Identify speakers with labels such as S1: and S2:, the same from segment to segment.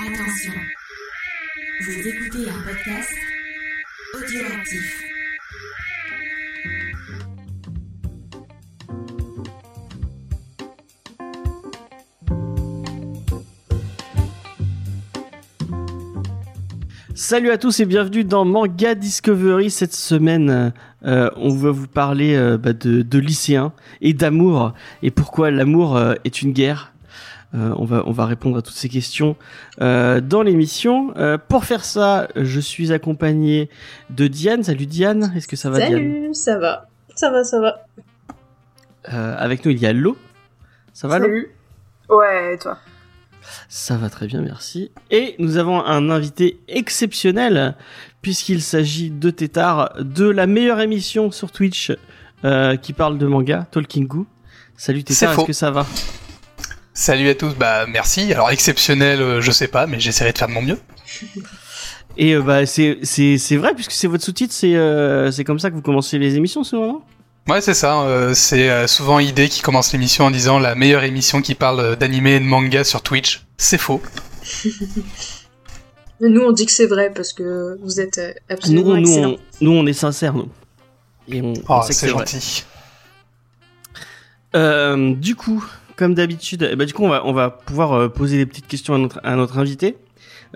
S1: Attention, vous écoutez un podcast audioactif.
S2: Salut à tous et bienvenue dans Manga Discovery. Cette semaine, euh, on va vous parler euh, bah, de, lycéens et d'amour et pourquoi l'amour euh, est une guerre? Euh, on, va, on va répondre à toutes ces questions euh, dans l'émission. Euh, pour faire ça, je suis accompagné de Diane. Salut Diane, est-ce que ça va Diane?
S3: Salut, ça va. Ça va, ça va.
S2: Euh, Avec nous, il y a Lo. Ça va Lo?
S3: Salut. Ouais, et toi?
S2: Ça va très bien, merci. Et nous avons un invité exceptionnel, puisqu'il s'agit de Tétard, de la meilleure émission sur Twitch euh, qui parle de manga, Talking Goo. Salut Tétard, est-ce que ça va?
S4: Salut à tous, bah merci. Alors exceptionnel, euh, je sais pas, mais j'essaierai de faire de mon mieux.
S2: Et euh, bah c'est c'est c'est vrai puisque c'est votre sous-titre, c'est euh, c'est comme ça que vous commencez les émissions souvent. non
S4: Ouais, c'est ça. euh, c'est euh, souvent ID qui commence l'émission en disant la meilleure émission qui parle d'anime et de manga sur Twitch. C'est faux.
S3: Mais nous, on dit que c'est vrai parce que vous êtes
S2: Nous
S3: absolument
S2: nous
S3: excellents.
S2: on, nous on est sincères nous. Et on,
S4: Oh,
S2: que
S4: c'est
S2: vrai.
S4: gentil.
S2: Euh, du coup, comme d'habitude, eh ben, du coup, on va, on va pouvoir euh, poser des petites questions à notre, à notre invité,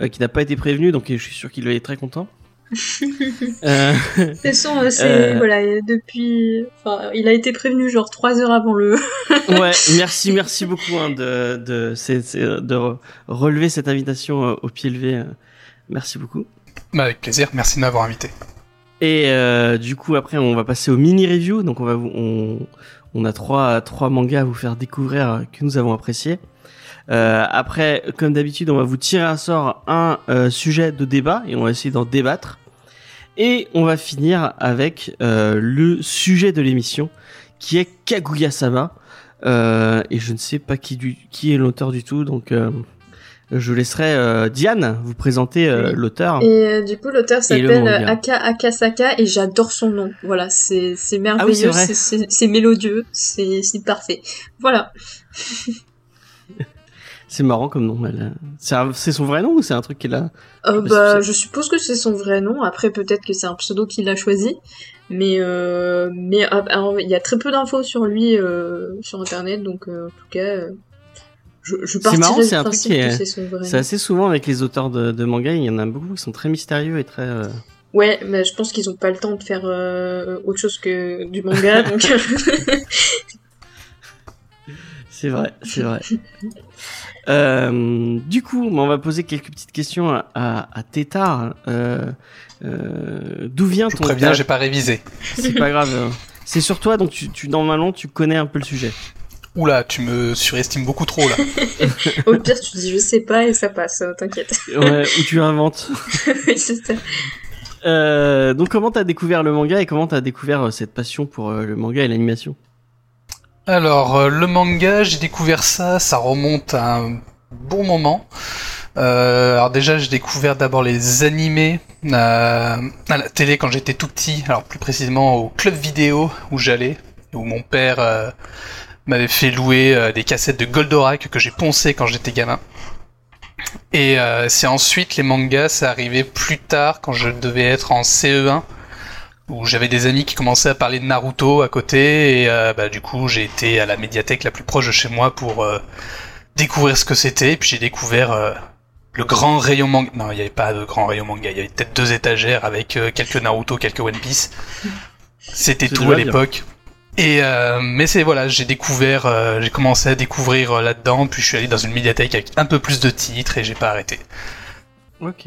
S2: euh, qui n'a pas été prévenu, donc je suis sûr qu'il être très content. euh,
S3: De toute façon, euh, c'est
S2: Euh.
S3: voilà, depuis, enfin, il a été prévenu genre trois heures avant le.
S2: ouais, merci, merci beaucoup hein, de, de, re- relever cette invitation euh, au pied levé. euh, merci beaucoup.
S4: Bah, avec plaisir. Merci de m'avoir invité.
S2: Et euh, du coup, après, on va passer au mini review. Donc, on va vous, on, on a trois mangas à vous faire découvrir que nous avons appréciés. Euh, après, comme d'habitude, on va vous tirer à sort un euh, sujet de débat et on va essayer d'en débattre. Et on va finir avec euh, le sujet de l'émission, qui est Kaguya-sama. Euh, et je ne sais pas qui, qui est l'auteur du tout, donc je laisserai euh, Diane vous présenter euh, l'auteur.
S3: Et euh, du coup, l'auteur s'appelle. Aka Akasaka et j'adore son nom. Voilà, c'est c'est merveilleux,
S2: Ah c'est
S3: mélodieux, c'est c'est parfait. Voilà.
S2: C'est marrant comme nom. C'est son vrai nom ou c'est un truc qu'elle a Parce
S3: bah, je suppose que c'est son vrai nom. Après, peut-être que c'est un pseudo qu'il a choisi. Mais mais ah, il y a très peu d'infos sur lui sur internet, donc en tout cas, je, je
S2: C'est marrant, c'est un truc qui est-
S3: c'est
S2: assez souvent avec les auteurs de, de manga, il y en a beaucoup qui sont très mystérieux et très. euh,
S3: Ouais, mais je pense qu'ils ont pas le temps de faire euh, autre chose que du manga, donc
S2: C'est vrai, c'est vrai. Euh, du coup, on va poser quelques petites questions à, à, à Tétard. Euh, euh, D'où vient
S4: Je
S2: ton
S4: préviens,
S2: ta-
S4: j'ai pas révisé.
S2: C'est pas grave. hein. C'est sur toi, donc tu, tu normalement tu connais un peu le sujet.
S4: Oula, tu me surestimes beaucoup trop là.
S3: au pire tu dis je sais pas et ça passe, euh, t'inquiète.
S2: Ouais, ou tu inventes.
S3: Oui, c'est ça.
S2: Euh, donc comment t'as découvert le manga et comment t'as découvert euh, cette passion pour euh, le manga et l'animation?
S4: Alors, euh, le manga, j'ai découvert ça, ça remonte à un bon moment. Euh, alors déjà, j'ai découvert d'abord les animés euh, à la télé quand j'étais tout petit. Alors plus précisément au club vidéo où j'allais, où mon père euh, m'avait fait louer euh, des cassettes de Goldorak que j'ai poncé quand j'étais gamin. Et euh, c'est ensuite les mangas, c'est arrivé plus tard quand je devais être en CE1 où j'avais des amis qui commençaient à parler de Naruto à côté et euh, bah, du coup j'ai été à la médiathèque la plus proche de chez moi pour euh, découvrir ce que c'était et puis j'ai découvert euh, le grand rayon manga. Non, il n'y avait pas de grand rayon manga, il y avait peut-être deux étagères avec euh, quelques Naruto, quelques One Piece. C'était tout à l'époque. Et euh, mais c'est voilà, j'ai découvert, euh, j'ai commencé à découvrir euh, là-dedans, puis je suis allé dans une médiathèque avec un peu plus de titres et j'ai pas arrêté.
S2: Ok.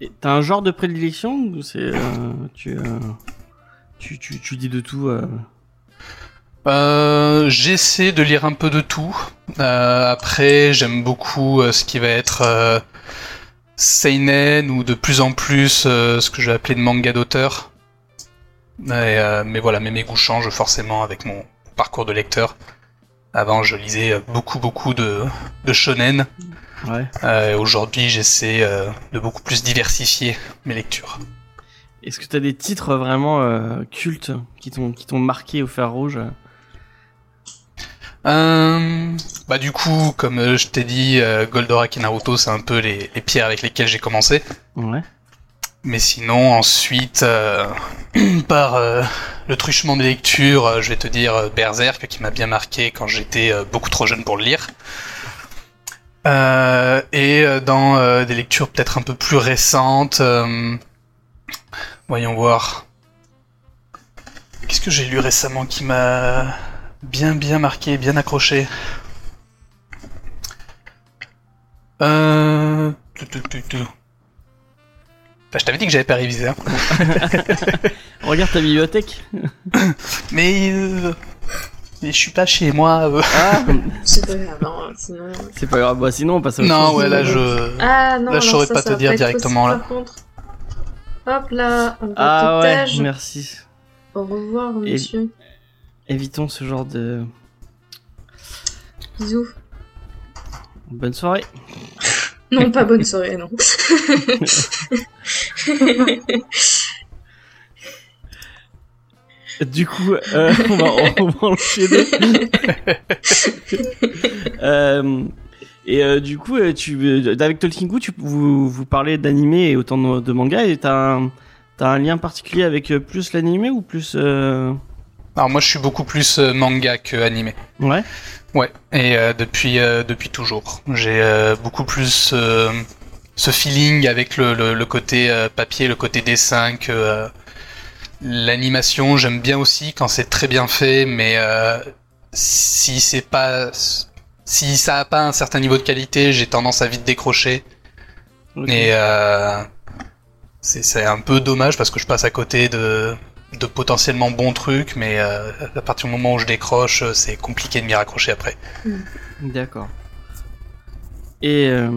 S2: Et T'as un genre de prédilection ou c'est euh, tu, euh, tu tu tu dis de tout euh...
S4: Euh, j'essaie de lire un peu de tout. Euh, après, j'aime beaucoup ce qui va être euh, seinen ou de plus en plus ce que je vais appeler de manga d'auteur. Et, euh, mais voilà, mais mes goûts changent forcément avec mon parcours de lecteur. Avant, je lisais euh, beaucoup beaucoup de, de shonen.
S2: Ouais.
S4: Euh, Aujourd'hui, j'essaie euh, de beaucoup plus diversifier mes lectures.
S2: Est-ce que t'as des titres vraiment cultes qui t'ont marqué au fer rouge?
S4: Euh, bah du coup, comme je t'ai dit, Goldorak et Naruto, c'est un peu les, les pierres avec lesquelles j'ai commencé.
S2: Ouais.
S4: Mais sinon, ensuite, euh, par euh, le truchement des lectures, euh, je vais te dire Berserk, qui m'a bien marqué quand j'étais beaucoup trop jeune pour le lire. Et dans des lectures peut-être un peu plus récentes, voyons voir. Qu'est-ce que j'ai lu récemment qui m'a bien bien marqué, bien accroché? Euh... Bah, je t'avais dit que j'avais pas révisé. Hein.
S2: Regarde ta bibliothèque.
S4: Mais, euh, mais je suis pas chez moi. euh.
S2: Ah,
S3: C'est pas grave, hein, sinon...
S2: c'est pas grave. Bah, sinon, on passe à autre
S4: Non,
S2: chose.
S4: ouais, là je.
S3: Ah non,
S4: Là, je
S3: alors
S4: saurais
S3: ça,
S4: pas
S3: ça
S4: te
S3: va
S4: dire
S3: être
S4: directement,
S3: possible,
S4: là.
S3: Par contre. Hop là, on va
S2: Ah ouais, merci.
S3: Au revoir,
S2: Et-
S3: monsieur.
S2: Évitons ce genre de.
S3: Bisous.
S2: Bonne soirée.
S3: Non, pas bonne soirée, non.
S2: Du coup, euh, on, va, on va enchaîner. Euh, et euh, du coup, tu, avec Tolkien tu, vous, vous parlez d'animé et autant de, de manga, et t'as un, t'as un lien particulier avec plus l'animé ou plus... euh,
S4: Alors moi je suis beaucoup plus manga que animé.
S2: Ouais
S4: Ouais. Et euh, depuis euh, depuis toujours, j'ai euh, beaucoup plus euh, ce feeling avec le, le, le côté euh, papier, le côté dessin que euh, l'animation. J'aime bien aussi quand c'est très bien fait, mais euh, si c'est pas si ça a pas un certain niveau de qualité, j'ai tendance à vite décrocher.
S2: Ok.
S4: Et euh, c'est c'est un peu dommage parce que je passe à côté de, de potentiellement bons trucs, mais euh, à partir du moment où je décroche, c'est compliqué de m'y raccrocher après.
S2: D'accord. Et euh,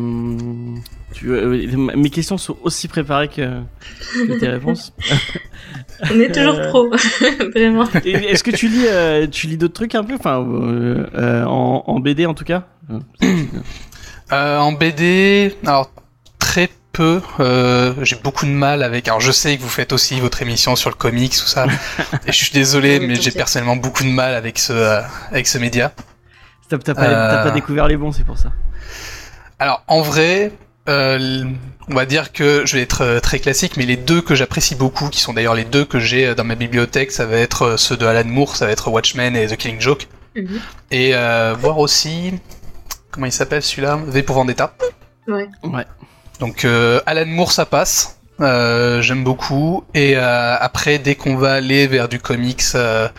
S2: tu, euh, mes questions sont aussi préparées que, que tes réponses.
S3: On est toujours
S2: Euh.
S3: pro, vraiment.
S2: Est-ce que tu lis, euh, tu lis d'autres trucs un peu, enfin, euh, euh, en, en BD en tout cas?
S4: Euh, en BD, alors très peu. euh, j'ai beaucoup de mal avec. Alors je sais que vous faites aussi votre émission sur le comics, tout ça. et je suis désolé, mais j'ai personnellement beaucoup de mal avec ce euh, avec ce média.
S2: T'as t'as pas,
S4: Euh.
S2: t'as pas découvert les bons, c'est pour ça.
S4: Alors en vrai, euh, on va dire que je vais être euh, très classique, mais les deux que j'apprécie beaucoup, qui sont d'ailleurs les deux que j'ai euh, dans ma bibliothèque, ça va être euh, ceux de Alan Moore, ça va être Watchmen et The Killing Joke,
S3: Mhm.
S4: et euh, voir aussi comment il s'appelle celui-là, V pour Vendetta.
S3: Ouais.
S2: Ouais.
S4: Donc euh, Alan Moore ça passe, euh, j'aime beaucoup, et euh, après dès qu'on va aller vers du comics, euh,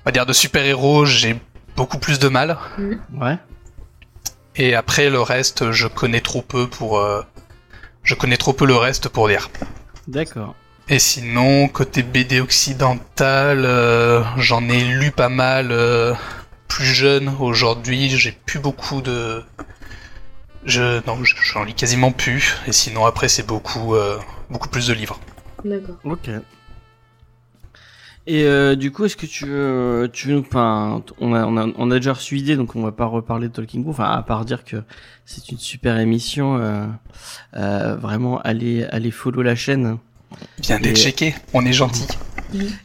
S4: on va dire de super-héros, j'ai beaucoup plus de mal.
S2: Ouais.
S4: Et après le reste, je connais trop peu pour. euh, je connais trop peu le reste pour dire.
S2: D'accord.
S4: Et sinon, côté BD occidental, euh, j'en ai lu pas mal euh, plus jeune. Aujourd'hui, j'ai plus beaucoup de. Je non, je- j'en lis quasiment plus. Et sinon, après, c'est beaucoup, euh, beaucoup plus de livres.
S3: D'accord.
S2: Ok. Et euh, du coup, est-ce que tu veux, tu veux, enfin, on a, on a, on a déjà reçu idée, donc on va pas reparler de Talking Book, enfin, à part dire que c'est une super émission, euh, euh, vraiment, allez, allez follow la chaîne.
S4: Bien d'être checké. On est gentil.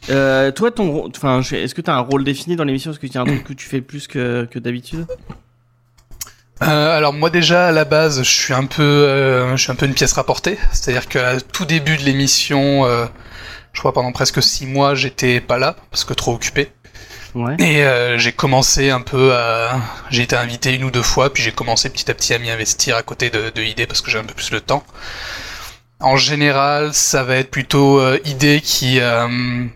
S2: Euh, toi, ton, enfin, est-ce que tu as un rôle défini dans l'émission? Est-ce que tu as un truc que tu fais plus que, que d'habitude?
S4: Euh, alors moi déjà à la base je suis un peu euh, je suis un peu une pièce rapportée c'est-à-dire qu'à tout début de l'émission euh, je crois pendant presque six mois j'étais pas là parce que trop occupé
S2: Ouais.
S4: et euh, j'ai commencé un peu à j'ai été invité une ou deux fois puis j'ai commencé petit à petit à m'y investir à côté de, de ID parce que j'ai un peu plus le temps en général ça va être plutôt euh, ID qui euh,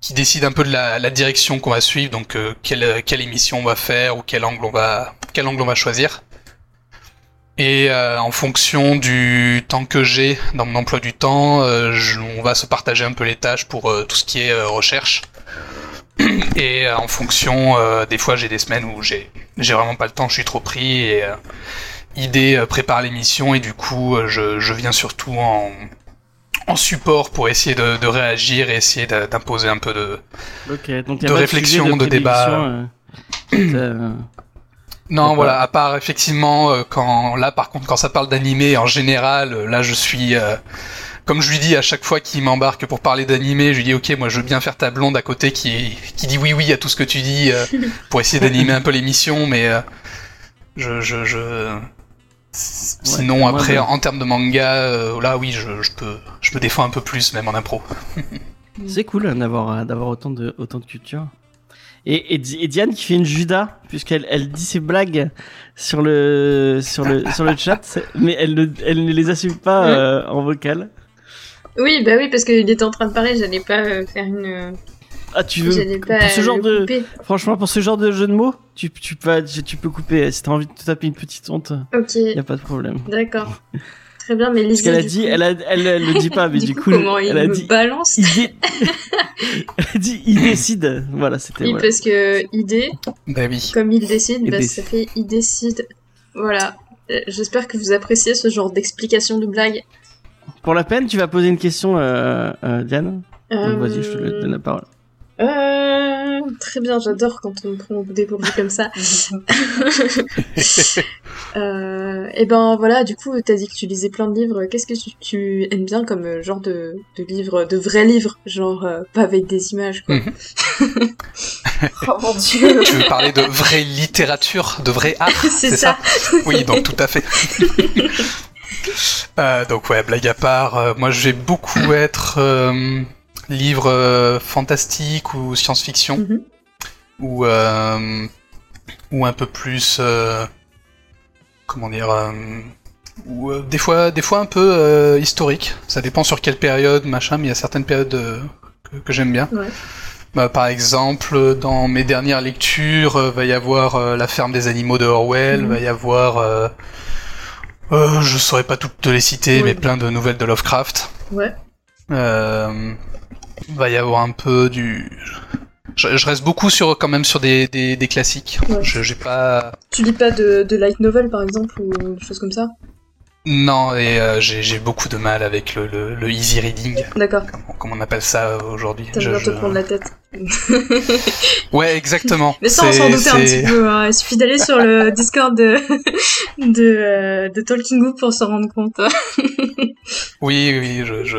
S4: qui décide un peu de la, la direction qu'on va suivre, donc euh, quelle, quelle émission on va faire ou quel angle on va, quel angle on va choisir. Et euh, en fonction du temps que j'ai dans mon emploi du temps, euh, je- on va se partager un peu les tâches pour euh, tout ce qui est recherche. Et en fonction, des fois j'ai des semaines où j'ai j'ai vraiment pas le temps, je suis trop pris et idée prépare l'émission et du coup je, je viens surtout en en support pour essayer de, de réagir et essayer d'imposer un peu de.
S2: Donc, y a
S4: De
S2: pas
S4: réflexion, de débat. Non, voilà, à part effectivement euh, quand là par contre quand ça parle d'animé en général, euh, là je suis euh, comme je lui dis à chaque fois qu'il m'embarque pour parler d'animé, je lui dis ok, moi je veux bien faire ta blonde à côté qui, qui dit oui oui à tout ce que tu dis euh, pour essayer d'animer un peu l'émission, mais euh, je, je, je... Sinon
S2: moi,
S4: après
S2: je-
S4: en termes de manga, euh, là oui je, je peux je me défends un peu plus même en impro.
S2: C'est cool hein, d'avoir d'avoir autant de autant de culture. Et, et, Di- et Diane qui fait une Judas puisqu'elle elle dit ses blagues sur le sur le sur le chat, mais elle ne elle ne les assume pas
S3: Ouais.
S2: euh, en vocal.
S3: Oui, bah oui, parce qu'il était en train de parler, j'allais pas euh, faire une.
S2: Ah tu veux
S3: pas
S2: pour ce genre de franchement pour ce genre de jeu de mots, tu tu peux tu peux couper si t'as envie de te taper une petite honte,
S3: Ok,
S2: y a pas de problème.
S3: d'accord. Très bien, mais
S2: Parce
S3: Lizzie.
S2: qu'elle a dit
S3: coup-
S2: elle a elle, elle le dit pas mais du, coup,
S3: comment il
S2: elle a
S3: me
S2: dit
S3: balance
S2: il dé- elle a dit il décide. Voilà, c'était
S3: Oui,
S2: voilà.
S3: parce que idée,
S4: Bah oui.
S3: comme il décide,
S2: Il
S3: bah,
S2: décide.
S3: ça fait il décide. Voilà. Euh, J'espère que vous appréciez ce genre d'explication de blague.
S2: Pour la peine, tu vas poser une question euh, euh, Diane? Donc,
S3: Euh,
S2: Vas-y, je te donne la parole.
S3: Euh, très bien, j'adore quand on me prend au dépourvu comme ça. euh, et ben voilà, du coup, t'as dit que tu lisais plein de livres. Qu'est-ce que tu, tu aimes bien comme euh, genre de, de livres, de vrais livres, genre euh, pas avec des images, quoi.
S4: Mhm.
S3: oh mon dieu,
S4: Tu veux parler de vraie littérature, de vrai art
S3: c'est ça.
S4: Oui, donc tout à fait. Euh, donc ouais, blague à part, moi je vais beaucoup être euh, livre euh, fantastique ou science-fiction,
S3: Mhm.
S4: ou euh, ou un peu plus, euh, comment dire, ou euh, des fois des fois un peu euh, historique. Ça dépend sur quelle période, machin, mais il y a certaines périodes euh, que, que j'aime bien.
S3: Ouais.
S4: Bah, par exemple, dans mes dernières lectures, va y avoir La ferme des animaux de Orwell,
S3: Mhm.
S4: va y avoir, je saurais pas toutes te les citer,
S3: Oui.
S4: mais plein de nouvelles de Lovecraft.
S3: Ouais.
S4: Euh, va y avoir un peu du, je, je reste beaucoup sur quand même sur des, des, des classiques.
S3: Ouais.
S4: Je pas,
S3: Tu lis pas de, de light novel par exemple ou des choses comme ça?
S4: Non, et euh, j'ai beaucoup de mal avec le, le, le easy reading,
S3: D'accord.
S4: comme, comme on appelle ça aujourd'hui.
S3: T'aimes
S4: Je-
S3: bien te
S4: je-
S3: prendre la tête.
S4: Ouais, exactement.
S3: Mais ça, on s'en doutait un petit peu. Hein. Il suffit d'aller sur le Discord de, de, euh, de Talking pour s'en rendre compte. hein.
S4: Oui, oui, je, je,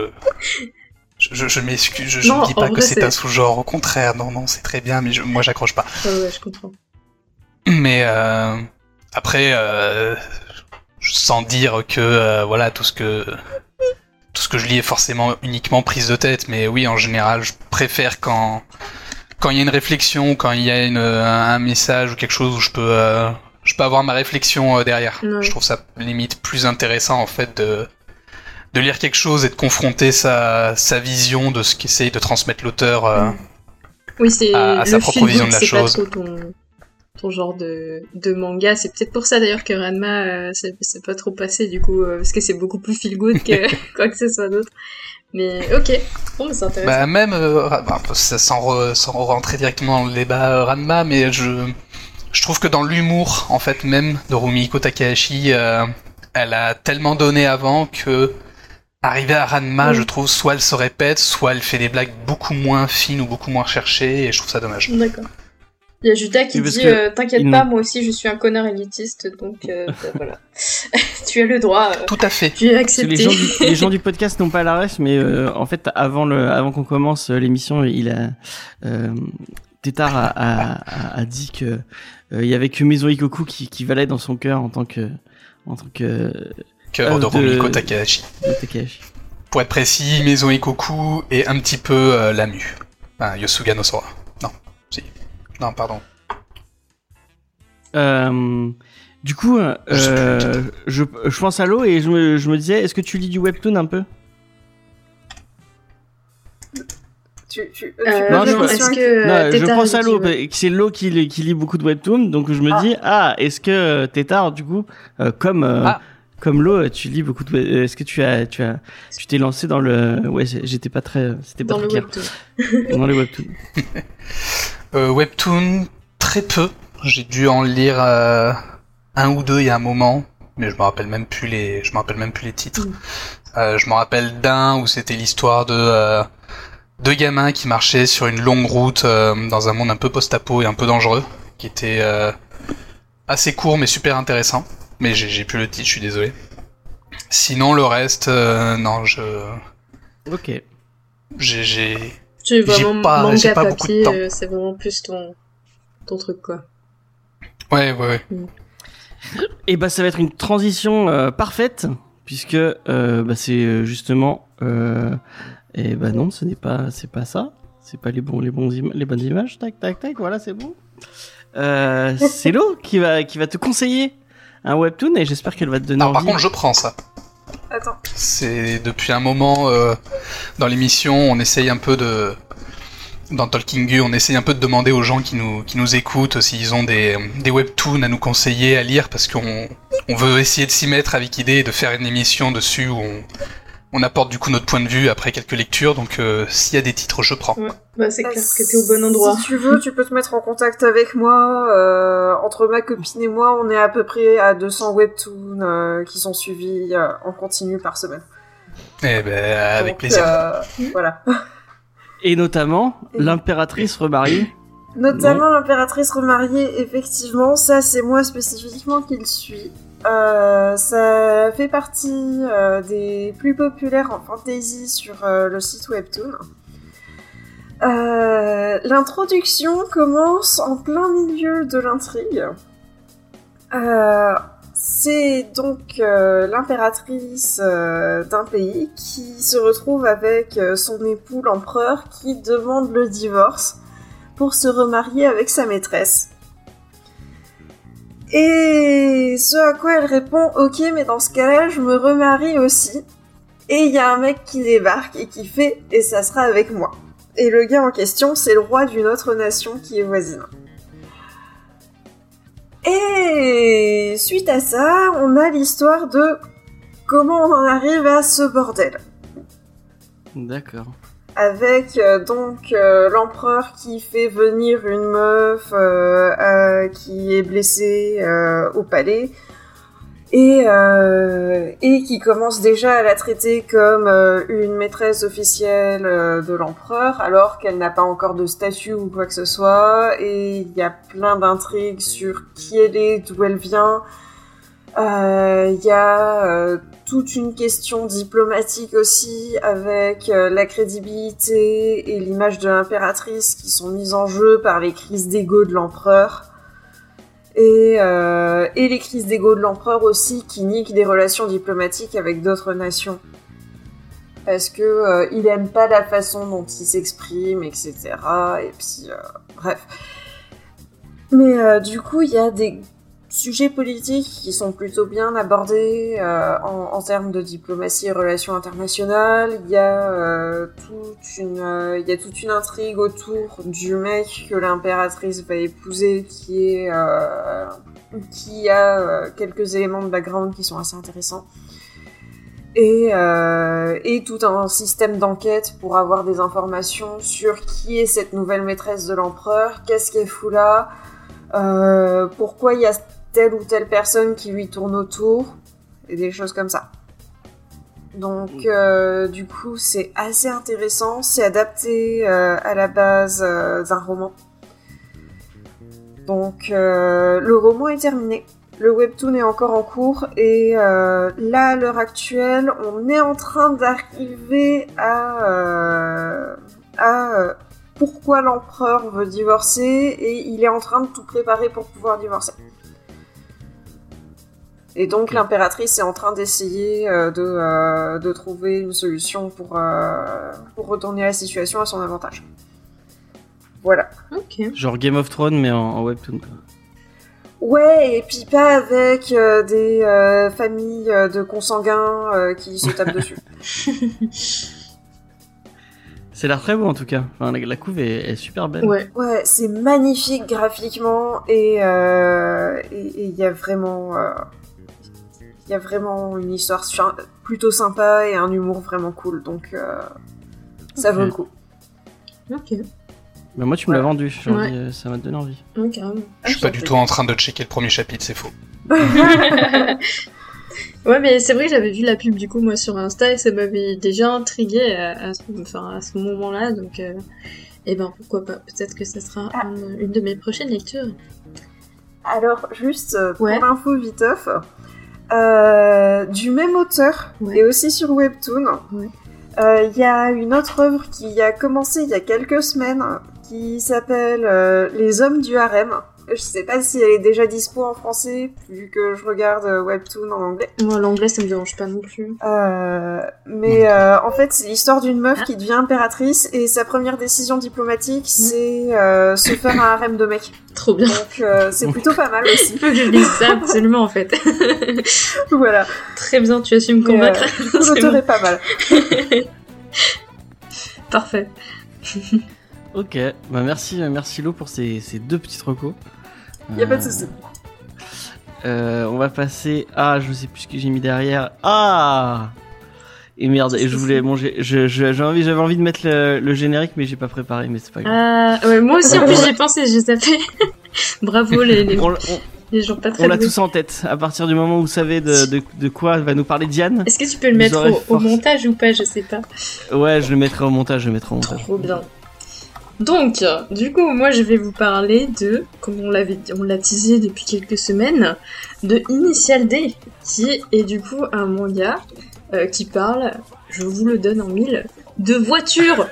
S4: je, m'excuse, je, ne dis pas que c'est un sous-genre, au contraire, non, non, c'est très bien, mais je- moi j'accroche pas.
S3: Ouais, ouais, je comprends.
S4: Mais euh, après, euh, sans dire que euh, voilà tout ce que tout ce que je lis est forcément uniquement prise de tête, mais oui, en général, je préfère quand quand il y a une réflexion, quand il y a une, un message ou quelque chose où je peux je peux avoir ma réflexion derrière.
S3: Ouais.
S4: Je trouve ça limite plus intéressant en fait de de lire quelque chose et de confronter sa, sa vision de ce qu'essaye de transmettre l'auteur. euh.
S3: Oui, c'est
S4: à- à sa propre vision de la
S3: c'est
S4: chose.
S3: pas trop ton, ton genre de, de manga. C'est peut-être pour ça d'ailleurs que Ranma, euh, c'est pas trop passé du coup, euh, parce que c'est beaucoup plus feel good que quoi que ce soit d'autre. Mais ok, bon, c'est intéressant.
S4: Bah même, euh, bah, ça- sans, re- sans rentrer directement dans le débat Ranma, mais je, je trouve que dans l'humour, en fait, même de Rumiko Takahashi, elle a tellement donné avant que, arrivé à Ranma, je trouve, soit elle se répète, soit elle fait des blagues beaucoup moins fines ou beaucoup moins recherchées, et je trouve ça dommage.
S3: D'accord. Il y a Judas qui dit
S2: que
S3: euh, T'inquiète pas, moi aussi je suis un connard élitiste, donc euh, bah, voilà. tu as le droit, euh,
S4: Tout à fait.
S3: tu es accepté.
S2: les gens, du, les gens du podcast n'ont pas la ref, mais euh, en fait, avant le, avant qu'on commence l'émission, il a, euh, Tétard a, a, a- a dit que euh, il y avait que Maison Ikoku qui, qui valait dans son cœur en tant que, en tant que
S4: Cœur
S2: Euh,
S4: de
S2: de-
S4: Rumiko Takahashi.
S2: de Takahashi.
S4: Pour être précis, Maison Ikoku et un petit peu euh, Lamu. Enfin, Yosuga no Sora. Non, si. Non, pardon.
S2: Euh, du coup, euh,
S4: Je
S2: euh, pense à l'eau et je me, je me disais, est-ce que tu lis du webtoon un peu?
S5: Tu, tu,
S3: Euh,
S2: Non, je pense-
S3: est-ce que
S2: Non, je
S3: Tétard
S2: pense
S3: a
S2: à l'eau, c'est l'eau qui, lit- qui lit beaucoup de webtoons, donc je me
S5: Ah.
S2: dis, ah, est-ce que Tétard, du coup, euh, comme euh,
S4: Ah.
S2: Comme l'eau, tu lis beaucoup de, web- est-ce que tu as, tu as, tu t'es lancé dans le, ouais, j'étais pas très, c'était pas
S3: dans
S2: très
S3: le
S2: clair
S3: webtoon.
S2: dans les webtoons.
S4: Euh, webtoon, très peu. J'ai dû en lire euh, un ou deux il y a un moment, mais je me rappelle même plus les, je me rappelle même plus les titres.
S3: Mm.
S4: Euh, je me rappelle d'un où c'était l'histoire de euh, deux gamins qui marchaient sur une longue route euh, dans un monde un peu post-apo et un peu dangereux, qui était euh, assez court mais super intéressant. Mais j'ai j'ai plus le titre, je suis désolé. Sinon le reste, euh, non, je
S2: Ok.
S4: J'ai, J'ai
S3: vraiment
S4: pas-
S3: manga
S4: pas
S3: papier, euh, c'est vraiment plus ton, ton truc quoi.
S4: Ouais, ouais, ouais.
S2: Et bah ça va être une transition euh, parfaite puisque euh, bah, c'est justement euh, et bah non ce n'est pas c'est pas ça c'est pas les bons les bons les bonnes images tac tac tac voilà c'est bon euh, c'est Lo qui va qui va te conseiller un webtoon et j'espère qu'elle va te donner
S4: Alors, par contre, je prends ça.
S5: Attends.
S4: C'est depuis un moment euh, dans l'émission, on essaye un peu de dans Talking Gu, on essaye un peu de demander aux gens qui nous qui nous écoutent s'ils ont des des webtoons à nous conseiller à lire parce qu'on on veut essayer de s'y mettre avec idée et de faire une émission dessus où on on apporte du coup notre point de vue après quelques lectures. Donc euh, s'il y a des titres, je prends.
S3: Ouais, bah c'est clair que t'es au bon endroit.
S5: Si tu veux, tu peux te mettre en contact avec moi. euh, entre ma copine et moi, on est à peu près à 200 webtoons euh, qui sont suivis euh, en continu par semaine.
S4: Eh ben avec
S5: Donc,
S4: plaisir.
S5: euh, voilà.
S2: et notamment l'impératrice remariée
S5: Notamment l'impératrice remariée, effectivement, ça c'est moi spécifiquement qui le suis. Euh, ça fait partie euh, des plus populaires en fantasy sur euh, le site Webtoon. L'introduction commence en plein milieu de l'intrigue. C'est donc l'impératrice d'un pays qui se retrouve avec son époux l'empereur qui demande le divorce pour se remarier avec sa maîtresse. Et ce à quoi elle répond Ok, mais dans ce cas-là, je me remarie aussi. Et il y a un mec qui débarque et qui fait Et ça sera avec moi. Et le gars en question, c'est le roi d'une autre nation qui est voisine. Et suite à ça, on a l'histoire de comment on en arrive à ce bordel
S2: d'accord
S5: avec euh, donc euh, l'empereur qui fait venir une meuf euh, qui est blessée au palais et, et qui commence déjà à la traiter comme une maîtresse officielle de l'empereur alors qu'elle n'a pas encore de statut ou quoi que ce soit et il y a plein d'intrigues sur qui elle est, d'où elle vient. Il y a toute une question diplomatique aussi avec euh, la crédibilité et l'image de l'impératrice qui sont mises en jeu par les crises d'ego de l'empereur. Et, euh, les crises d'ego de l'empereur aussi qui niquent des relations diplomatiques avec d'autres nations. Parce que euh, il aime pas la façon dont il s'exprime, etc. Et puis, bref. Mais du coup, il y a des sujets politiques qui sont plutôt bien abordés euh, en, termes de diplomatie et relations internationales. Il y a euh, toute une, euh, il y a toute une intrigue autour du mec que l'impératrice va épouser, qui est, qui a quelques éléments de background qui sont assez intéressants. Et, et tout un système d'enquête pour avoir des informations sur qui est cette nouvelle maîtresse de l'empereur, qu'est-ce qu'elle fout là, pourquoi il y a telle ou telle personne qui lui tourne autour, et des choses comme ça. Donc, euh, du coup, c'est assez intéressant. C'est adapté euh, à la base euh, d'un roman. Donc, le roman est terminé. Le webtoon est encore en cours et là, à l'heure actuelle, on est en train d'arriver à, à pourquoi l'empereur veut divorcer et il est en train de tout préparer pour pouvoir divorcer. Et donc l'impératrice est en train d'essayer euh, de, euh, de trouver une solution pour, euh, pour retourner la situation à son avantage. Voilà.
S3: Ok.
S2: genre Game of Thrones mais en, en webtoon.
S5: Ouais, et puis pas avec euh, des euh, familles de consanguins euh, qui se tapent dessus.
S2: c'est l'air très beau en tout cas enfin, la, la couve est, est super belle
S3: Ouais.
S5: Ouais, c'est magnifique graphiquement et euh, et et il y a vraiment euh, il y a vraiment une histoire sur- plutôt sympa et un humour vraiment cool donc euh, ça vaut le coup.
S3: Ok.
S2: mais moi tu me l'as vendu
S3: Ouais.
S2: euh, ça m'a donné envie
S3: carrément.
S4: Je suis pas du tout en train de checker le premier chapitre, c'est faux.
S3: ouais, mais c'est vrai que j'avais vu la pub du coup moi sur Insta et ça m'avait déjà intrigué à, à ce, enfin, à ce moment-là, donc euh, eh ben pourquoi pas. Peut-être que ça sera
S5: Ah.
S3: une, une de mes prochaines lectures.
S5: Alors juste euh, pour
S3: Ouais.
S5: l'info viteuf, euh, du même auteur
S3: Ouais.
S5: et aussi sur Webtoon,
S3: Ouais.
S5: Euh, Il y a une autre œuvre qui a commencé il y a quelques semaines qui s'appelle euh, Les Hommes du Harem. Je sais pas si elle est déjà dispo en français, vu que je regarde euh, Webtoon en anglais.
S3: Moi, l'anglais, ça me dérange pas non plus.
S5: Euh, mais euh, en fait, c'est l'histoire d'une meuf qui devient impératrice et sa première décision diplomatique, c'est euh, se faire un harem de mecs.
S3: Trop bien.
S5: Donc euh, c'est plutôt pas mal aussi.
S3: Il faut que je ça absolument en fait.
S5: voilà.
S3: Très bien, tu as su me convaincre.
S5: euh, pas mal.
S3: Parfait.
S2: Ok, bah merci, merci Lo pour ces, ces deux petites recos.
S5: Y a pas de
S2: Euh,
S5: souci.
S2: Euh, on va passer à, je sais plus ce que j'ai mis derrière. Ah Et merde, et je voulais je- j'ai envie, j'avais envie de mettre le, le générique, mais j'ai pas préparé, mais c'est pas grave.
S3: Ah, ouais, moi aussi, en plus, j'y ai pensé, j'ai tapé. Bravo, les, les,
S2: On, on-
S3: les gens pas
S2: on l'a tous en tête. À partir du moment où vous savez de, de, de quoi va nous parler Diane.
S3: Est-ce que tu peux le mettre au, au montage ou pas Je sais pas.
S2: Ouais, je le mettrai au montage, je le mettrai au montage.
S3: Trop bien. Donc, du coup, moi, je vais vous parler de, comme on l'avait, on l'a teasé depuis quelques semaines, de Initial D, qui est du coup un manga euh, qui parle, je vous le donne en mille, de voitures.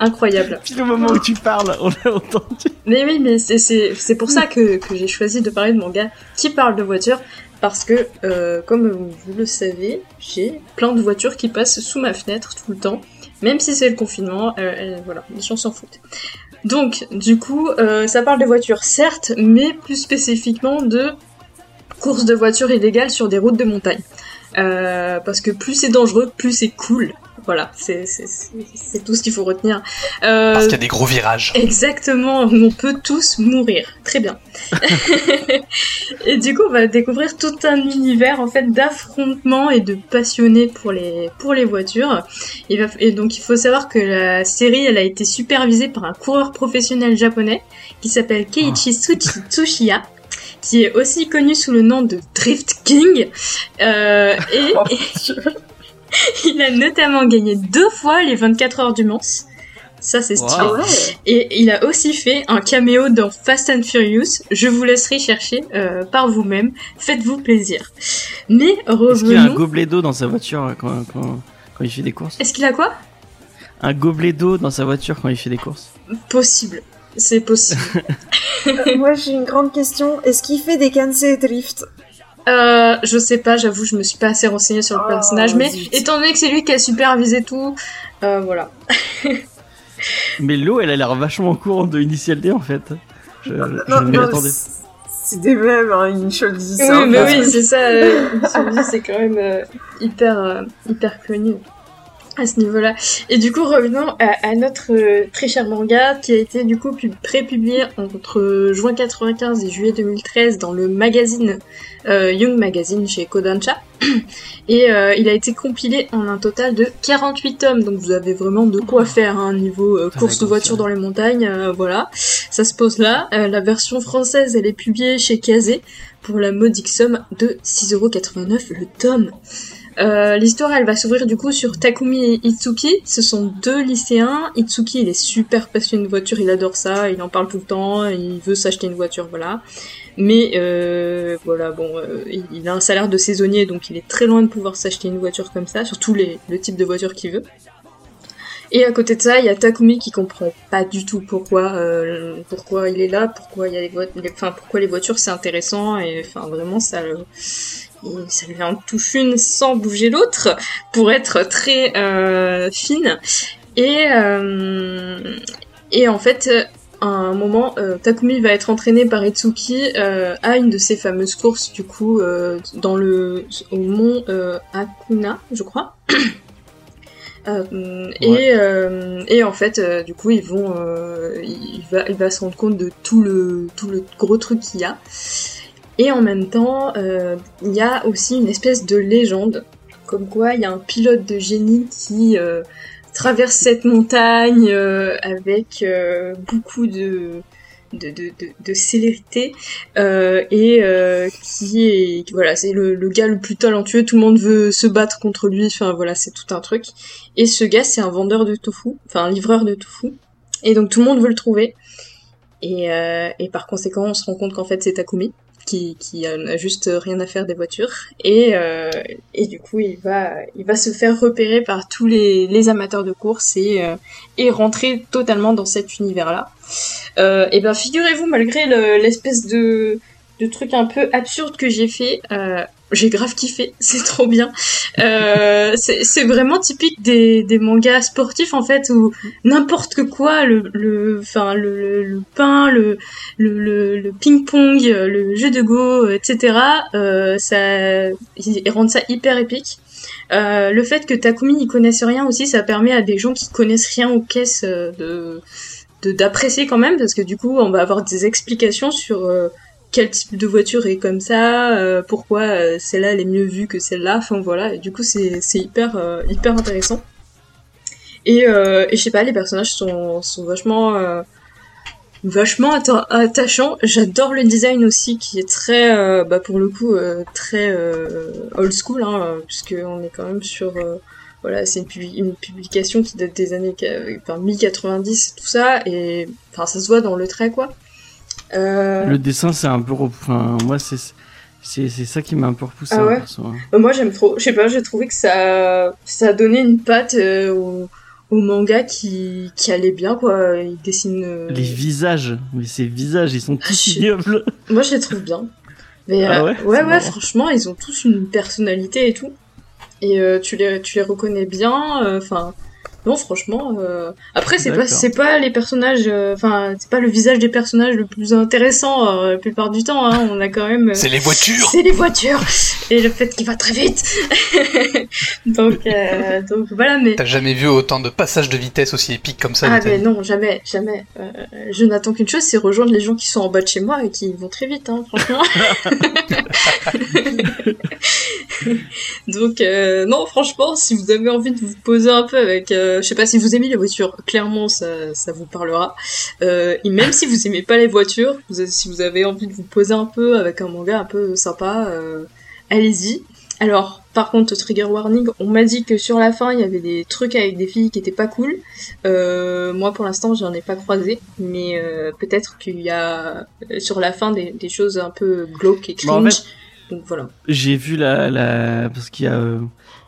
S3: Incroyable.
S2: Puis le moment où tu parles, on l'a entendu.
S3: Mais oui, mais c'est- c'est c'est pour ça que, que j'ai choisi de parler de manga qui parle de voitures. Parce que, euh, comme vous le savez, j'ai plein de voitures qui passent sous ma fenêtre tout le temps. Même si c'est le confinement, euh, euh, voilà, les gens s'en foutent. Donc, du coup, euh, ça parle de voitures, certes, mais plus spécifiquement de courses de voitures illégales sur des routes de montagne. Parce que plus c'est dangereux, plus c'est cool. Voilà, c'est tout ce qu'il faut retenir. Euh,
S4: Parce qu'il y a des gros virages.
S3: Exactement, on peut tous mourir. Très bien. et du coup, on va découvrir tout un univers en fait d'affrontements et de passionnés pour les pour les voitures. Va, et donc il faut savoir que la série, elle a été supervisée par un coureur professionnel japonais qui s'appelle Keiichi Tsuchi- Tsuchiya qui est aussi connu sous le nom de Drift King. Euh, et,
S5: Oh,
S3: il a notamment gagné deux fois les 24 heures du Mans. Ça, c'est stylé.
S2: Wow.
S5: Ah.
S3: Et il a aussi fait un caméo dans Fast and Furious. Je vous laisserai chercher euh, par vous-même. Faites-vous plaisir. Mais
S2: Est-ce qu'il a un
S3: revenons.
S2: gobelet d'eau dans sa voiture euh, quand, quand, quand il fait des courses?
S3: Est-ce qu'il a quoi?
S2: Un gobelet d'eau dans sa voiture quand il fait des courses?
S3: Possible. C'est possible.
S5: Euh, Moi j'ai une grande question. Est-ce qu'il fait des Kansei Drift?
S3: Euh, je sais pas, j'avoue, je me suis pas assez renseignée sur le
S5: Oh,
S3: personnage. Mais
S5: zut.
S3: étant donné que c'est lui qui a supervisé tout, euh, voilà.
S2: Mais l'eau, elle a l'air vachement courante de Initial D en fait. Je, je
S5: Non,
S2: m'y
S5: non,
S2: attendais.
S5: c'est- des mêmes, hein, une chose dit
S3: Oui, mais oui, c'est ça. euh, celui-ci, c'est quand même euh, hyper, euh, hyper connu à ce niveau-là. Et du coup, revenons à, à notre euh, très cher manga qui a été du coup pub- pré-publié entre juin 95 et juillet 2013 dans le magazine euh, Young Magazine chez Kodansha. Et euh, il a été compilé en un total de 48 tomes, donc vous avez vraiment de quoi faire hein, niveau euh, course de voiture dans les montagnes, euh, voilà. Ça se pose là. Euh, la version française, elle est publiée chez Kazé pour la modique somme de 6,89€ le tome. Euh, L'histoire, elle va s'ouvrir du coup sur Takumi et Itsuki. Ce sont deux lycéens. Itsuki, il est super passionné de voiture, il adore ça, il en parle tout le temps, il veut s'acheter une voiture, voilà. Mais euh, voilà, bon, euh, il- a un salaire de saisonnier, donc il est très loin de pouvoir s'acheter une voiture comme ça, surtout les, le type de voiture qu'il veut. Et à côté de ça, il y a Takumi qui comprend pas du tout pourquoi, pourquoi il est là, pourquoi il y a les voitures, enfin pourquoi les voitures c'est intéressant et enfin vraiment ça, ça lui en touche une sans bouger l'autre pour être très euh, fine. Et euh, et en fait, à un moment, euh, Takumi va être entraîné par Itsuki euh, à une de ces fameuses courses du coup euh, dans le au mont euh, Akuna, je crois. Euh, et, euh, et en fait, euh, du coup, ils vont, euh, il va, il va se rendre compte de tout le, tout le gros truc qu'il y a. Et en même temps, euh, il y a aussi une espèce de légende, comme quoi il y a un pilote de génie qui euh, traverse cette montagne euh, avec beaucoup de de, de, de, de célérité et qui est voilà c'est le, gars le plus talentueux. Tout le monde veut se battre contre lui. Enfin voilà c'est tout un truc. Et ce gars c'est un vendeur de tofu enfin un livreur de tofu. Et donc tout le monde veut le trouver. Et, et par conséquent on se rend compte qu'en fait c'est Takumi qui qui a juste rien à faire des voitures et euh, et du coup il va il va se faire repérer par tous les, amateurs de course et euh, et rentrer totalement dans cet univers là. Euh, et ben figurez-vous malgré le- l'espèce de de truc un peu absurde que j'ai fait, j'ai grave kiffé, c'est trop bien. Euh, c'est vraiment typique des, des mangas sportifs en fait où n'importe quoi, le le enfin le, le, le pain, le le, le, ping-pong, le jeu de go, etc. Euh, ça ils rendent ça hyper épique. Euh, le fait que Takumi n'y connaisse rien aussi, ça permet à des gens qui connaissent rien aux caisses euh, de de- d'apprécier quand même parce que du coup on va avoir des explications sur euh, quel type de voiture est comme ça, euh, pourquoi euh, celle-là elle est mieux vue que celle-là, enfin voilà, et du coup c'est euh, hyper intéressant. Et, je sais pas, les personnages sont, vachement vachement atta- attachants. J'adore le design aussi qui est très bah pour le coup très old school hein, euh, puisque on est quand même sur voilà, c'est une, publi- une publication qui date des années enfin, 1090 et tout ça et enfin ça se voit dans le trait quoi. Euh,
S2: Le dessin, c'est un peu. Enfin, moi, c'est c'est ça qui m'a un peu repoussé.
S3: Ah
S2: hein,
S3: ouais
S2: hein.
S3: Euh, Moi j'aime trop, je sais pas, j'ai trouvé que ça, ça a donné une patte euh, au, au manga qui, qui allait bien quoi. Il dessine. euh,
S2: Les visages, mais ces visages, ils sont
S3: Ah,
S2: tous ignobles.
S3: Moi je les trouve bien. Mais
S2: Ah ouais
S3: ouais, ouais, franchement ils ont tous une personnalité et tout. Et tu les, tu les reconnais bien. Enfin, non franchement. euh, Après c'est pas, c'est pas les personnages. euh, Enfin, c'est pas le visage des personnages le plus intéressant euh, la plupart du temps. Hein, on a quand même. euh,
S4: C'est les voitures
S3: c'est les voitures et le fait qu'il va très vite. donc, euh, donc voilà, mais
S4: T'as jamais vu autant de passages de vitesse aussi épiques comme ça
S3: ah mais non, jamais, jamais. Euh, je n'attends qu'une chose, c'est rejoindre les gens qui sont en bas de chez moi et qui vont très vite, hein, franchement. Donc euh, non, franchement, si vous avez envie de vous poser un peu avec, euh, je sais pas si vous aimez les voitures, clairement ça, ça vous parlera. Euh, et même si vous aimez pas les voitures, vous, si vous avez envie de vous poser un peu avec un manga un peu sympa, euh, allez-y. Alors, par contre, trigger warning, on m'a dit que sur la fin, il y avait des trucs avec des filles qui étaient pas cool. Moi, pour l'instant, j'en ai pas croisé, mais peut-être qu'il y a sur la fin des, des choses un peu glauques et
S2: Bah, en
S3: cringe.
S2: fait-
S3: Donc voilà.
S2: J'ai vu la, la, parce qu'il y a,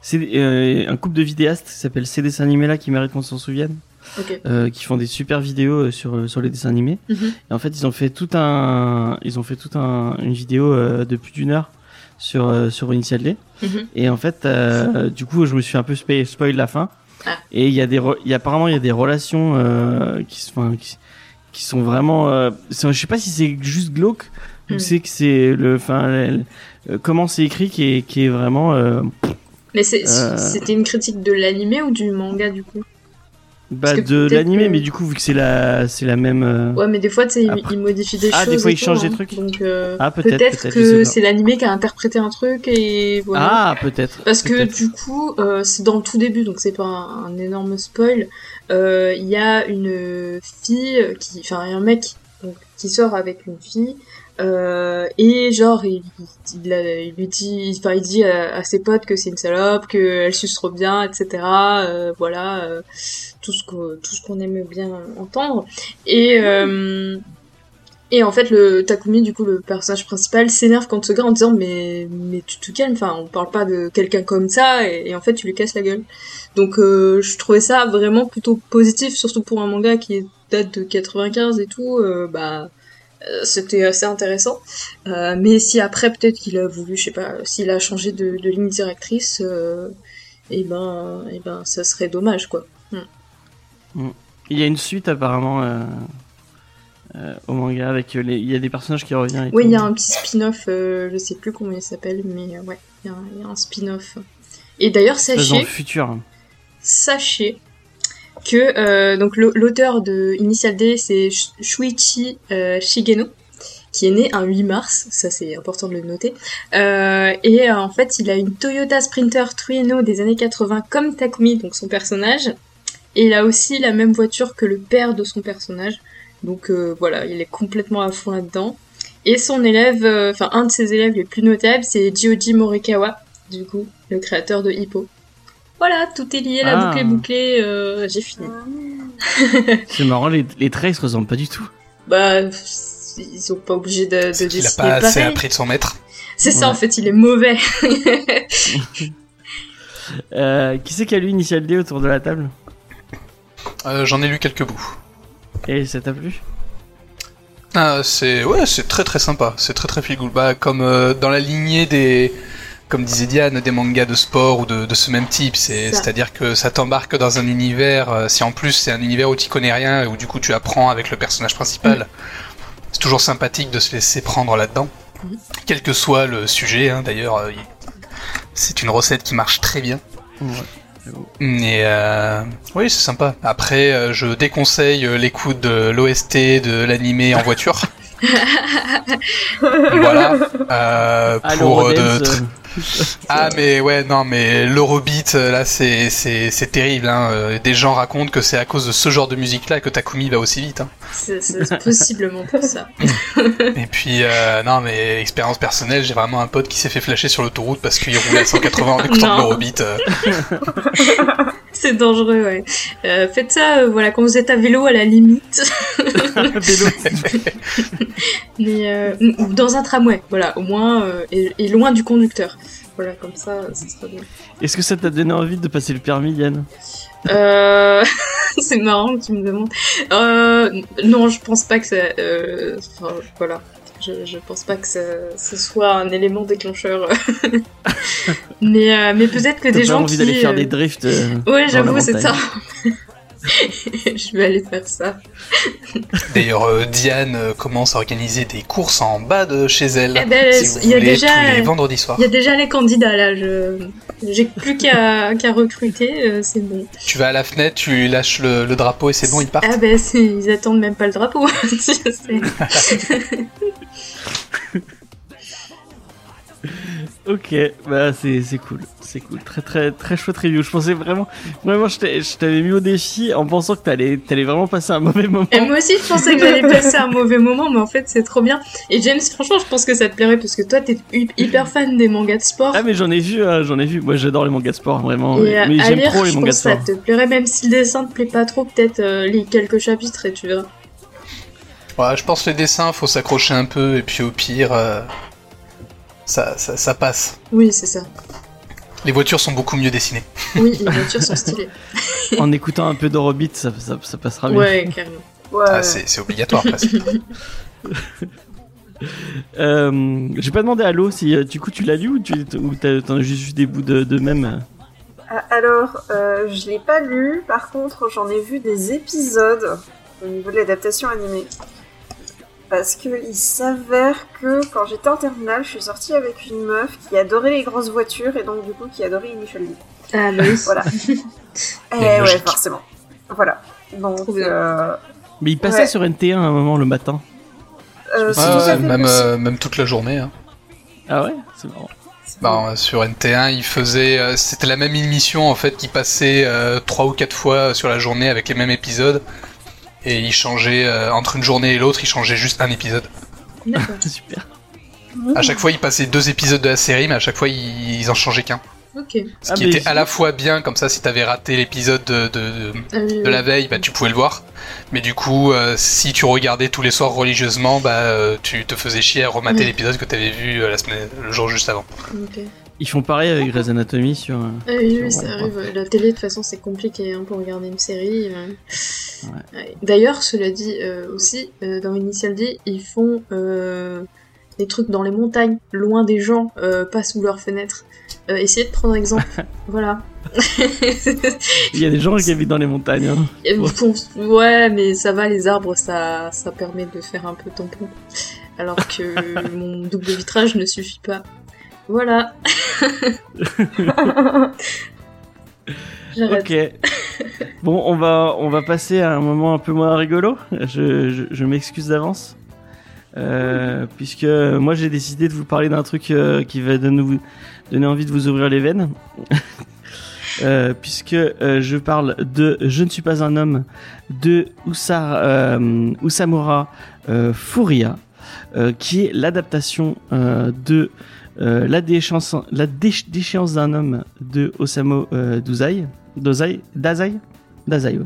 S2: c'est euh, un couple de vidéastes qui s'appelle ces dessins animés là qui méritent qu'on s'en souvienne,
S3: Ok.
S2: euh, qui font des super vidéos euh, sur sur les dessins animés.
S3: Mhm.
S2: Et en fait, ils ont fait tout un, ils ont fait tout un, une vidéo euh, de plus d'une heure sur sur Initial D.
S3: Mhm.
S2: Et en fait, du coup, je me suis un peu spo- spoil la fin.
S3: Ah.
S2: Et il y a des, il y a apparemment il y a des relations qui, se- enfin, qui, qui sont vraiment, je sais pas si c'est juste glauque ou
S3: Mhm.
S2: c'est que c'est le, enfin, comment c'est écrit qui est, qui est vraiment.
S3: Mais
S2: Euh.
S3: c'était une critique de l'animé ou du manga du coup?
S2: Bah, de l'animé,
S3: que-
S2: mais du coup, vu que c'est la, c'est la même. euh,
S3: Ouais, mais des fois, tu sais, ils-
S2: Après-
S3: ils modifient des
S2: Ah,
S3: choses.
S2: des fois, ils changent des
S3: hein.
S2: trucs.
S3: Donc, euh,
S2: Ah, peut-être,
S3: peut-être que c'est l'animé qui a interprété un truc et voilà.
S2: Ah, peut-être.
S3: Parce que du coup, euh, c'est dans le tout début, donc c'est pas un, un énorme spoil. Il y a une fille qui, enfin, un mec donc, qui sort avec une fille. Euh, et genre il, il, il lui dit enfin il dit à, à ses potes que c'est une salope que elle suce trop bien etc euh, voilà euh, tout ce que tout ce qu'on aime bien entendre et euh, et en fait, le Takumi, du coup, le personnage principal, s'énerve contre ce gars en disant mais mais tu te calmes, enfin, on parle pas de quelqu'un comme ça, et, et en fait, tu lui casses la gueule. Donc, euh, je trouvais ça vraiment plutôt positif, surtout pour un manga qui date de 95 et tout. euh, bah, c'était assez intéressant. Euh, mais si après, peut-être qu'il a voulu, je sais pas, s'il a changé de, de ligne directrice, euh, et ben, et ben, ça serait dommage, quoi.
S2: Il y a une suite apparemment euh, euh, au manga avec euh, les, il y a des personnages qui reviennent. et
S3: Oui, il y a un petit spin-off, euh, je sais plus comment il s'appelle, mais euh, ouais, il y, a un- il y a un spin-off. Et d'ailleurs,
S2: Ça, Dans le
S3: sachez,
S2: futur.
S3: sachez que euh, donc l'au- l'auteur de Initial D, c'est Sh- Shuichi euh, Shigeno, qui est né un 8 mars, ça c'est important de le noter. Euh, et en fait, il a une Toyota Sprinter Trueno des années 80 comme Takumi, donc son personnage. Et il a aussi la même voiture que le père de son personnage. Donc voilà, il est complètement à fond là-dedans. Et son élève, enfin un de ses élèves les plus notables, c'est Jioji Morikawa, du coup, le créateur de Hippo. Voilà, tout est lié, la
S2: Ah.
S3: boucle est bouclée, euh, j'ai fini.
S2: C'est marrant, les, les traits ils se ressemblent pas du tout.
S3: Bah, ils sont pas obligés de, de
S4: C'est qu'il a pas assez appris de son maître.
S3: C'est ça en fait, il est mauvais.
S2: Euh, qui c'est qui a lu Initial D autour de la table?
S4: Euh, J'en ai lu quelques bouts.
S2: Et ça t'a plu?
S4: Ah, c'est ouais, c'est très très sympa. C'est très très good. Bah, comme euh, dans la lignée des, comme disait Diane, des mangas de sport ou de, de ce même type. C'est-à-dire que ça t'embarque dans un univers. euh, si en plus c'est un univers où tu connais rien et où du coup tu apprends avec le personnage principal, c'est toujours sympathique de se laisser prendre là-dedans,
S3: Mhm.
S4: quel que soit le sujet. hein, D'ailleurs, euh, c'est une recette qui marche très bien. Euh, oui, c'est sympa. Après, je déconseille l'écoute de l'OST de l'animé en voiture. voilà. Euh,
S2: Ah,
S4: pour euh, de
S2: euh,
S4: ah mais ouais non mais l'Eurobeat là c'est c'est c'est terrible hein. Des gens racontent que c'est à cause de ce genre de musique là que Takumi va aussi vite. Hein.
S3: c'est possiblement pour ça.
S4: Et puis euh, non mais expérience personnelle, j'ai vraiment un pote qui s'est fait flasher sur l'autoroute parce qu'il roulait à 180 en écoutant l'Eurobeat.
S3: C'est dangereux, ouais. Euh, faites ça, euh, voilà, quand vous êtes à vélo à la limite,
S2: Vélo.
S3: mais euh, ou dans un tramway, voilà, au moins euh, et, et loin du conducteur. Voilà, comme ça, ça sera bien.
S2: Est-ce que ça t'a donné envie de passer le permis, Yann?
S3: Euh... c'est marrant que tu me demandes. Euh... Non, je pense pas que ça. Enfin, voilà. Je, je pense pas que ce soit un élément déclencheur. mais euh, mais peut-être que des gens
S2: envie
S3: qui.
S2: d'aller faire
S3: euh,
S2: des drifts euh,
S3: Ouais, j'avoue, c'est ça. je vais aller faire ça.
S4: D'ailleurs, euh, Diane euh, commence à organiser des courses en bas de chez elle.
S3: Eh ben,
S4: si
S3: il y a déjà-
S4: tous les vendredis soirs.
S3: Il y a déjà les candidats là. Je j'ai plus qu'à recruter, euh, c'est bon.
S4: Tu vas à la fenêtre, tu lâches le, le drapeau et c'est bon, ils partent.
S3: Ah ben ils attendent même pas le drapeau.
S2: Ok, bah c'est c'est cool, c'est cool, très très très chouette review. Je pensais vraiment, vraiment, je t'ai- je t'avais mis au défi en pensant que t'allais t'allais vraiment passer un mauvais moment.
S3: Et moi aussi, je pensais que j'allais passer un mauvais moment, mais en fait, c'est trop bien. Et James, franchement, je pense que ça te plairait parce que toi, t'es hy- hyper fan des mangas de sport.
S2: Ah mais j'en ai vu, hein, j'en ai vu. Moi j'adore les mangas de sport, vraiment.
S3: et
S2: mais
S3: à
S2: j'aime
S3: lire,
S2: trop les
S3: je
S2: mangas de
S3: pense que ça
S2: sport.
S3: te plairait, même si le dessin te plaît pas trop, peut-être euh, lis quelques chapitres et tu verras.
S4: Ouais, je pense que les dessins, faut s'accrocher un peu et puis au pire, euh, ça, ça, ça passe.
S3: Oui, c'est ça.
S4: Les voitures sont beaucoup mieux dessinées.
S3: Oui, les voitures sont stylées.
S2: En écoutant un peu d'Eurobeat, ça, ça, ça passera mieux.
S3: Ouais, carrément.
S5: Ouais.
S4: Ah, c'est c'est obligatoire presque.
S2: Euh, J'ai pas demandé à l'eau si euh, du coup tu l'as lu ou tu ou t'as t'en as juste vu des bouts de, de même?
S5: Ah, Alors, euh, je l'ai pas lu, par contre, j'en ai vu des épisodes au niveau de l'adaptation animée. Parce que il s'avère que quand j'étais en terminale, je suis sortie avec une meuf qui adorait les grosses voitures et donc du coup qui adorait Initial D.
S3: Ah bah oui.
S5: Voilà.
S4: Il y
S5: Eh ouais, forcément. Voilà. Donc,
S3: Trop bien.
S5: euh,
S2: Mais il passait
S5: Ouais.
S2: sur NT1 à un moment le matin.
S5: euh,
S2: Ouais,
S4: même, euh, même toute la journée. hein.
S2: Ah ouais, c'est marrant.
S4: Bah, euh, sur NT1, il faisait, euh, c'était la même émission en fait qui passait euh, trois ou quatre fois sur la journée avec les mêmes épisodes. Et il changeait euh, entre une journée et l'autre, il changeait juste un épisode.
S3: D'accord.
S2: Super.
S4: À chaque fois, il passait deux épisodes de la série, mais à chaque fois, ils, ils en changeaient qu'un.
S3: Ok.
S4: Ce
S2: Ah,
S4: qui
S2: mais
S4: était à la fois bien, comme ça, si t'avais raté l'épisode de, de,
S3: Ah oui,
S4: de
S3: oui.
S4: la veille, bah tu pouvais le voir. Mais du coup, euh, si tu regardais tous les soirs religieusement, bah euh, tu te faisais chier à remater
S3: Ouais.
S4: l'épisode que t'avais vu euh, la semaine, le jour juste avant.
S3: Ok.
S2: Ils font pareil avec Grey's Anatomy sur. euh,
S3: Ah oui,
S2: Sur
S3: oui, ça arrive. La télé, de toute façon, c'est compliqué hein, pour regarder une série. euh. Ouais. D'ailleurs, cela dit, euh, aussi, euh, dans Initial D, ils font des trucs dans les montagnes, loin des gens, pas sous leurs fenêtres. Essayez de prendre exemple. voilà.
S2: Il y a des gens qui habitent dans les montagnes. hein.
S3: Bon, ouais, mais ça va, les arbres, ça, ça permet de faire un peu tampon. Alors que mon double vitrage ne suffit pas. Voilà.
S2: Ok. Bon, on va on va passer à un moment un peu moins rigolo. Je, je, m'excuse d'avance. Euh, puisque moi j'ai décidé de vous parler d'un truc euh, qui va donner, donner envie de vous ouvrir les veines. Euh, puisque je parle de Je ne suis pas un homme de euh, Furia, qui est l'adaptation de euh, la déchéance, d'un homme de Osamu euh, Dazai, Dazai, Dazai,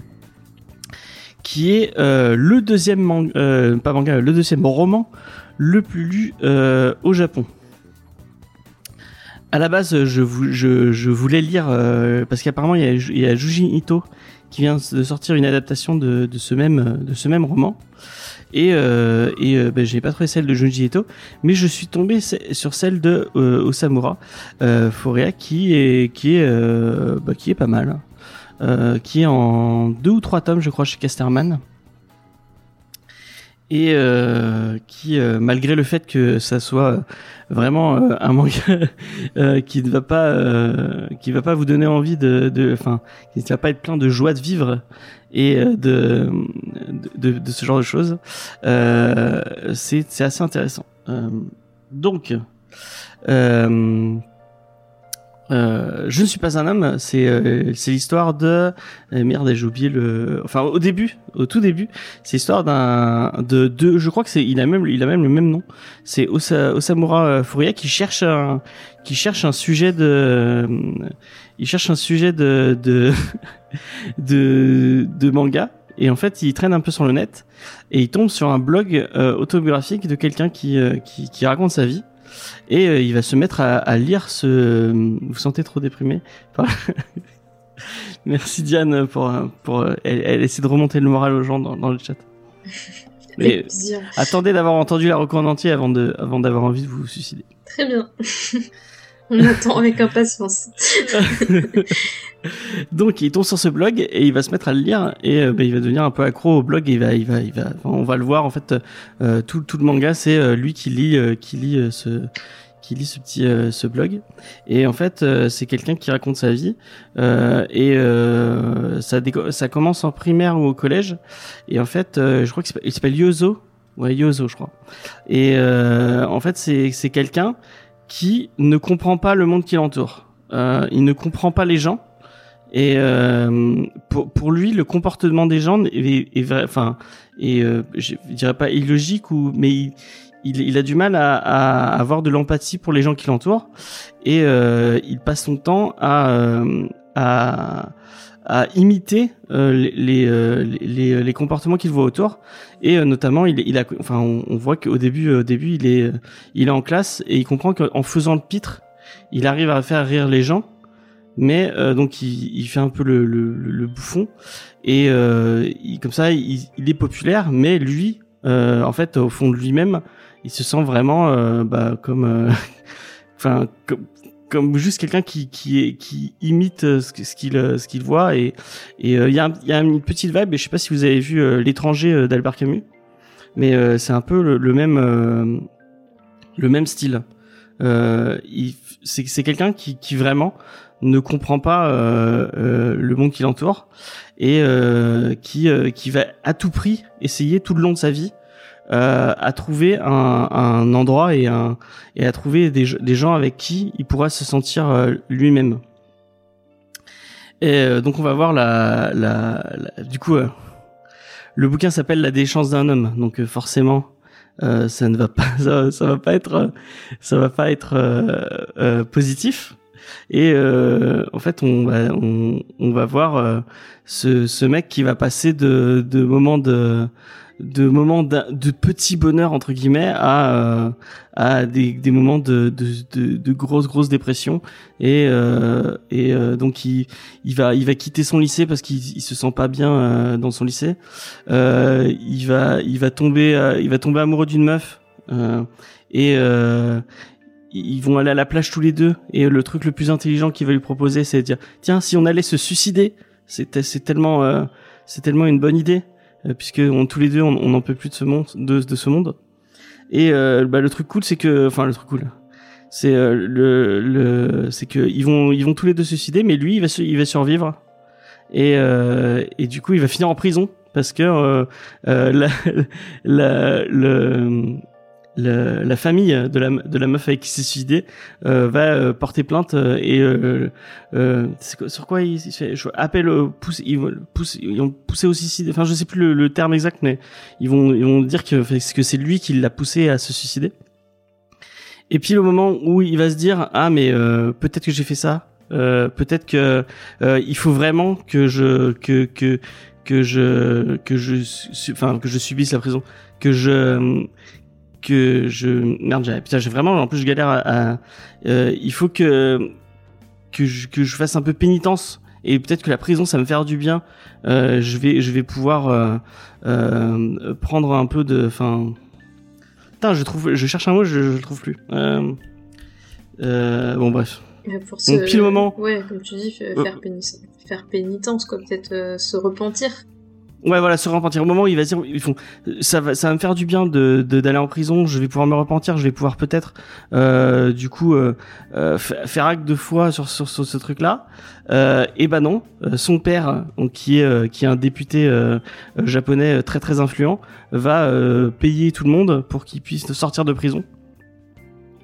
S2: qui est euh, le deuxième manga, euh, pas manga, le deuxième roman le plus lu au Japon. À la base, je, vou- je, je voulais lire parce qu'apparemment il y a, il y a Juji Ito qui vient de sortir une adaptation de ce même roman. Et, euh, et euh, ben, j'ai pas trouvé celle de Junji Ito, mais je suis tombé sur celle de euh, Osamura euh, Furia qui est qui est euh, bah, qui est pas mal, euh, qui est en deux ou trois tomes je crois chez Casterman et euh, qui euh, malgré le fait que ça soit vraiment euh, un manga euh, qui ne va pas euh, qui va pas vous donner envie de enfin qui ne va pas être plein de joie de vivre et euh, de de, de, ce genre de choses euh, c'est assez intéressant. Euh, donc euh, je ne suis pas un homme, c'est euh, l'histoire de euh, merde, j'ai oublié le enfin au début, au tout début, c'est l'histoire d'un de deux je crois que c'est il a même il a même le même nom. C'est Osa, Osamura euh, Furuya qui cherche un qui cherche un sujet de il cherche un sujet de de de, de manga et en fait il traîne un peu sur le net et il tombe sur un blog euh, autobiographique de quelqu'un qui, euh, qui qui raconte sa vie et euh, il va se mettre à, à lire ce vous vous sentez trop déprimé? Merci Diane pour pour elle, elle essaie de remonter le moral aux gens dans, dans le chat. Mais attendez d'avoir entendu la reco en entier avant de avant d'avoir envie de vous suicider.
S3: Très bien. On attend avec impatience.
S2: Donc il tombe sur ce blog et il va se mettre à le lire. Et euh, bah, il va devenir un peu accro au blog et il va il va il va on va le voir en fait euh, tout tout le manga c'est euh, lui qui lit euh, qui lit euh, ce qui lit ce petit ce blog. Et en fait euh, c'est quelqu'un qui raconte sa vie euh, et ça ça commence en primaire ou au collège. Et en fait je crois qu'il s'appelle- Yozo. Ouais Yozo je crois. Et en fait c'est c'est quelqu'un qui ne comprend pas le monde qui l'entoure. Euh, il ne comprend pas les gens. Et euh, pour, pour lui, le comportement des gens est, est vrai, enfin, et euh, je dirais pas illogique ou, mais il, il, a du mal à, à avoir de l'empathie pour les gens qui l'entourent. Et euh, il passe son temps à euh, à, à imiter euh, les les, euh, les les comportements qu'il voit autour. Et euh, notamment il, il a enfin on, on voit qu'au début au début il est il est en classe et il comprend qu'en faisant le pitre il arrive à faire rire les gens. Mais euh, donc il, il fait un peu le, le, le- bouffon. Et euh, il, comme ça il, il est populaire mais lui euh, en fait au fond de lui-même il se sent vraiment euh, bah, comme euh, enfin comme juste quelqu'un qui qui qui imite euh, ce qu'il euh, ce qu'il voit et et euh, il y a il y a une petite vibe et je sais pas si vous avez vu l'étranger d'Albert Camus mais c'est un peu le, le même le même style. Euh, c'est quelqu'un qui qui vraiment ne comprend pas euh, euh, le monde qui l'entoure et qui qui va à tout prix essayer tout le long de sa vie euh, à trouver un, endroit et à trouver des, gens avec qui il pourra se sentir euh, lui-même. Et euh, donc on va voir la, du coup le bouquin s'appelle La déchéance d'un homme donc forcément ça ne va pas ça, ça va pas être ça va pas être positif et en fait on va voir ce, ce mec qui va passer de, de moments de de moments de petit bonheur entre guillemets à euh, à des, des moments de de, de, de grosse dépression et euh, et euh, donc il il va il va quitter son lycée parce qu'il il se sent pas bien euh, dans son lycée. Euh, il va il va tomber euh, il va tomber amoureux d'une meuf. Et ils vont aller à la plage tous les deux. Et le truc le plus intelligent qu'il va lui proposer c'est de dire tiens si on allait se suicider c'est tellement c'est tellement une bonne idée puisque on, tous les deux on n'en peut plus de ce monde de, de ce monde. Et euh, bah, le truc cool c'est que enfin le truc cool c'est euh, le le c'est que ils vont ils vont tous les deux se suicider mais lui il va il va survivre. Et euh, et du coup il va finir en prison parce que euh, euh, la, la le la, la famille de la, de la meuf avec qui s'est suicidé euh, va euh, porter plainte euh, et euh, sur quoi il, il fait pousse ils pousse ils ont poussé au suicide. Enfin je sais plus le, le terme exact mais ils vont ils vont dire que que c'est lui qui l'a poussé à se suicider. Et puis le moment où il va se dire ah mais euh, peut-être que j'ai fait ça. Euh, peut-être que euh, il faut vraiment que je que que que je que je enfin que je subisse la prison, que je que je merde j'ai putain j'ai vraiment en plus je galère à, euh, il faut que que je, que je fasse un peu pénitence et peut-être que la prison ça me faire du bien euh, je vais je vais pouvoir euh, euh, prendre un peu de enfin putain je trouve je cherche un mot je, je le trouve plus bon bref
S3: Pour
S2: Donc, pile au moment-
S3: Ouais, comme tu dis, fa- faire, pénitence, faire pénitence, quoi. Peut-être se repentir.
S2: Ouais, voilà, se repentir. Au moment où il va dire, ils ça va, ça va me faire du bien de d'aller en prison. Je vais pouvoir me repentir. Je vais pouvoir peut-être, euh, du coup, euh, euh, fa- faire acte de foi sur sur, sur ce truc-là. Et ben non, son père, qui est qui est un député japonais très très influent, va payer tout le monde pour qu'il puisse sortir de prison.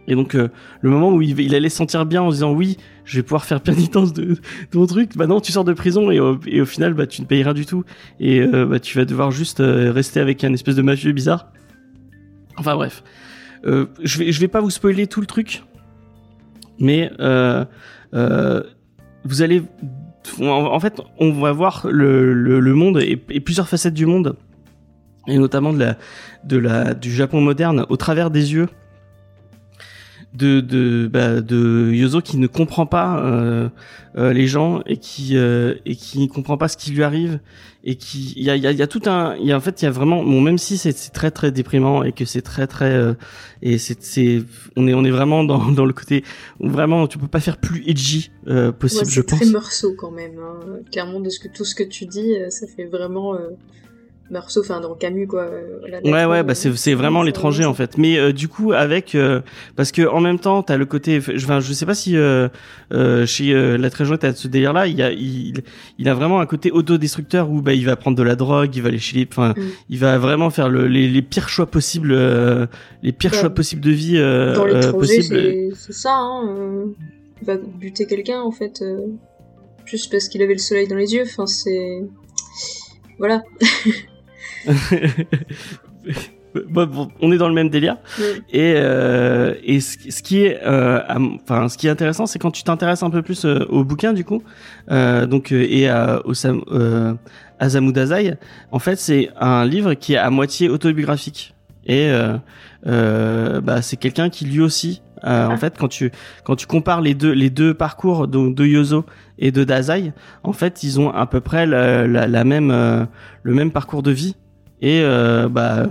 S2: Et donc euh, le moment où il, allait se sentir bien en disant oui, je vais pouvoir faire pénitence de, de mon truc, bah non, tu sors de prison et au, final bah tu ne payes rien du tout. Et euh, bah tu vas devoir juste euh, rester avec un espèce de mafieux bizarre. Enfin bref, je vais je vais pas vous spoiler tout le truc, mais vous allez en, fait on va voir le, le, le monde et, et plusieurs facettes du monde et notamment de la de la du Japon moderne au travers des yeux de de bah, de Yozo qui ne comprend pas euh, euh, les gens et qui euh, et qui ne comprend pas ce qui lui arrive et qui il y a il y a, y a tout un il y a en fait il y a vraiment bon même si c'est c'est très très déprimant et que c'est très très euh, et c'est c'est on est on est vraiment dans dans le côté où vraiment tu peux pas faire plus edgy euh, possible
S3: Ouais,
S2: je
S3: c'est
S2: pense
S3: très morceau quand même. Hein. Clairement, de ce que, tout ce que tu dis, euh, ça fait vraiment euh, morceau, enfin dans Camus quoi. euh,
S2: Ouais ouais
S3: euh,
S2: bah c'est c'est vraiment l'étranger en fait mais euh, du coup avec euh, parce que en même temps t'as le côté je enfin, je sais pas si euh, euh, chez euh, la très jolie t'as ce délire là il a il il a vraiment un côté autodestructeur où bah il va prendre de la drogue il va aller chez les enfin
S3: Mm.
S2: il va vraiment faire le, les, les pires choix possibles euh, les pires
S3: Ouais.
S2: choix possibles de vie euh,
S3: Dans
S2: euh,
S3: l'étranger, c'est ça. Hein, euh, il va buter quelqu'un en fait, euh, juste parce qu'il avait le soleil dans les yeux. Enfin, c'est voilà.
S2: Bon, bon, on est dans le même délire. Et euh, et ce, ce qui est euh, enfin ce qui est intéressant c'est quand tu t'intéresses un peu plus euh, au bouquin du coup euh, donc euh, et à Osam, euh, Asamu Dazai en fait c'est un livre qui est à moitié autobiographique. Et bah c'est quelqu'un qui lui aussi euh, en fait quand tu quand tu compares les deux les deux parcours donc de Yozo et de Dazai en fait ils ont à peu près la, la, la même euh, le même parcours de vie et euh, bah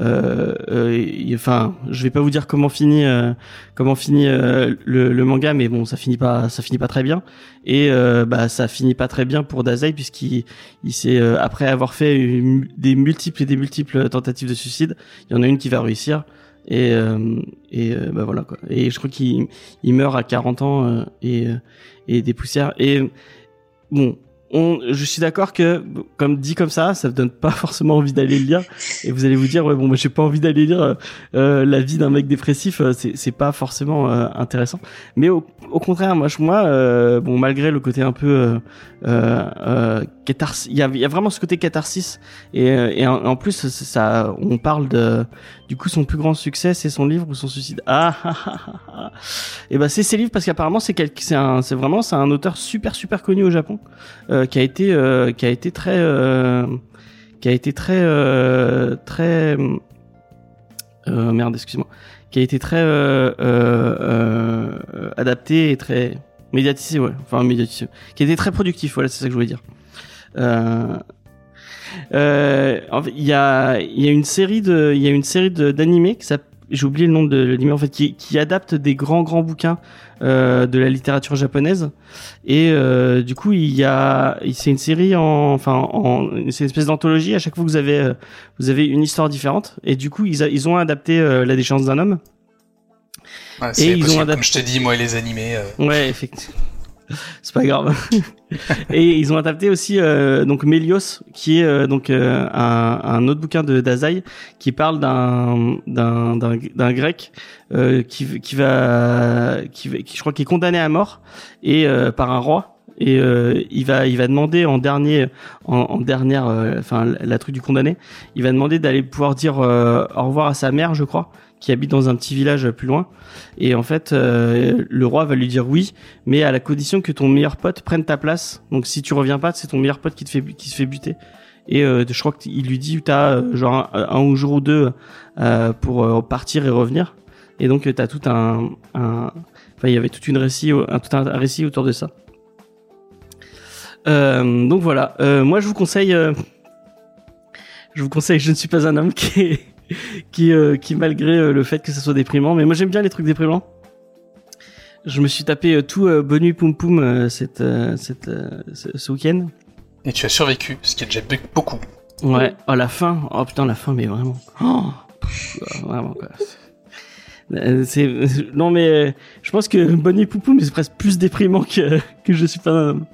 S2: euh, euh, enfin je vais pas vous dire comment finit euh, comment finit le, le manga mais bon ça finit pas ça finit pas très bien. Et bah ça finit pas très bien pour Dazai puisqu'il il s'est après avoir fait des multiples et des multiples tentatives de suicide il y en a une qui va réussir. Et euh, et bah voilà quoi. Et je crois qu'il il meurt à 40 ans euh, et et des poussières. Et bon on, je suis d'accord que, comme dit comme ça, ça ne donne pas forcément envie d'aller le lire. Et vous allez vous dire, ouais, bon, moi, j'ai pas envie d'aller lire euh, euh, la vie d'un mec dépressif. euh, c'est, c'est pas forcément euh, intéressant. Mais au, au contraire, moi, je, moi, euh, bon, malgré le côté un peu euh, euh, il y a, y a vraiment ce côté catharsis. Et, et en, en plus, ça, on parle de, du coup, son plus grand succès, c'est son livre ou son suicide. Ah, ah, ah, ah, ah. Et ben, c'est ses livres parce qu'apparemment, c'est c'est c'est vraiment, c'est un auteur super, super connu au Japon euh, qui a été euh, qui a été très euh, qui a été très euh, très euh, merde excuse-moi qui a été très euh, euh, euh, adapté et très médiatisé ouais enfin médiatisé qui a été très productif voilà c'est ça que je voulais dire euh, il y a il y a une série de il y a une série d'animés qui s'appelle j'ai oublié le nom de l'anime en fait qui, qui adapte des grands grands bouquins euh, de la littérature japonaise et euh, du coup il y a c'est une série en enfin en c'est une espèce d'anthologie à chaque fois que vous avez euh, vous avez une histoire différente et du coup ils a- ils ont adapté euh, la déchéance d'un homme
S4: Ouais,
S2: Et ils ont adapté-
S4: comme je t'ai dit, moi et les animés. euh,
S2: Ouais, effectivement. C'est pas grave. et ils ont adapté aussi euh, donc Mélios, qui est euh, donc euh, un, un autre bouquin de Dazai qui parle d'un d'un d'un grec euh, qui qui va qui, je crois qui est condamné à mort et euh, par un roi. Et euh, il va il va demander en dernier en, en dernière euh, enfin la, la truc du condamné il va demander d'aller pouvoir dire euh, au revoir à sa mère je crois qui habite dans un petit village plus loin. Et en fait euh, le roi va lui dire oui mais à la condition que ton meilleur pote prenne ta place. Donc si tu reviens pas c'est ton meilleur pote qui te fait qui se fait buter. Et euh, je crois qu'il lui dit t'as euh, genre un, jour ou deux euh, pour euh, partir et revenir. Et donc t'as tout un, enfin il y avait toute une récit un tout un, récit autour de ça. Euh, donc voilà. Euh, moi je vous conseille euh, je vous conseille je ne suis pas un homme qui est- qui euh, qui malgré euh, le fait que ça soit déprimant mais moi j'aime bien les trucs déprimants je me suis tapé euh, tout Bonne Nuit Poum Poum cette, cette, ce, ce week-end.
S4: Et tu as survécu, ce qui est déjà be- beaucoup.
S2: Ouais. Oh, la fin. Oh putain, la fin, mais vraiment. Oh, pff, vraiment, quoi. C'est, non, mais je pense que Bonne Nuit Poum Poum, c'est presque plus déprimant que, que Je suis pas un homme.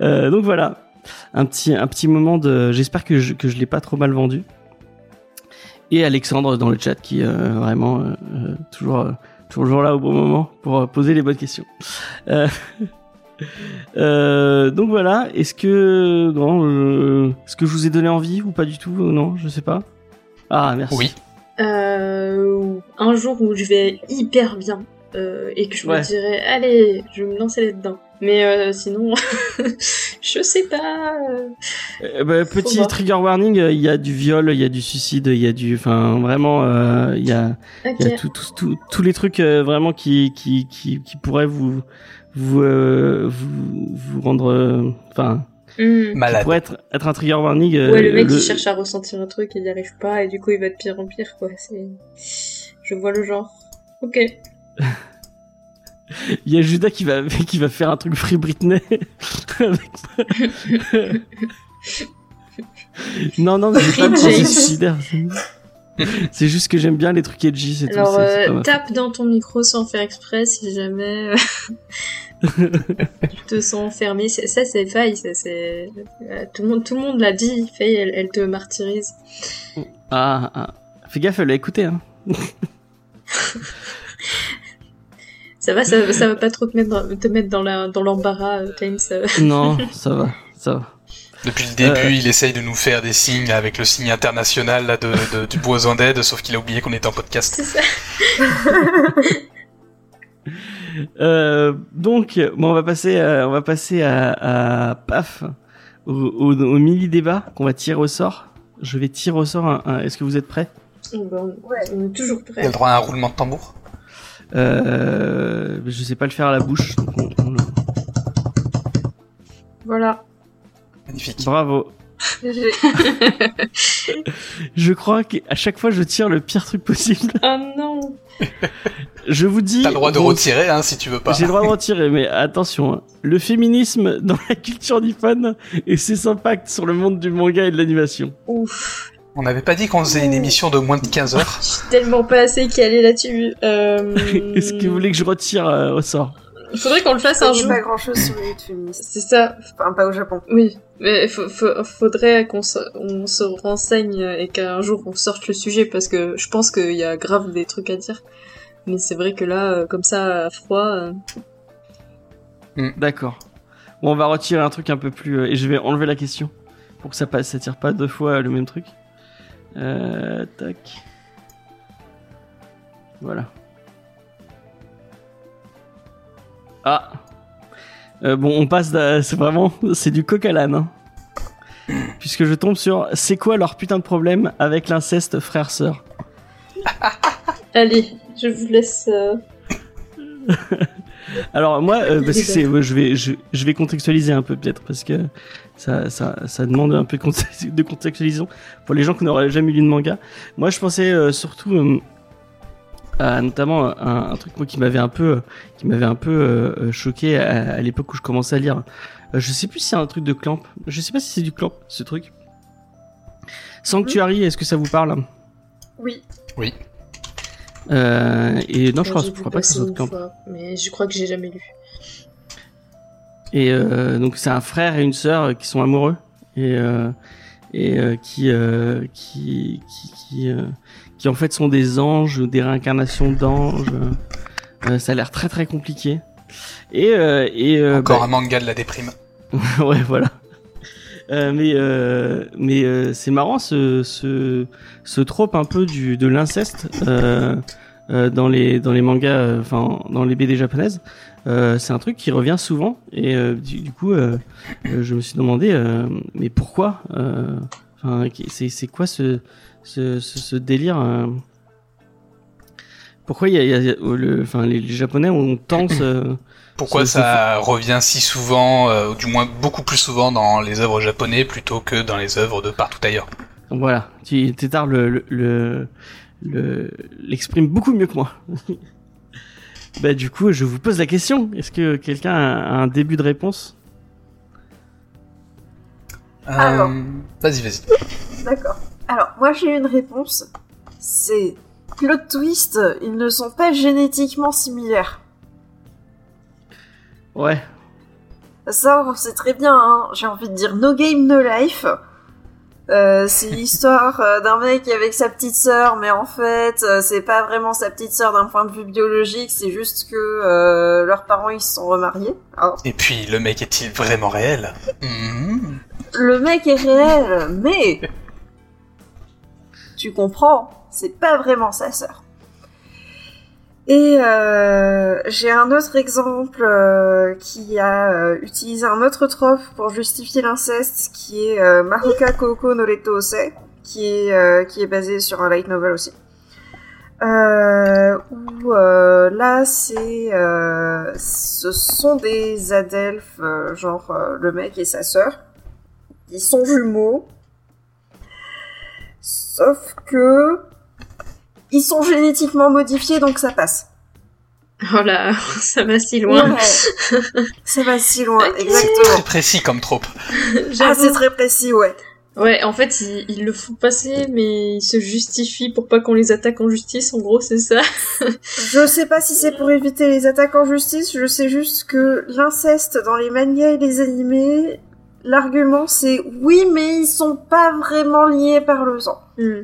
S2: Euh, donc voilà. Un petit, un petit moment de. J'espère que je, que je l'ai pas trop mal vendu. Et Alexandre dans le chat qui euh, vraiment euh, euh, toujours euh, toujours là au bon moment pour euh, poser les bonnes questions. Euh, euh, donc voilà, est-ce que non, euh, est-ce que je vous ai donné envie ou pas du tout? Non, je sais pas. Ah merci.
S4: Oui.
S3: Euh, un jour où je vais hyper bien euh, et que je
S2: Ouais.
S3: me dirais allez, je vais me lancer là-dedans. Mais euh, sinon, je sais pas. euh,
S2: Euh, bah, petit
S3: voir.
S2: trigger warning, euh, il y a du viol, il y a du suicide, il y a du, enfin vraiment, euh, il y a,
S3: Ok.
S2: il y a tout, tout- tout- tous les trucs euh, vraiment qui, qui, qui, qui pourraient vous, vous, euh, vous, vous rendre, enfin, qui
S4: Malade.
S2: pourrait être, être un trigger warning. euh,
S3: Ouais, le mec il cherche à ressentir un truc, il n'y arrive pas et du coup il va de pire en pire quoi. Je vois le genre. Ok.
S2: Il y a Judas qui va, qui va faire un truc Free Britney. non, non, mais j'ai pas de suicidaire. C'est juste que j'aime bien les trucs edgy, c'est tout.
S3: Alors euh, tape dans ton micro sans faire exprès si jamais euh, tu te sens fermé. C'est- Ça c'est faille, ça c'est euh, tout le monde tout le monde l'a dit. Faye elle, elle te martyrise.
S2: Ah, ah. Fais gaffe, elle a écouté, hein.
S3: Ça va, ça, ça va pas trop te mettre dans, te mettre dans la dans l'embarras, euh, James. euh.
S2: Non, ça va, ça va.
S4: Depuis le début,
S2: Euh.
S4: il essaye de nous faire des signes avec le signe international là, de, de- du besoin d'aide, sauf qu'il a oublié qu'on était en podcast.
S3: C'est ça.
S2: Euh, donc, bon, on va passer, à, on va passer à, à paf au, au, au mini débat qu'on va tirer au sort. Je vais tirer au sort. Un, un- Est-ce que vous êtes prêts?
S3: Bon,
S5: Ouais.
S3: on est toujours
S4: Il a
S3: prêt.
S4: le droit à un roulement de tambour.
S2: Euh, Je sais pas le faire à la bouche. donc on- on le-
S3: Voilà.
S4: Magnifique.
S2: Bravo. Je crois qu'à chaque fois je tire le pire truc possible.
S3: Oh non.
S2: Je vous dis.
S4: T'as le droit de
S2: bon,
S4: retirer hein, si tu veux pas.
S2: J'ai le droit de retirer, mais attention, hein. le féminisme dans la culture nippone et ses impacts sur le monde du manga et de l'animation.
S3: Ouf.
S4: On n'avait pas dit qu'on faisait une émission de moins de 15 heures.
S3: Je suis tellement pas assez calée là-dessus. Euh...
S2: Est-ce que vous voulez que je retire euh, au sort
S3: Il faudrait qu'on le fasse un jour.
S5: pas grand chose sur les féministes.
S3: C'est ça.
S5: Enfin, pas au Japon.
S3: Oui. Mais faudrait qu'on se, on se renseigne et qu'un jour on sorte le sujet parce que je pense qu'il y a grave des trucs à dire. Mais c'est vrai que là, euh, comme ça, à froid. euh,
S2: D'accord. Bon, on va retirer un truc un peu plus euh, et je vais enlever la question pour que ça passe, ça tire pas deux fois le même truc. Euh, tac. Voilà. Ah. Euh, bon, on passe. C'est vraiment, c'est du coq à l'âne. hein. Puisque je tombe sur, c'est quoi leur putain de problème avec l'inceste frère-sœur
S3: Allez, je vous laisse. euh,
S2: Alors moi, euh, parce que
S3: Débat.
S2: c'est, je vais, je, je vais contextualiser un peu peut-être parce que ça, ça, ça demande un peu de conte- de contextualisation pour les gens qui n'auraient jamais lu de manga. Moi, je pensais euh, surtout euh, à notamment un, un truc moi qui m'avait un peu, qui m'avait un peu choqué à, à l'époque où je commençais à lire. Je sais plus si c'est un truc de Clamp. Je sais pas si c'est du Clamp ce truc. Sanctuary, est-ce que ça vous parle?
S5: Oui.
S2: Euh, Et non, je crois, je crois pas que ça soit de
S3: une
S2: Clamp.
S3: fois, mais je crois que j'ai jamais lu.
S2: Et euh, donc c'est un frère et une sœur qui sont amoureux et euh, et euh, qui, euh, qui qui qui euh, qui en fait sont des anges, des réincarnations d'anges. Euh, ça a l'air très très compliqué. Et euh, et euh,
S4: Encore
S2: bah,
S4: un manga de la déprime.
S2: ouais voilà. Euh, mais euh, mais euh, c'est marrant ce ce ce trope un peu du de l'inceste euh, euh, dans les dans les mangas enfin dans les BD japonaises. C'est un truc qui revient souvent et du, du coup je me suis demandé mais pourquoi Enfin, c'est c'est quoi ce ce, ce, ce délire Pourquoi il y a, y y a- le, les, les Japonais ont tant ce
S4: Pourquoi ça revient si souvent, euh, ou du moins beaucoup plus souvent dans les œuvres japonais plutôt que dans les œuvres de partout ailleurs
S2: Voilà, tu Tétard le le le- le- l'exprime beaucoup mieux que moi. bah du coup, je vous pose la question. Est-ce que quelqu'un a un début de réponse?
S5: Alors.
S4: Euh, Vas-y, vas-y.
S5: D'accord. Alors, moi j'ai une réponse. C'est plot twist, ils ne sont pas génétiquement similaires.
S2: Ouais.
S5: Ça, on sait très bien, hein. j'ai envie de dire no game, no life. Euh, c'est l'histoire euh, d'un mec avec sa petite sœur, mais en fait, euh, c'est pas vraiment sa petite sœur d'un point de vue biologique, c'est juste que euh, leurs parents ils se sont remariés. Alors,
S4: Et puis, le mec est-il vraiment réel?
S5: Le mec est réel, mais tu comprends, c'est pas vraiment sa sœur. Et euh, j'ai un autre exemple euh, qui a euh, utilisé un autre trope pour justifier l'inceste, qui est euh, Mahoka Koko no Reto Ose, qui est euh, qui est basé sur un light novel aussi. Euh, où là c'est ce sont des adelphes genre le mec et sa sœur ils sont jumeaux sauf que ils sont génétiquement modifiés donc ça passe
S3: Oh là, ça va si loin.
S5: Ouais. ça va si loin exactement
S4: Très précis comme trope.
S5: ah c'est très précis ouais
S3: Ouais, en fait, ils, ils le font passer, mais ils se justifient pour pas qu'on les attaque en justice. En gros, c'est ça.
S5: Je sais pas si c'est pour éviter les attaques en justice, je sais juste que l'inceste dans les mangas et les animés, l'argument c'est oui, mais ils sont pas vraiment liés par le sang.
S3: Hmm.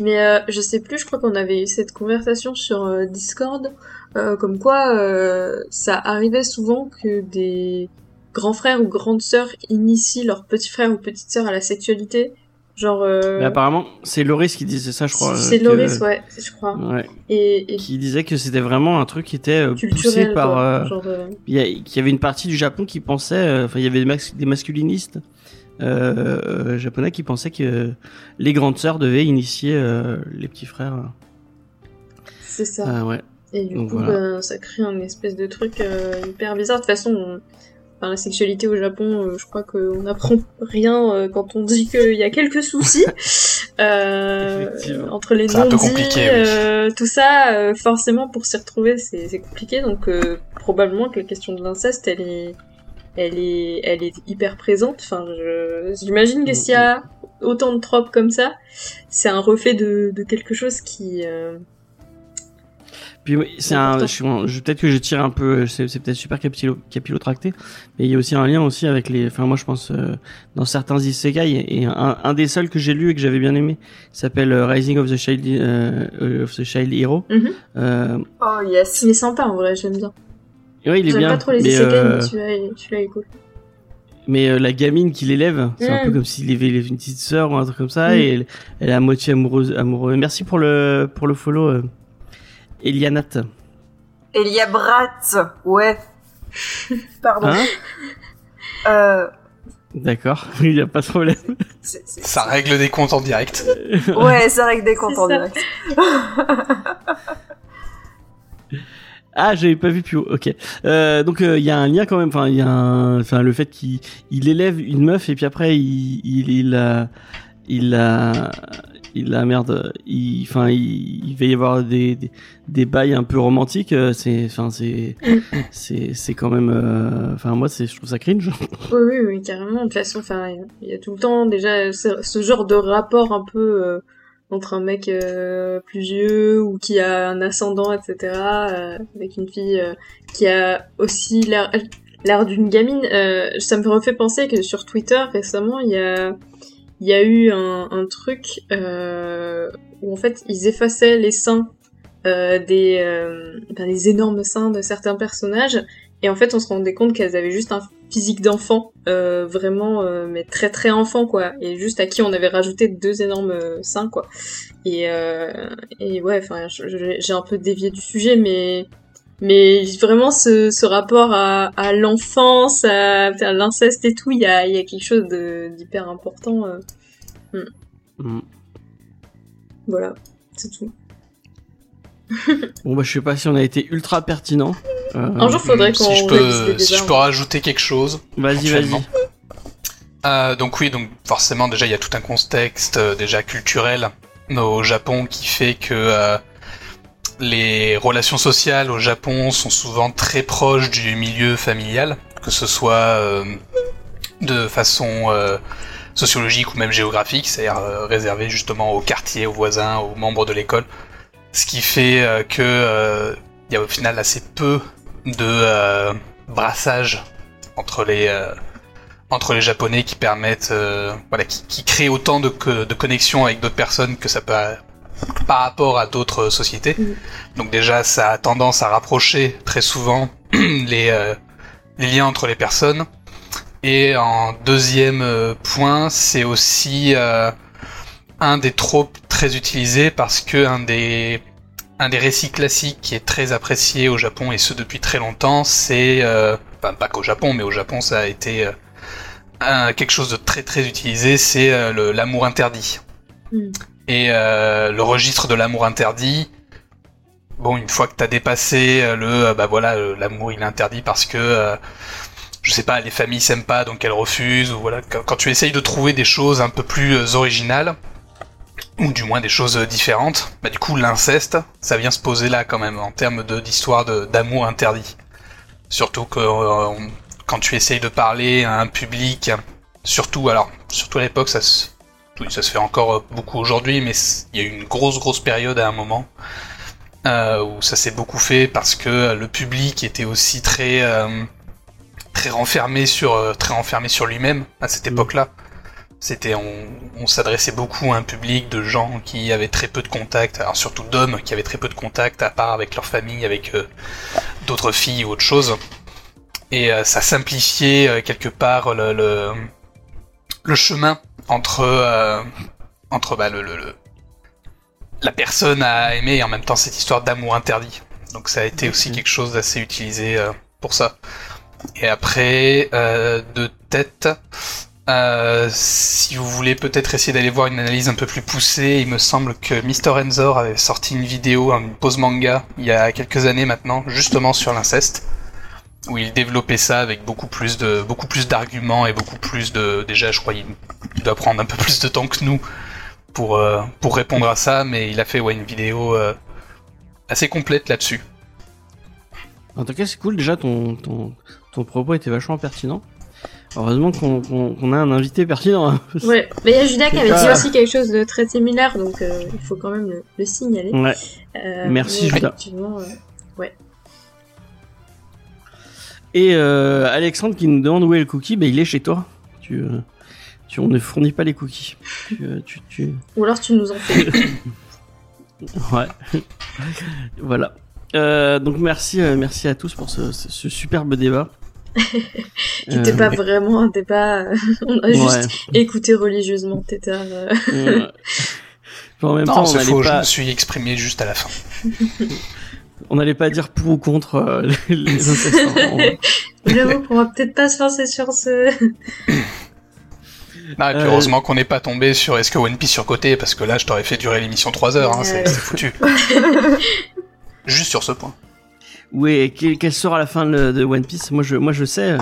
S3: Mais euh, je sais plus, je crois qu'on avait eu cette conversation sur euh, Discord, euh, comme quoi euh, ça arrivait souvent que des grands frères ou grandes sœurs initient leurs petits frères ou petites sœurs à la sexualité. Genre... Euh,
S2: Mais apparemment, c'est Loris qui disait ça, je crois.
S3: c'est
S2: euh, que-
S3: Loris, ouais, je crois.
S2: Ouais.
S3: Et, et
S2: Qui disait que c'était vraiment un truc qui était euh, poussé par.
S3: quoi.
S2: euh,
S3: Genre,
S2: Il y, a- qu'il y avait une partie du Japon qui pensait, euh, enfin il y avait des, mas- des masculinistes euh, japonais qui pensaient que les grandes sœurs devaient initier euh, les petits frères.
S3: c'est ça.
S2: Ah ouais.
S3: Et du
S2: Donc
S3: coup,
S2: voilà.
S3: ben, ça crée un espèce de truc euh, hyper bizarre. De toute façon, on- enfin, la sexualité au Japon, euh, je crois qu'on n'apprend rien euh, quand on dit qu'il y a quelques soucis. Euh, entre les non-dits,
S4: oui.
S3: euh, tout ça, euh, forcément, pour s'y retrouver, c'est c'est compliqué. Donc, euh, probablement que la question de l'inceste, elle est, elle est, elle est hyper présente. Enfin, j'imagine que s'il y a autant de tropes comme ça, c'est un reflet de, de quelque chose qui, euh,
S2: Puis oui, c'est un, je, peut-être que je tire un peu, c'est c'est peut-être super capilo, capillotracté, mais il y a aussi un lien aussi avec les, enfin moi je pense euh, dans certains isekai et un, un des seuls que j'ai lu et que j'avais bien aimé s'appelle euh, Rising of the Child euh, of the Child Hero.
S3: Mhm.
S2: Euh,
S5: Oh yes.
S3: il est sympa en vrai, j'aime bien.
S2: Ouais, il est
S3: J'aime
S2: bien.
S3: pas trop les
S2: mais,
S3: isekai,
S2: euh,
S3: mais celui-là, est cool.
S2: Mais euh, la gamine qui l'élève, c'est un
S3: Mm.
S2: peu comme s'il avait une petite sœur ou un truc comme ça,
S3: Mm.
S2: et elle, elle est à moitié amoureuse. amoureuse. Merci pour le pour le follow, euh, Elianat.
S5: Elia Brat, ouais. Pardon.
S2: Hein
S5: Euh,
S2: D'accord, il y a pas de problème.
S4: Ça règle des comptes en direct.
S5: Ouais, vrai que des comptes en
S3: ça.
S5: direct.
S2: Ah, j'avais pas vu plus haut. Ok. Euh, donc il y a un lien quand même. Enfin, il y a enfin le fait qu'il il élève une meuf et puis après il il il a il a il a merde. Il enfin il, va y avoir des, des bails un peu romantiques. euh, C'est enfin c'est c'est c'est quand même. euh, Enfin moi c'est je trouve ça cringe.
S3: Oui, oui, oui, carrément. De toute façon, enfin, il y a tout le temps déjà ce, genre de rapport un peu euh, entre un mec euh, plus vieux ou qui a un ascendant, etc., euh, avec une fille euh, qui a aussi l'air d'une gamine. Euh, ça me refait penser que sur Twitter récemment, il y a il y a eu un, un truc euh, où en fait ils effaçaient les seins euh, des ben, des énormes seins de certains personnages et en fait on se rendait compte qu'elles avaient juste un physique d'enfant, euh, vraiment, euh, mais très très enfant quoi, et juste à qui on avait rajouté deux énormes euh, seins quoi. Et euh, et ouais, enfin, j'ai un peu dévié du sujet, mais mais vraiment ce, ce rapport à, à l'enfance, à, à l'inceste et tout, il y a, il y a quelque chose d'hyper important. euh.
S2: Mm.
S3: Voilà, c'est tout.
S2: Bon bah je sais pas si on a été ultra pertinent. Euh,
S3: Un jour, faudrait qu'on
S4: si je peux, si je peux rajouter quelque chose.
S2: Vas-y, vas-y.
S4: Euh, donc oui, donc forcément déjà il y a tout un contexte euh, déjà culturel au Japon qui fait que euh, les relations sociales au Japon sont souvent très proches du milieu familial, que ce soit euh, de façon euh, sociologique ou même géographique, c'est-à-dire euh, réservé justement aux quartiers, aux voisins, aux membres de l'école, ce qui fait euh, que euh, il y a au final assez peu de euh, brassage entre les euh, entre les japonais qui permettent euh, voilà qui, qui créent autant de, de connexions avec d'autres personnes que ça peut par rapport à d'autres sociétés.
S3: Mhm.
S4: Donc déjà ça a tendance à rapprocher très souvent les euh, les liens entre les personnes. Et en deuxième euh, point, c'est aussi euh, un des tropes très utilisés parce que un des un des récits classiques qui est très apprécié au Japon et ce depuis très longtemps, c'est euh, enfin pas qu'au Japon, mais au Japon ça a été euh, un- quelque chose de très très utilisé, c'est euh, l'amour interdit.
S3: Mm.
S4: Et le registre de l'amour interdit, bon une fois que t'as dépassé le bah voilà l'amour il est interdit parce que je sais pas les familles s'aiment pas donc elles refusent ou voilà quand, tu essayes de trouver des choses un peu plus originales ou du moins des choses euh, différentes, bah du coup l'inceste, ça vient se poser là quand même en termes d'histoire d'amour interdit. Surtout que euh, on- quand tu essayes de parler à un public, surtout alors surtout à l'époque ça se oui, ça se fait encore euh, beaucoup aujourd'hui, mais il y a eu une grosse grosse période à un moment euh, où ça s'est beaucoup fait parce que le public était aussi très euh, très renfermé sur très renfermé sur lui-même à cette
S2: Mm.
S4: époque-là. C'était on, on s'adressait beaucoup à un public de gens qui avaient très peu de contact, alors surtout d'hommes qui avaient très peu de contact à part avec leur famille, avec euh, d'autres filles ou autre chose. Et euh, ça simplifiait euh, quelque part le, le, le chemin entre entre bah, le, le- le- la personne à aimer et en même temps cette histoire d'amour interdit. Donc ça a été aussi quelque chose d'assez utilisé pour ça. Et après, euh, de tête, euh, si vous voulez peut-être essayer d'aller voir une analyse un peu plus poussée, il me semble que Mr. Enzor avait sorti une vidéo, une pause manga, il y a quelques années maintenant, justement sur l'inceste, où il développait ça avec beaucoup plus de beaucoup plus d'arguments et beaucoup plus de déjà, je crois, il il doit prendre un peu plus de temps que nous pour euh, répondre à ça, mais il a fait une vidéo euh, assez complète là-dessus.
S2: En tout cas, c'est cool. Déjà, ton, ton propos était vachement pertinent. Heureusement qu'on a un invité pertinent. hein.
S3: Ouais, mais il y a Judas qui avait
S2: pas-
S3: dit aussi quelque chose de très similaire, donc euh, il faut quand même le, le signaler.
S2: Ouais.
S3: Euh,
S2: Merci, Judas.
S3: euh,
S2: Et euh, Alexandre qui nous demande où est le cookie, bah, il est chez toi. Tu, tu, on ne fournit pas les cookies. Tu, tu, tu...
S3: Ou alors tu nous en fais.
S2: Ouais. voilà. Euh, donc merci, euh, merci à tous pour ce, ce- ce superbe débat.
S3: Qui n'était
S2: Euh,
S3: pas vraiment un débat. euh, On a juste
S2: ouais.
S3: écouté religieusement Tétard. euh.
S2: Ouais. en même temps, on
S4: faux, je
S2: pas,
S4: me suis exprimé juste à la fin.
S2: on n'allait pas dire pour ou contre euh, les, les incestants. On-
S3: J'avoue qu'on va peut-être pas se lancer sur ce.
S4: Non, et puis
S2: Euh,
S4: heureusement qu'on n'est pas tombé sur est-ce que One Piece surcoté, parce que là je t'aurais fait durer l'émission 3 heures, hein, c'est foutu. Juste sur ce point.
S2: Oui, quelle, quelle sera la fin de, de One Piece? Moi, je, moi, je sais,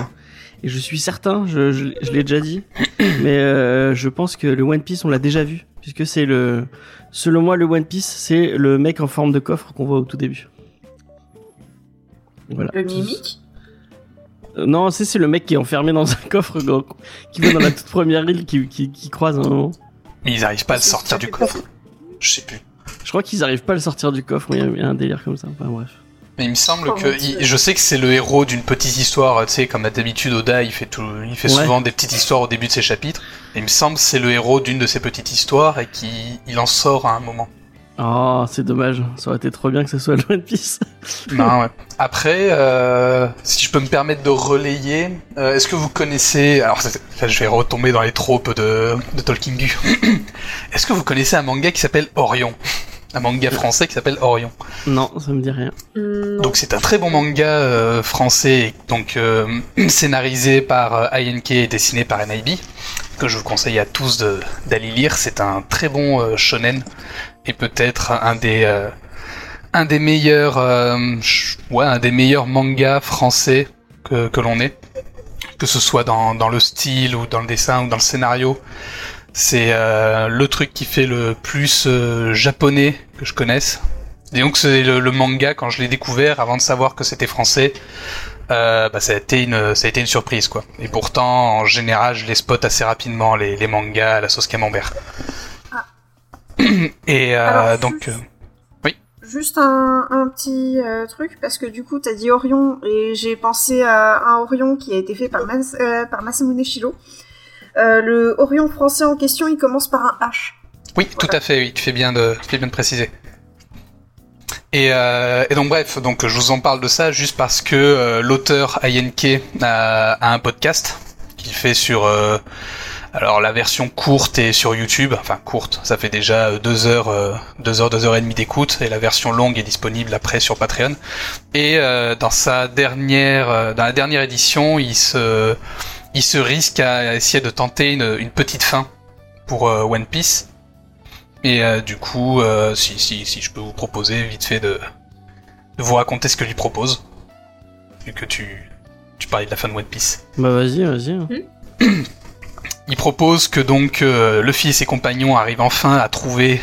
S2: et je suis certain, je, je, je l'ai déjà dit, mais euh, je pense que le One Piece, on l'a déjà vu, puisque c'est le, selon moi, le One Piece, c'est le mec en forme de coffre qu'on voit au tout début. Voilà.
S5: Le mimique?
S2: Euh, Non, c'est c'est le mec qui est enfermé dans un coffre gros, qui va dans la toute première île, qui, qui, qui croise un moment.
S4: Mais ils arrivent pas à le sortir du coffre? Je sais plus.
S2: Je crois qu'ils arrivent pas à le sortir du coffre, il y a- il y, a un délire comme ça. Enfin bref.
S4: Mais il me semble
S5: Oh,
S4: que il- je sais que c'est le héros d'une petite histoire, tu sais, comme d'habitude Oda, il fait tout, il fait
S2: Ouais.
S4: souvent des petites histoires au début de ses chapitres. Et il me semble que c'est le héros d'une de ces petites histoires et qui il en sort à un moment.
S2: Oh, c'est dommage. Ça aurait été trop bien que ce soit le One Piece.
S4: Non, ouais. Après, euh, si je peux me permettre de relayer, euh, est-ce que vous connaissez... Alors là, je vais retomber dans les tropes de, de Tolkien Gu. est-ce que vous connaissez un manga qui s'appelle Orion? Un manga français qui s'appelle Orion.
S2: Non, ça me dit rien.
S3: Non.
S4: Donc c'est un très bon manga euh, français, donc euh, scénarisé par euh, INK et dessiné par NIB, que je vous conseille à tous d'aller lire. C'est un très bon euh, shonen et peut-être un des euh, un des meilleurs euh, ch- ouais un des meilleurs mangas français que, que l'on ait, que ce soit dans, dans le style ou dans le dessin ou dans le scénario. C'est euh, le truc qui fait le plus euh, japonais que je connaisse. Et donc c'est le, le manga quand je l'ai découvert avant de savoir que c'était français, euh, bah, ça a été une ça a été une surprise quoi. Et pourtant en général je les spot assez rapidement les, les mangas à la sauce camembert. Et euh,
S5: Alors,
S4: donc euh,
S5: Juste un, un petit truc, parce que du coup, t'as dit Orion, et j'ai pensé à un Orion qui a été fait par, Mas par Masamune Shiro. Euh, le Orion français en question, il commence par un H.
S4: Oui, tout à fait, oui, tu fais bien de, tu fais bien de préciser. Et, euh, et donc bref, donc je vous en parle de ça juste parce que euh, l'auteur INK a, a un podcast qu'il fait sur euh, alors la version courte est sur YouTube, enfin courte, ça fait déjà deux heures, deux heures, deux heures et demie d'écoute, et la version longue est disponible après sur Patreon. Et dans sa dernière, dans la dernière édition, il se, il se risque à essayer de tenter une, une petite fin pour euh, One Piece. Et euh, du coup, euh, si, si, si je peux vous proposer vite fait de, de vous raconter ce que lui propose, vu que tu, tu parlais de la fin de One Piece.
S2: Bah vas-y, vas-y. hein.
S4: Il propose que donc euh, Luffy et ses compagnons arrivent enfin à trouver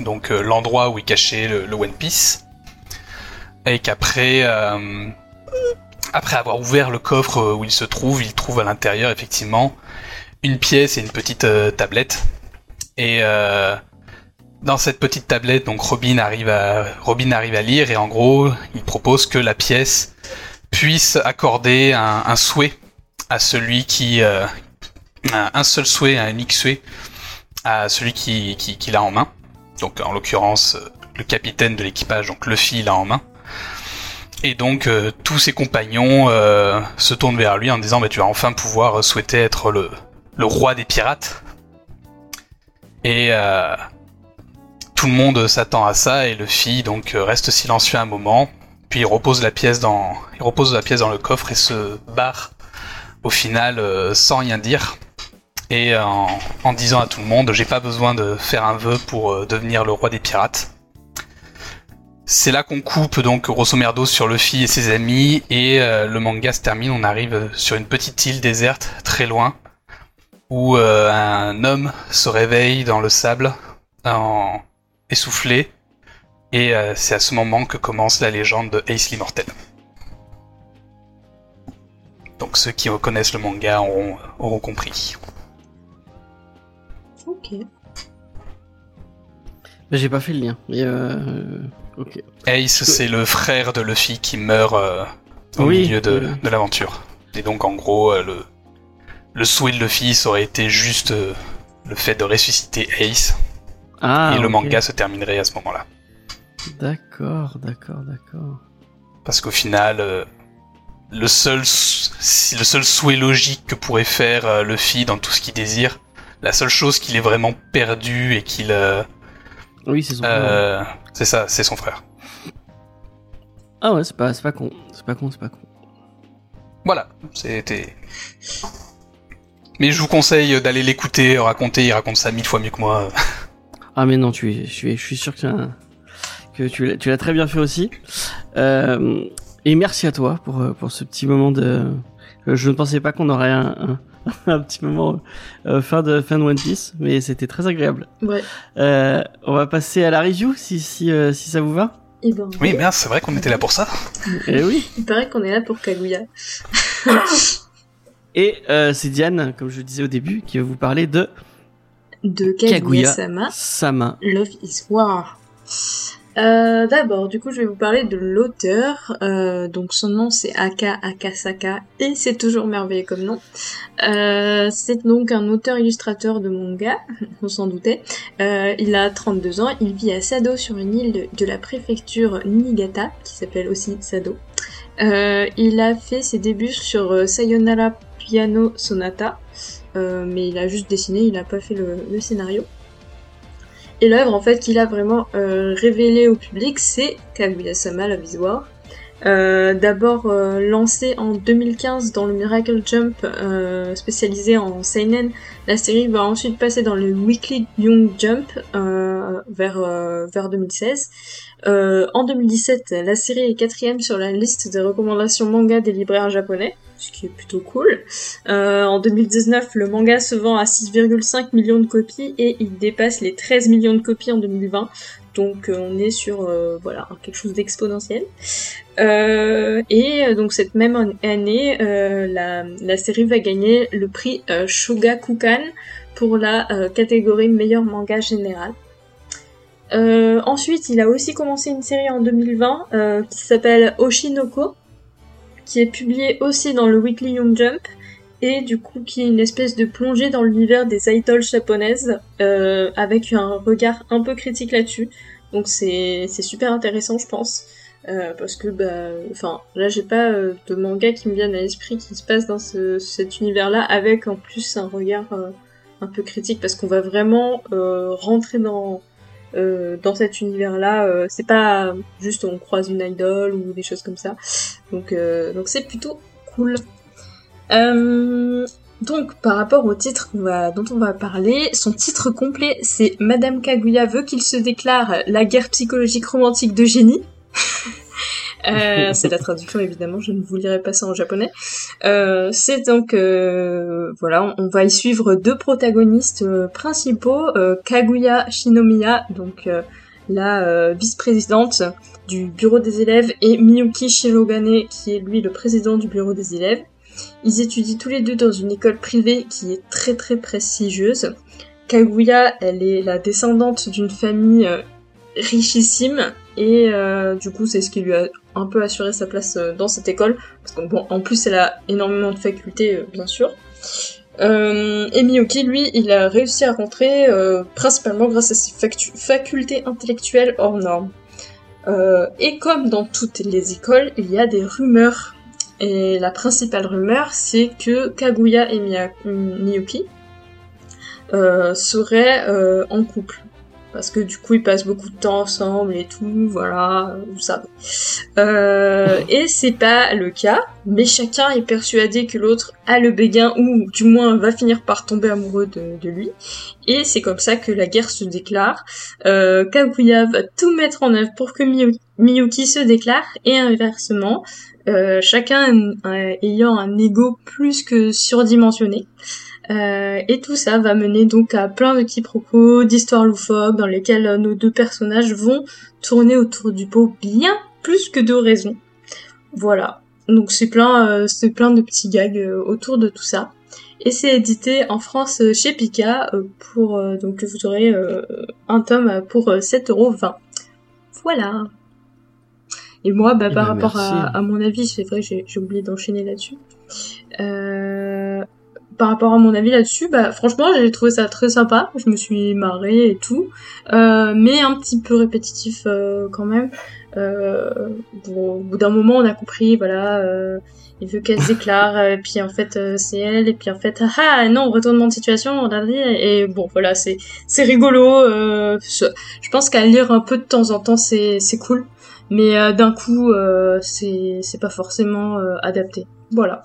S4: donc euh, l'endroit où est caché le, le One Piece, et qu'après euh, après avoir ouvert le coffre euh, où il se trouve, il trouve à l'intérieur effectivement une pièce et une petite euh, tablette. Et euh, dans cette petite tablette, donc Robin arrive à Robin arrive à lire et en gros, il propose que la pièce puisse accorder un, un souhait à celui qui euh, un, seul souhait, un unique souhait à celui qui, qui, qui l'a en main. Donc en l'occurrence euh, le capitaine de l'équipage, donc Luffy l'a en main. Et donc euh, tous ses compagnons euh, se tournent vers lui en disant bah, tu vas enfin pouvoir souhaiter être le, le roi des pirates. Et euh, tout le monde s'attend à ça et Luffy donc euh, reste silencieux un moment, puis il repose la pièce dans il repose la pièce dans le coffre et se barre au final sans rien dire et en, disant à tout le monde j'ai pas besoin de faire un vœu pour devenir le roi des pirates. C'est là qu'on coupe donc grosso merdo sur Luffy et ses amis et euh, le manga se termine, on arrive sur une petite île déserte très loin où euh, un homme se réveille dans le sable en essoufflé et euh, c'est à ce moment que commence la légende de Ace l'immortel. Donc ceux qui connaissent le manga auront, auront compris.
S3: Ok.
S2: J'ai pas fait le lien. Mais euh, ok.
S4: Ace, c'est le frère de Luffy qui meurt euh, au
S2: Oui,
S4: milieu de, l'aventure. Et donc, en gros, euh, le, le souhait de Luffy, ça aurait été juste euh, le fait de ressusciter Ace.
S2: Ah.
S4: et le manga se terminerait à ce moment-là.
S2: D'accord, d'accord, d'accord.
S4: Parce qu'au final, le, seul, si- le seul souhait logique que pourrait faire Luffy dans tout ce qu'il désire, la seule chose qu'il est vraiment perdu et qu'il...
S2: Oui, c'est son. frère.
S4: euh, c'est ça, c'est son frère.
S2: Ah ouais, c'est pas, pas con. C'est pas con, c'est pas con.
S4: Voilà, c'était. Mais je vous conseille d'aller l'écouter, raconter, il raconte ça mille fois mieux que moi.
S2: Ah mais non, tu es, je suis, je suis sûr que, que tu l'as, très bien fait aussi. Euh, et merci à toi pour, euh, pour ce petit moment de. Je ne pensais pas qu'on aurait un, un, un petit moment euh, fin de fin de One Piece, mais c'était très agréable.
S3: Ouais.
S2: Euh, on va passer à la review si si euh, si ça vous va.
S3: Et ben,
S4: Oui, merde, c'est vrai qu'on était là pour ça.
S2: Eh oui.
S3: il paraît qu'on est là pour Kaguya.
S2: Et euh, c'est Diane, comme je le disais au début, qui va vous parler de
S3: De
S2: Kaguya.
S3: Kaguya-sama.
S2: Sama.
S3: Love is War. Euh, D'abord, du coup, je vais vous parler de l'auteur. Euh, donc, son nom c'est Aka Akasaka et c'est toujours merveilleux comme nom. Euh, c'est donc un auteur-illustrateur de manga, on s'en doutait. Il a 32 ans, il vit à Sado sur une île de, la préfecture Niigata, qui s'appelle aussi Sado. Il a fait ses débuts sur Sayonara Piano Sonata, mais il a juste dessiné, il n'a pas fait le scénario. Et l'œuvre en fait qu'il a vraiment euh, révélée au public, c'est Kaguya-sama la. Euh, D'abord euh, lancé en 2015 dans le Miracle Jump euh, spécialisé en seinen, la série va ensuite passer dans le Weekly Young Jump euh, vers vers 2016. en 2017, la série est quatrième sur la liste des recommandations manga des libraires japonais ce qui est plutôt cool. En 2019, le manga se vend à 6,5 millions de copies et il dépasse les 13 millions de copies en 2020. Donc euh, on est sur euh, voilà quelque chose d'exponentiel. et donc cette même année, la, la, série va gagner le prix Shogakukan pour la catégorie meilleur manga général. ensuite, il a aussi commencé une série en 2020 qui s'appelle Oshinoko, qui est publié aussi dans le Weekly Young Jump et du coup qui est une espèce de plongée dans l'univers des idols japonaises euh, avec un regard un peu critique là-dessus. Donc c'est super intéressant je pense. Euh, parce que bah enfin là j'ai pas euh, de manga qui me viennent à l'esprit qui se passe dans ce, cet univers là avec en plus un regard un peu critique parce qu'on va vraiment rentrer dans euh, dans cet univers-là. Euh, c'est pas juste on croise une idole ou des choses comme ça. Donc euh, donc c'est plutôt cool. Donc par rapport au titre dont on va parler, son titre complet c'est Madame Kaguya veut qu'il se déclare la guerre psychologique romantique de génie. Euh, c'est la traduction évidemment, je ne vous lirai pas ça en japonais. Euh, c'est donc euh, voilà, on, va y suivre deux protagonistes principaux, Kaguya Shinomiya, donc la vice-présidente du bureau des élèves, et Miyuki Shirogane, qui est lui le président du bureau des élèves. Ils étudient tous les deux dans une école privée qui est très très prestigieuse. Kaguya, elle est la descendante d'une famille richissime et euh, du coup c'est ce qui lui a un peu assuré sa place euh, dans cette école. Parce que en plus elle a énormément de facultés euh, bien sûr. Et Miyuki lui il a réussi à rentrer principalement grâce à ses facultés intellectuelles hors normes. Et comme dans toutes les écoles il y a des rumeurs et la principale rumeur c'est que Kaguya et Miyuki seraient en couple parce que du coup ils passent beaucoup de temps ensemble et tout, voilà, vous savez. Euh, et c'est pas le cas, mais chacun est persuadé que l'autre a le béguin ou du moins va finir par tomber amoureux de, lui. Et c'est comme ça que la guerre se déclare. Euh, Kaguya va tout mettre en œuvre pour que Miyuki se déclare et inversement, euh, chacun ayant un ego plus que surdimensionné. Euh, et tout ça va mener donc à plein de quiproquos, d'histoires loufoques dans lesquelles euh, nos deux personnages vont tourner autour du pot bien plus que de raisons. Voilà. Donc c'est plein, euh, c'est plein de petits gags autour de tout ça. Et c'est édité en France chez Pika pour donc vous aurez un tome pour 7,20€. Voilà. Et moi, bah, eh par ben, rapport à, à, mon avis, c'est vrai, j'ai oublié d'enchaîner là-dessus. Euh, par rapport à mon avis là-dessus, bah franchement j'ai trouvé ça très sympa, je me suis marrée et tout, euh, mais un petit peu répétitif euh, quand même. Euh, bon, au bout d'un moment on a compris, voilà, euh, il veut qu'elle se déclare, et puis en fait c'est elle, et puis en fait ah, ah non retournement de situation, on a dit, et bon voilà c'est c'est rigolo. je pense qu'à lire un peu de temps en temps c'est c'est cool, mais d'un coup c'est c'est pas forcément adapté. Voilà.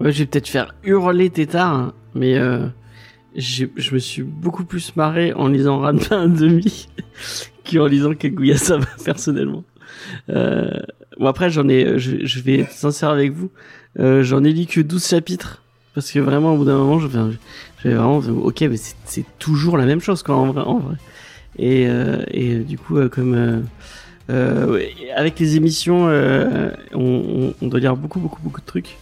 S2: Ouais, je vais peut-être faire hurler Tétard, hein, mais euh, je me suis beaucoup plus marré en lisant Ranma demi qu'en lisant Kaguya Sama personnellement. Euh, bon après j'en ai, je, je, vais être sincère avec vous, euh, j'en ai lu que 12 chapitres parce que vraiment au bout d'un moment je j'avais vraiment ok mais c'est toujours la même chose quoi en vrai en vrai et euh, et du coup euh, comme euh, avec les émissions, on, on, doit lire beaucoup, beaucoup, beaucoup de trucs.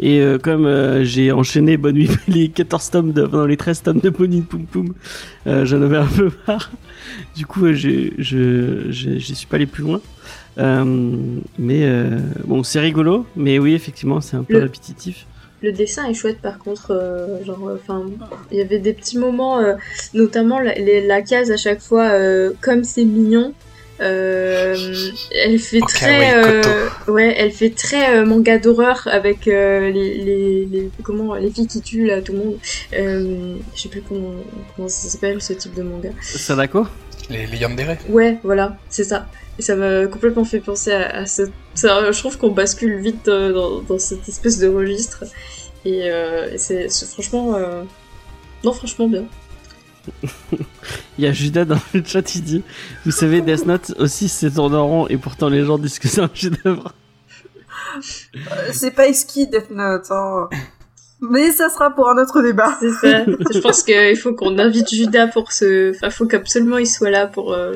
S2: Et comme j'ai enchaîné Bonne Nuit, les 14 tomes, de, dans les 13 tomes de Bonne Poum Poum, j'en avais un peu marre. Du coup, je, je, je, suis pas allé plus loin. mais bon, c'est rigolo, mais oui, effectivement, c'est un peu répétitif.
S3: Le dessin est chouette par contre, genre, enfin, il y avait des petits moments, notamment la, la, case à chaque fois, comme c'est mignon, Euh, elle fait très,
S4: oui,
S3: euh, ouais, elle fait très euh, manga d'horreur avec euh, les, les, les, comment, les filles qui tuent là tout le monde. Euh, je sais plus comment, comment ça s'appelle ce type de manga.
S2: Sadako?
S4: Les, les yandere.
S3: Ouais, voilà, c'est ça. Et ça m'a complètement fait penser à, à ce. Ça- je trouve qu'on bascule vite euh, dans, dans cette espèce de registre. Et, euh, et c'est franchement. euh, Non, franchement bien.
S2: Il y a Judas dans le chat, il dit Vous savez, Death Note aussi c'est en rond et pourtant les gens disent que c'est un chef-d'œuvre.
S5: C'est pas exquis Death Note, hein. Mais ça sera pour un autre débat.
S3: C'est ça. je pense qu'il faut qu'on invite Judas pour ce. Enfin, faut qu'absolument il soit là pour. euh,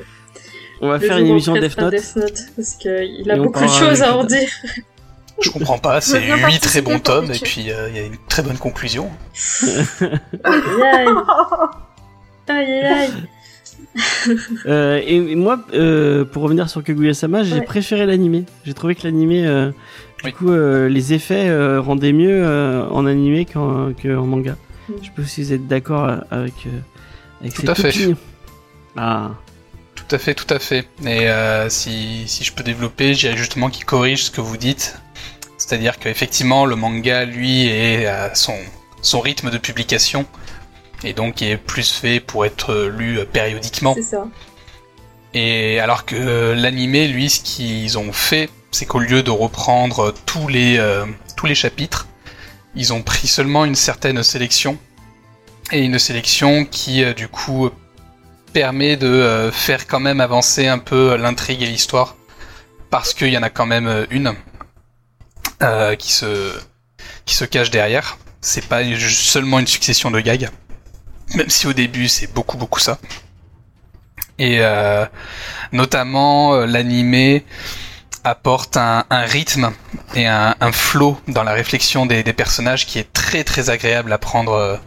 S2: On va faire une émission
S3: traitera
S2: Death Note.
S3: parce qu'il a
S2: Et
S3: beaucoup de choses à en dire.
S4: Je comprends pas, c'est
S5: bien
S4: 8 très bons tomes et puis euh, il y a une très bonne conclusion.
S3: Aïe aïe. Aïe aïe aïe.
S2: Euh, et, et moi, euh, pour revenir sur Kaguya-sama, j'ai
S3: Ouais.
S2: préféré l'animé. J'ai trouvé que l'animé, euh, du coup, euh, les effets euh, rendaient mieux euh, en animé qu'en manga.
S3: Mm.
S2: Je sais pas si vous êtes d'accord avec, euh, avec
S4: Tout
S2: cette
S4: à fait.
S2: opinion. Ah,
S4: Tout à fait, tout à fait. Et euh, si, si je peux développer, je dirais justement qu'il corrige ce que vous dites. C'est-à-dire qu'effectivement, le manga, lui, est à son, son rythme de publication. Et donc, il est plus fait pour être lu périodiquement.
S3: C'est ça.
S4: Et alors que euh, l'animé, lui, ce qu'ils ont fait, c'est qu'au lieu de reprendre tous les, euh, tous les chapitres, ils ont pris seulement une certaine sélection. Et une sélection qui, euh, du coup, permet de euh, faire quand même avancer un peu l'intrigue et l'histoire. Parce qu'il y en a quand même euh, une euh, qui, se, cache derrière. C'est pas seulement une succession de gags. Même si au début, c'est beaucoup, beaucoup ça. Et notamment l'animé apporte un, rythme et un, flow dans la réflexion des personnages qui est très très agréable à prendre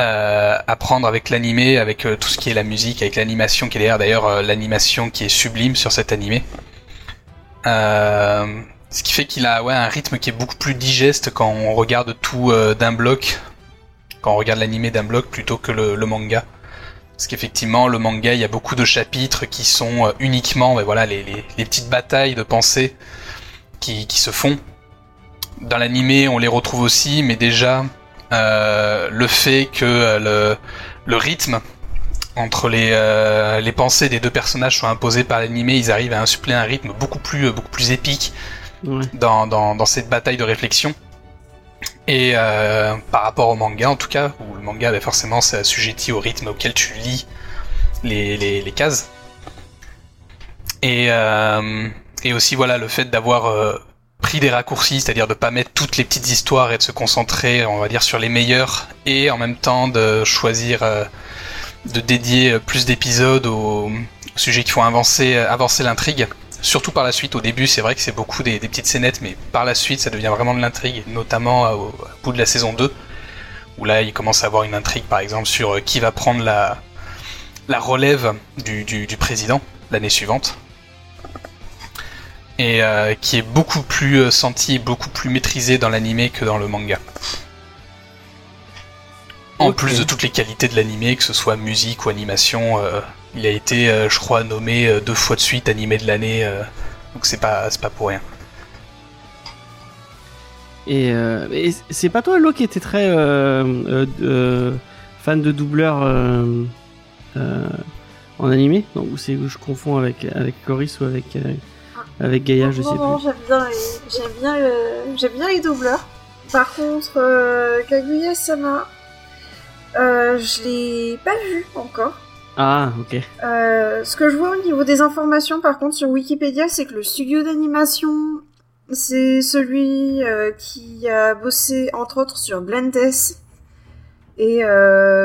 S4: euh, à prendre avec l'animé, avec euh, tout ce qui est la musique, avec l'animation qui est derrière d'ailleurs euh, l'animation qui est sublime sur cet animé. Euh, ce qui fait qu'il a ouais, un rythme qui est beaucoup plus digeste quand on regarde tout d'un bloc, quand on regarde l'animé d'un bloc plutôt que le, manga. Parce qu'effectivement, le manga, il y a beaucoup de chapitres qui sont uniquement, ben voilà, les, petites batailles de pensée qui, se font. Dans l'animé, on les retrouve aussi, mais déjà, le fait que euh, le, le rythme entre les, euh, les pensées des deux personnages soit imposé par l'animé, ils arrivent à insuffler un rythme beaucoup plus, beaucoup plus épique
S2: ouais.
S4: dans, dans, dans cette bataille de réflexion. Et euh, par rapport au manga, en tout cas, où le manga, ben, forcément, c'est assujetti au rythme auquel tu lis les, les, les cases. Et, euh, et aussi, voilà, le fait d'avoir euh, pris des raccourcis, c'est-à-dire de pas mettre toutes les petites histoires et de se concentrer, on va dire, sur les meilleures, et en même temps de choisir euh, de dédier euh, plus d'épisodes aux, sujets qui font avancer, avancer l'intrigue. Surtout par la suite, au début c'est vrai que c'est beaucoup des, petites scénettes, mais par la suite ça devient vraiment de l'intrigue, notamment au, au bout de la saison 2, où là il commence à avoir une intrigue par exemple sur euh, qui va prendre la, la relève du, du, du président l'année suivante. Et euh, qui est beaucoup plus euh, senti, beaucoup plus maîtrisé dans l'animé que dans le manga. En plus de toutes les qualités de l'animé, que ce soit musique ou animation, euh, il a été, euh, je crois, nommé deux fois de suite animé de l'année, donc c'est pas, c'est pas pour rien.
S2: Et, euh, et c'est pas toi, Lo, qui était très fan de doubleur en animé? Non, ou je confonds avec, avec Coris ou avec, avec Gaïa, je sais
S5: non, non,
S2: plus.
S5: j'aime bien, les... j'aime bien, j'aime bien les doubleurs. Par contre, euh, Kaguya-sama, euh, je l'ai pas vu encore.
S2: Ah, ok.
S5: Euh, ce que je vois au niveau des informations, par contre, sur Wikipédia, c'est que le studio d'animation, c'est celui euh, qui a bossé, entre autres, sur Blendess. Et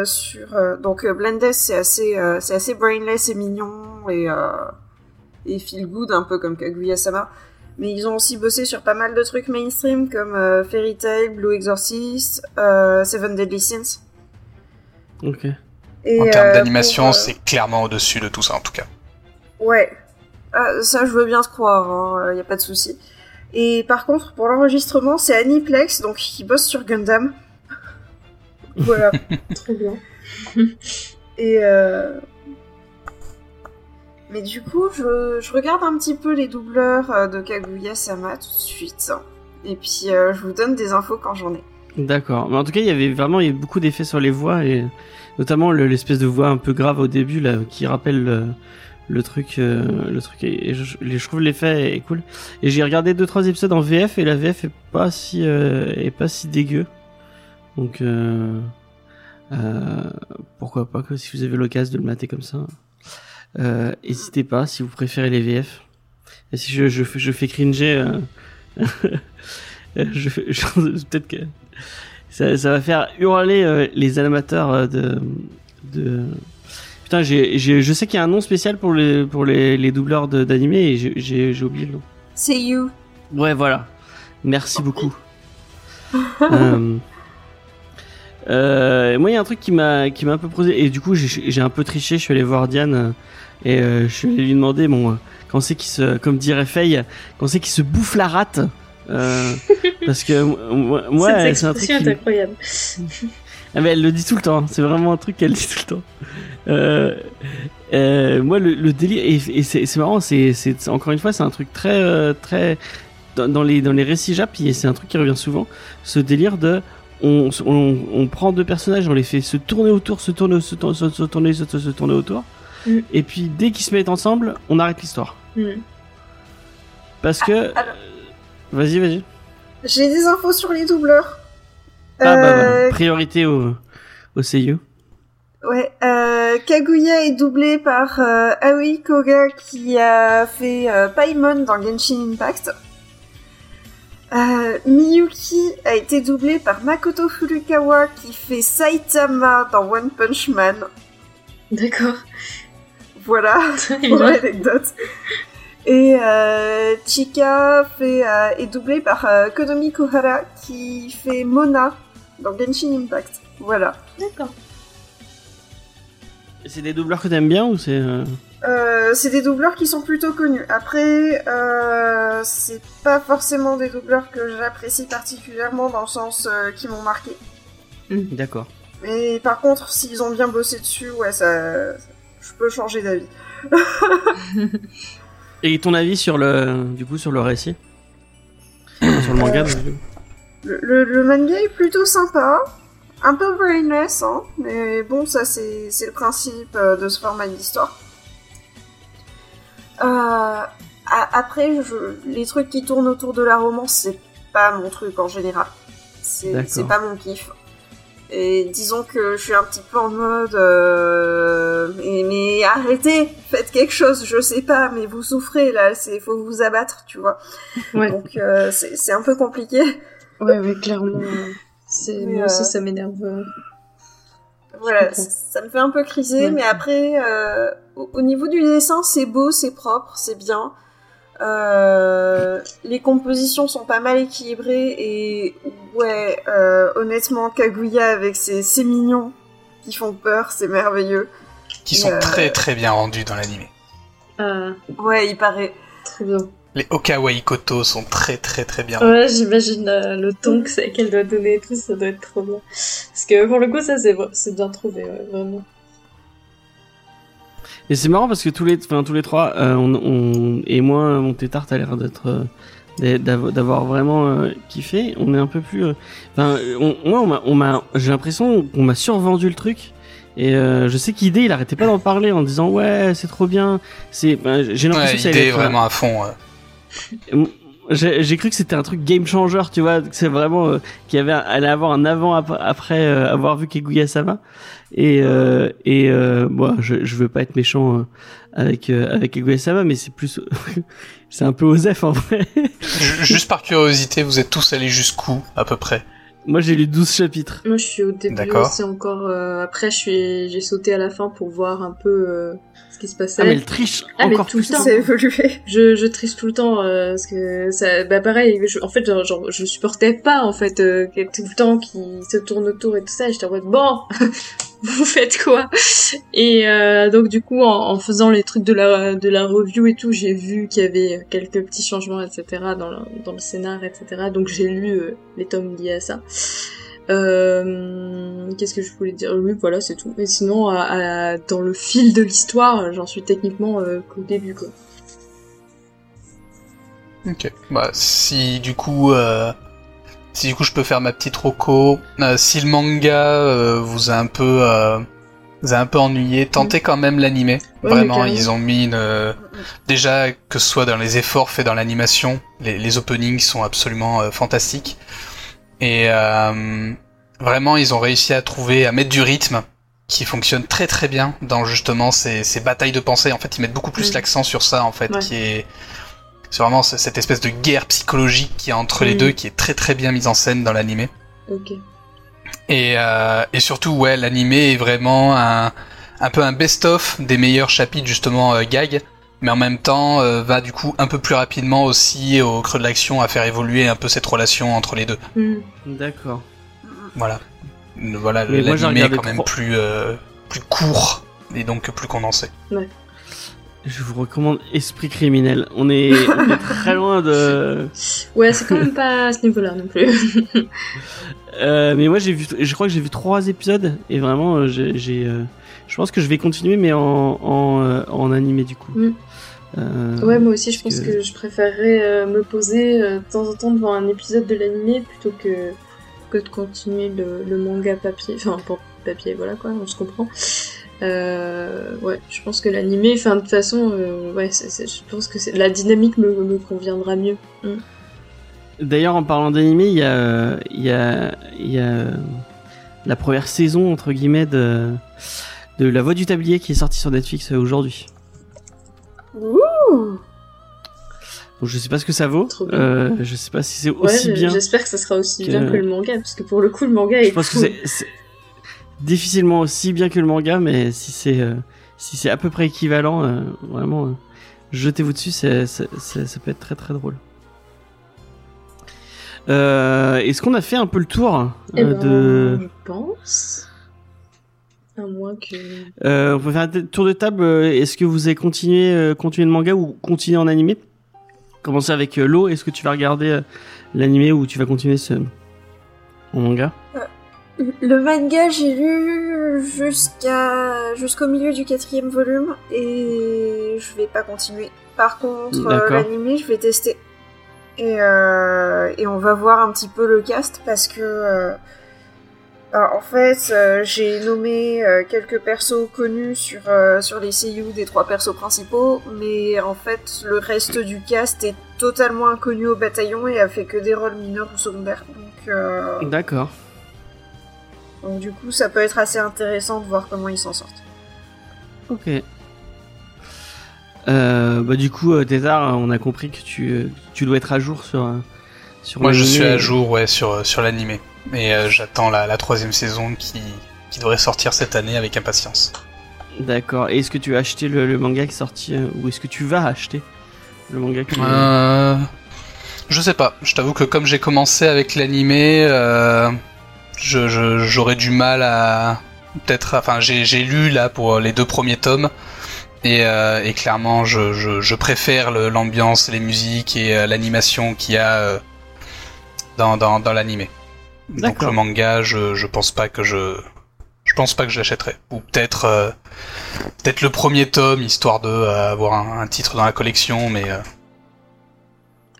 S5: sur... donc, Blendess, c'est assez, c'est assez brainless et mignon, et, et feel good, un peu comme Kaguya-sama. Mais ils ont aussi bossé sur pas mal de trucs mainstream, comme euh, Fairy Tail, Blue Exorcist, euh, Seven Deadly Sins.
S2: Ok.
S5: Et,
S4: En termes
S5: euh,
S4: d'animation,
S5: euh,
S4: c'est clairement au-dessus de tout ça en tout cas.
S5: Ouais. Ah, ça, je veux bien te croire, hein, y a pas de souci. Et par contre, pour l'enregistrement, c'est Aniplex, donc qui bosse sur Gundam. voilà.
S3: Trop bien.
S5: Et, euh... Mais du coup, je, regarde un petit peu les doubleurs euh, de Kaguya-sama tout de suite. Et puis, euh, je vous donne des infos quand j'en ai.
S2: D'accord. Mais en tout cas, il y avait vraiment il y beaucoup d'effets sur les voix et notamment le- l'espèce de voix un peu grave au début là qui rappelle le, truc euh, le truc et, je, trouve l'effet est cool. Et j'ai regardé deux trois épisodes en VF et la VF est pas si euh, est pas si dégueu. Donc euh, pourquoi pas que si vous avez l'occasion de le mater comme ça. Euh, N'hésitez pas si vous préférez les VF. Et si je je, fais- je fais cringer euh, je, peut-être que ça, ça va faire hurler euh, les amateurs euh, de, de... Putain, je sais qu'il y a un nom spécial pour les, pour les, les doubleurs d'animé et j'ai, oublié le nom.
S5: C'est you.
S2: Ouais, voilà. Merci beaucoup. euh, euh, moi, il y a un truc qui m'a, qui m'a un peu posé et du coup, j'ai, un peu triché. Je suis allé voir Diane euh, et euh, je suis allé lui demander, bon, quand c'est qu'il se, comme dirait Faye, quand c'est qu'il se bouffe la rate. Euh, parce que moi, c'est un truc qui,
S3: incroyable.
S2: ah mais elle le dit tout le temps, c'est vraiment un truc qu'elle dit tout le temps. Euh, euh, moi le, le délire et, et c'est marrant, c'est encore une fois c'est un truc très très dans, dans les dans les récits Jap et c'est un truc qui revient souvent, ce délire de on, on, on prend deux personnages, on les fait se tourner autour, se tourner, se, tourner, se, se tourner, se, tourner autour,
S3: Mm.
S2: et puis dès qu'ils se mettent ensemble, on arrête l'histoire.
S3: Hmm.
S2: Parce que,
S5: alors-
S2: vas-y, vas-y.
S5: J'ai des infos sur les doubleurs.
S2: Ah bah,
S5: Euh,
S2: bah priorité au au.
S5: Ouais, euh, Kaguya est doublé par euh, Aoi Koga qui a fait euh, Paimon dans Genshin Impact. Euh, Miyuki a été doublé par Makoto Furukawa qui fait Saitama dans One Punch Man.
S3: D'accord.
S5: Voilà pour l'anecdote. Et euh, Chika fait, euh, est doublé par euh, Konomi Kohara qui fait Mona dans Genshin Impact. Voilà.
S3: D'accord.
S2: C'est des doubleurs que t'aimes bien ou c'est euh,
S5: c'est des doubleurs qui sont plutôt connus. Après, euh, c'est pas forcément des doubleurs que j'apprécie particulièrement dans le sens euh, qui m'ont marqué.
S2: D'accord.
S5: Mais par contre, s'ils ont bien bossé dessus, ouais, ça, je peux changer d'avis.
S2: Et ton avis sur le, du coup, sur le récit? Sur le manga.
S5: Le, le, le manga est plutôt sympa, un peu brainless, hein, mais bon, ça c'est le principe de ce format d'histoire. Euh, après, je, les trucs qui tournent autour de la romance, c'est pas mon truc en général. C'est pas mon kiff. Et disons que je suis un petit peu en mode, euh, mais, mais arrêtez, faites quelque chose, je sais pas, mais vous souffrez là, c'est faut vous abattre, tu vois.
S3: Ouais.
S5: Donc euh, c'est c'est un peu compliqué.
S3: Ouais, ouais, clairement. euh, Moi aussi,
S5: euh,
S3: ça m'énerve. Euh.
S5: Voilà, ça me fait un peu criser,
S3: Ouais.
S5: mais après, euh, au, au niveau du dessin, c'est beau, c'est propre, c'est bien. Euh, les compositions sont pas mal équilibrées et ouais, euh, honnêtement, Kaguya avec ses, ses mignons qui font peur, c'est merveilleux.
S4: Qui sont
S5: Euh,
S4: très très bien rendus dans l'anime.
S3: Ah,
S5: Ouais, il paraît.
S3: très bien.
S4: Les Okawa Ikoto sont très très très bien.
S3: Ouais, j'imagine euh, le ton qu'elle doit donner et tout, ça doit être trop bien. Parce que pour le coup, ça, c'est, bien trouvé, ouais, vraiment.
S2: Et c'est marrant parce que tous les, enfin, tous les trois, euh, on, on, et moi, mon tétard a l'air d'être, euh, d'avoir vraiment euh, kiffé. On est un peu plus, enfin, on- moi, on m'a, on m'a, j'ai l'impression qu'on m'a survendu le truc. Et euh, je sais qu'idée, il arrêtait pas d'en parler en disant ouais, c'est trop bien. C'est, ben, j'ai l'impression
S4: Ouais,
S2: que ça allait
S4: idée
S2: être,
S4: vraiment à fond.
S2: J'ai cru que c'était un truc game changer, tu vois, que c'est vraiment euh, qu'il y avait allait avoir un avant ap- après euh, avoir vu Keguya Sama. Et euh, et euh, moi, je je veux pas être méchant euh, avec euh, avec Keguya Sama, mais c'est plus c'est un peu osef en vrai.
S4: Ju- Juste par curiosité, vous êtes tous allés jusqu'où à peu près?
S2: Moi, j'ai lu 12 chapitres.
S3: Moi, je suis au début
S4: D'accord.
S3: aussi encore. euh, après, je suis, j'ai sauté à la fin pour voir un peu euh, ce qui se passait.
S2: Ah mais elle triche
S3: Ah, mais
S2: encore
S3: tout le temps.
S5: C'est évolué.
S3: Je, je triche tout le temps euh, parce que ça, bah pareil. je- en fait, genre, genre, je supportais pas en fait euh, tout le temps qui se tourne autour et tout ça. et J'étais en mode bon, vous faites quoi? Et euh, donc du coup, en, faisant les trucs de la de la review et tout, j'ai vu qu'il y avait quelques petits changements, etc. dans le, dans le scénar, etc. Donc j'ai lu euh, les tomes liés à ça. Euh, Qu'est-ce que je voulais dire? Oui, voilà, c'est tout. Mais sinon, dans le fil de l'histoire, j'en suis techniquement euh, qu'au début, quoi.
S4: Ok. Bah, si du coup, euh, si du coup je peux faire ma petite roco, euh, si le manga euh, vous a un peu, euh, vous a un peu ennuyé, tentez quand même l'animé.
S3: Ouais,
S4: Vraiment, ils ont mis une, déjà que ce soit dans les efforts faits dans l'animation, les, les openings sont absolument fantastiques. Et vraiment, ils ont réussi à trouver, à mettre du rythme qui fonctionne très très bien dans justement ces, ces batailles de pensée. En fait, ils mettent beaucoup plus
S3: Mm.
S4: l'accent sur ça, en fait,
S3: Ouais.
S4: qui est c'est vraiment ce- cette espèce de guerre psychologique qui est entre les
S3: Mm.
S4: deux, qui est très très bien mise en scène dans l'animé.
S3: Ok.
S4: Et, euh, et surtout, ouais, l'animé est vraiment un, un peu un best-of des meilleurs chapitres justement euh, gag, mais en même temps euh, va du coup un peu plus rapidement aussi au creux de l'action à faire évoluer un peu cette relation entre les deux.
S3: Hmm.
S2: D'accord.
S4: Voilà. Voilà, l'animé est quand même
S2: trois-
S4: plus euh, plus court et donc plus condensé.
S2: Je vous recommande Esprit criminel. On est, on est très loin de.
S3: Ouais, c'est quand même pas à ce niveau-là non plus.
S2: Euh, mais moi j'ai vu, je crois que j'ai vu trois épisodes et vraiment euh, j'ai, euh, je pense que je vais continuer mais en en, en animé du coup.
S3: Mm.
S2: Euh,
S3: Ouais, moi aussi, je pense
S2: que-
S3: que, je préférerais me poser de temps en temps devant un épisode de l'animé plutôt que, que de continuer le, le manga papier. Enfin, pas papier, voilà quoi, on se comprend. Euh, ouais, je pense que l'animé, enfin, de toute façon, euh, ouais, je pense que la dynamique me, me conviendra mieux.
S2: D'ailleurs en parlant d'animé, il y a, y a, y a la première saison entre guillemets de de La Voix du Tablier qui est sortie sur Netflix euh, aujourd'hui.
S5: Ouh
S2: Donc je sais pas ce que ça vaut. Euh, je sais pas si c'est aussi bien.
S3: j'espère que ça sera aussi
S2: que-
S3: bien que le manga, parce que pour le coup, le manga est
S2: Je pense
S3: cool.
S2: Difficilement aussi bien que le manga, mais si c'est euh, si c'est à peu près équivalent, euh, vraiment, euh, jetez-vous dessus, c'est, c'est- c'est- ça peut être très très drôle. Est-ce qu'on a fait un peu le tour
S3: Eh ben,
S2: de
S3: je pense. À moins que.
S2: On peut faire un t- tour de table. Est-ce que vous avez continué, continué le manga ou continué en animé? Commencer avec Lo. Est-ce que tu vas regarder l'animé ou tu vas continuer ce en manga?
S5: Le manga, j'ai lu jusqu'à jusqu'au milieu du quatrième volume et je vais pas continuer. Par contre, euh, l'anime, je vais tester. Et, euh, et on va voir un petit peu le cast parce que euh, alors, en fait, euh, j'ai nommé quelques persos connus sur sur les seiyuu des trois persos principaux, mais en fait, le reste du cast est totalement inconnu au bataillon et a fait que des rôles mineurs ou secondaires. Donc
S2: D'accord.
S5: Donc du coup, ça peut être assez intéressant de voir comment ils s'en sortent.
S2: Ok. Euh, bah du coup, euh, Tétard, on a compris que tu, euh, tu dois être à jour sur sur
S4: Moi, je suis à jour, ouais, sur sur l'animé, et euh, j'attends la, la troisième saison qui qui devrait sortir cette année avec impatience.
S2: D'accord. Et est-ce que tu as acheté le, le manga qui est sorti euh, ou est-ce que tu vas acheter le manga qui
S4: Euh, je sais pas. Je t'avoue que comme j'ai commencé avec l'animé, euh, j'aurais du mal à peut-être. Enfin, j'ai, j'ai lu là pour les deux premiers tomes. Et, euh, et clairement, je, je, je préfère le- l'ambiance, les musiques et euh, l'animation qu'il y a euh, dans, dans, dans l'animé. Donc le manga, je, je pense pas que je, je pense pas que je l'achèterai. Ou peut-être, euh, peut-être le premier tome, histoire de euh, avoir un, un titre dans la collection, mais euh,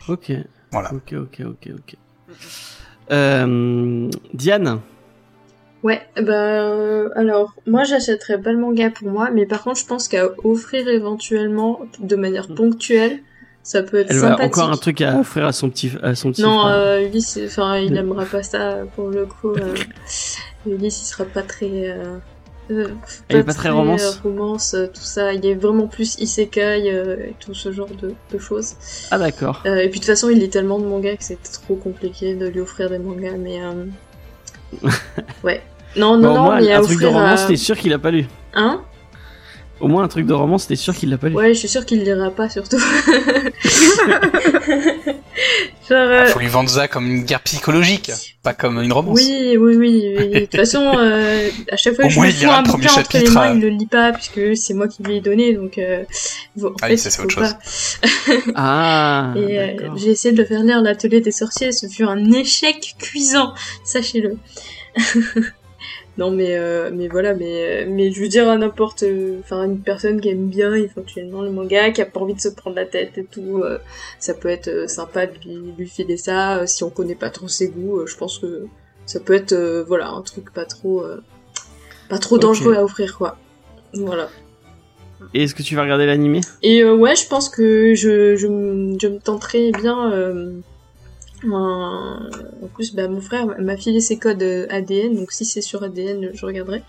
S2: Ok.
S4: Voilà.
S2: Ok, ok, ok, ok. Euh, Diane.
S3: Ouais, bah alors moi j'achèterais pas le manga pour moi, mais par contre je pense qu'à offrir éventuellement de manière ponctuelle, ça peut être
S2: Elle a
S3: sympathique.
S2: encore un truc à offrir à son petit, à son petit
S3: Non,
S2: frère.
S3: euh, Ulysse, enfin il
S2: Mm.
S3: aimera pas ça pour le coup. Euh, Ulysse il sera pas très. Euh, euh,
S2: Il est pas très romance
S3: euh, romance, euh, tout ça. Il est vraiment plus isekai euh, et tout ce genre de, de choses.
S2: Ah d'accord.
S3: Euh, et puis de toute façon, il lit tellement de mangas que c'est trop compliqué de lui offrir des mangas, mais ouais. Non, non,
S2: Bon,
S3: non,
S2: moins,
S3: mais à
S2: un truc de romance,
S3: à...
S2: t'es sûr qu'il a pas lu.
S3: Hein?
S2: Au moins un truc de romance, t'es sûr qu'il l'a pas lu.
S3: Ouais, je suis sûre qu'il lira pas surtout. Genre, euh,
S4: faut lui vendre ça comme une guerre psychologique, pas comme une romance.
S3: Oui, oui, oui. oui. De toute façon, euh, à chaque fois
S4: Au
S3: que je
S4: moins,
S3: lui
S4: il
S3: fous un bouquin entre les
S4: chapitre,
S3: mains,
S4: euh.
S3: il le lit pas puisque c'est moi qui lui ai donné, donc euh, bon, en
S4: Ah
S3: fait,
S4: c'est autre chose.
S3: pas.
S2: Ah.
S3: Et euh, j'ai essayé de le faire lire l'atelier des sorciers, ce fut un échec cuisant, sachez-le. non mais euh, mais voilà mais mais je veux dire à n'importe enfin une personne qui aime bien éventuellement le manga qui a pas envie de se prendre la tête et tout euh, ça peut être euh, sympa de lui, lui filer ça. Euh, si on connaît pas trop ses goûts euh, je pense que ça peut être euh, voilà un truc pas trop euh, pas trop dangereux à offrir quoi. Voilà.
S2: Et est-ce que tu vas regarder l'animé?
S3: Et euh, ouais je pense que je je, me tenterai bien euh, en plus bah mon frère m'a filé ses codes euh, ADN donc si c'est sur ADN je regarderai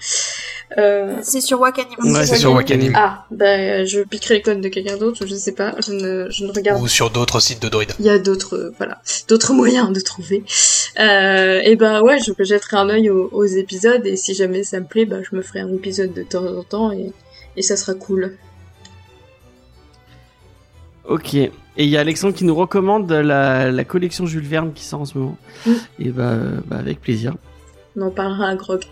S3: euh,
S5: C'est sur Wakanim.
S2: Ouais,
S4: c'est sur Wakanim.
S3: Ah, bah, je piquerai les codes de quelqu'un d'autre, je sais pas, je ne, je ne regarde.
S4: Ou sur d'autres sites de droïdes.
S3: Il y a d'autres, euh, voilà, d'autres moyens de trouver. Euh, et bah ouais, je jetterai un œil aux, aux épisodes et si jamais ça me plaît, bah je me ferai un épisode de temps en temps et, et ça sera cool.
S2: Ok. Et il y a Alexandre qui nous recommande la, la collection Jules Verne qui sort en ce moment.
S3: Mm.
S2: Et bah, bah, avec plaisir.
S3: On en parlera à Grog.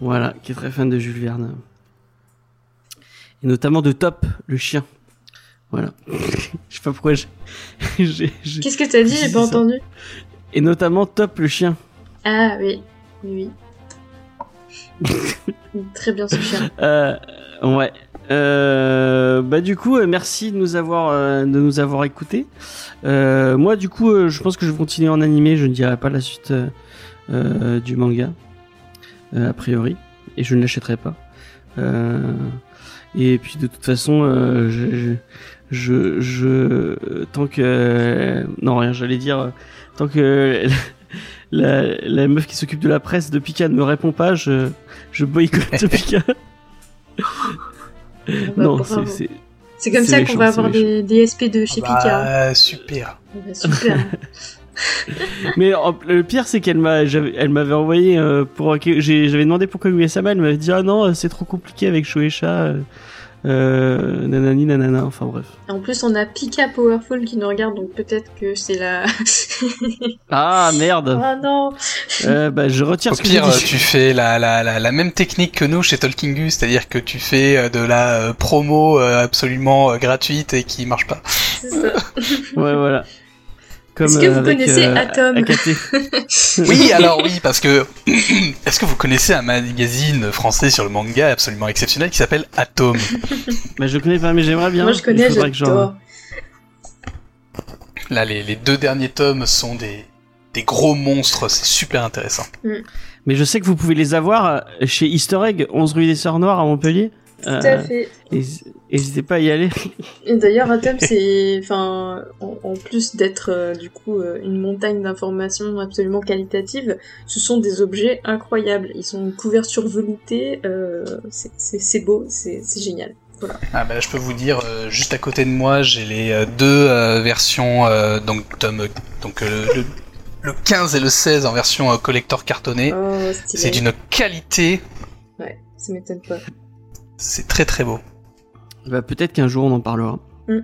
S2: Voilà, qui est très fan de Jules Verne. Et notamment de Top, le chien. Voilà. Je sais pas pourquoi j'ai...
S3: Qu'est-ce que t'as dit J'ai pas entendu?
S2: Et notamment Top, le chien.
S3: Ah oui, oui, oui. Très bien ce chien.
S2: Euh, ouais. Euh, bah du coup, euh, merci de nous avoir euh, de nous avoir écoutés. Euh, moi, du coup, je pense que je vais continuer en animé. Je ne dirai pas la suite du manga, euh, a priori, et je ne l'achèterai pas. Euh, et puis de toute façon, euh, je, je, je, je- tant que non rien, j'allais dire tant que la, la meuf qui s'occupe de la presse de Pika ne me répond pas, je, je boycotte Pika.
S3: Bah,
S2: non, c'est, c'est-
S3: C'est comme ça qu'on va avoir des, des SP de chez Pika.
S4: Bah, super.
S3: Bah, super.
S2: Mais le pire, c'est qu'elle m'a, j'avais- elle m'avait envoyé euh, pour j'avais demandé pourquoi Kaguya-sama, elle m'avait dit ah non, euh, c'est trop compliqué avec Shueisha, euh, nanani nanana, enfin bref.
S3: en plus, on a Pika Powerful qui nous regarde, donc peut-être que c'est la.
S2: Ah merde.
S3: ah non
S2: Euh, bah je retire
S4: Au
S2: ce que j'ai
S4: pire,
S2: dit.
S4: tu fais la, la, la, la même technique que nous chez Talkingu, c'est-à-dire que tu fais euh, de la euh, promo euh, absolument euh, gratuite et qui marche pas.
S3: C'est ça.
S2: Ouais voilà.
S3: Est-ce que vous
S2: avec,
S3: connaissez
S2: euh,
S3: Atom.
S4: Oui, alors oui, parce que est-ce que vous connaissez un magazine français sur le manga absolument exceptionnel qui s'appelle Atom?
S2: Bah je connais pas, mais j'aimerais bien.
S3: Moi, je connais, j'adore.
S4: Là, les, les deux derniers tomes sont des, des gros monstres, c'est super intéressant.
S2: Mais je sais que vous pouvez les avoir euh, chez Easter Egg, 11 rue des Sœurs Noires à Montpellier.
S3: Tout à fait.
S2: N'hésitez pas à y aller.
S3: Et d'ailleurs, Atom, c'est, enfin, en, en plus d'être euh, du coup euh, une montagne d'informations absolument qualitatives, ce sont des objets incroyables. Ils sont une couverture veloutée, euh, c'est- beau, c'est génial.
S4: Ah bah, je peux vous dire, euh, juste à côté de moi, j'ai les euh, deux euh, versions, euh, donc tome, donc euh, le, le 15 et le 16 en version euh, collector cartonné.
S3: Oh,
S4: C'est d'une qualité,
S3: Ouais, ça m'étonne pas.
S4: C'est très très beau.
S2: Bah, peut-être qu'un jour on en parlera
S3: Mm.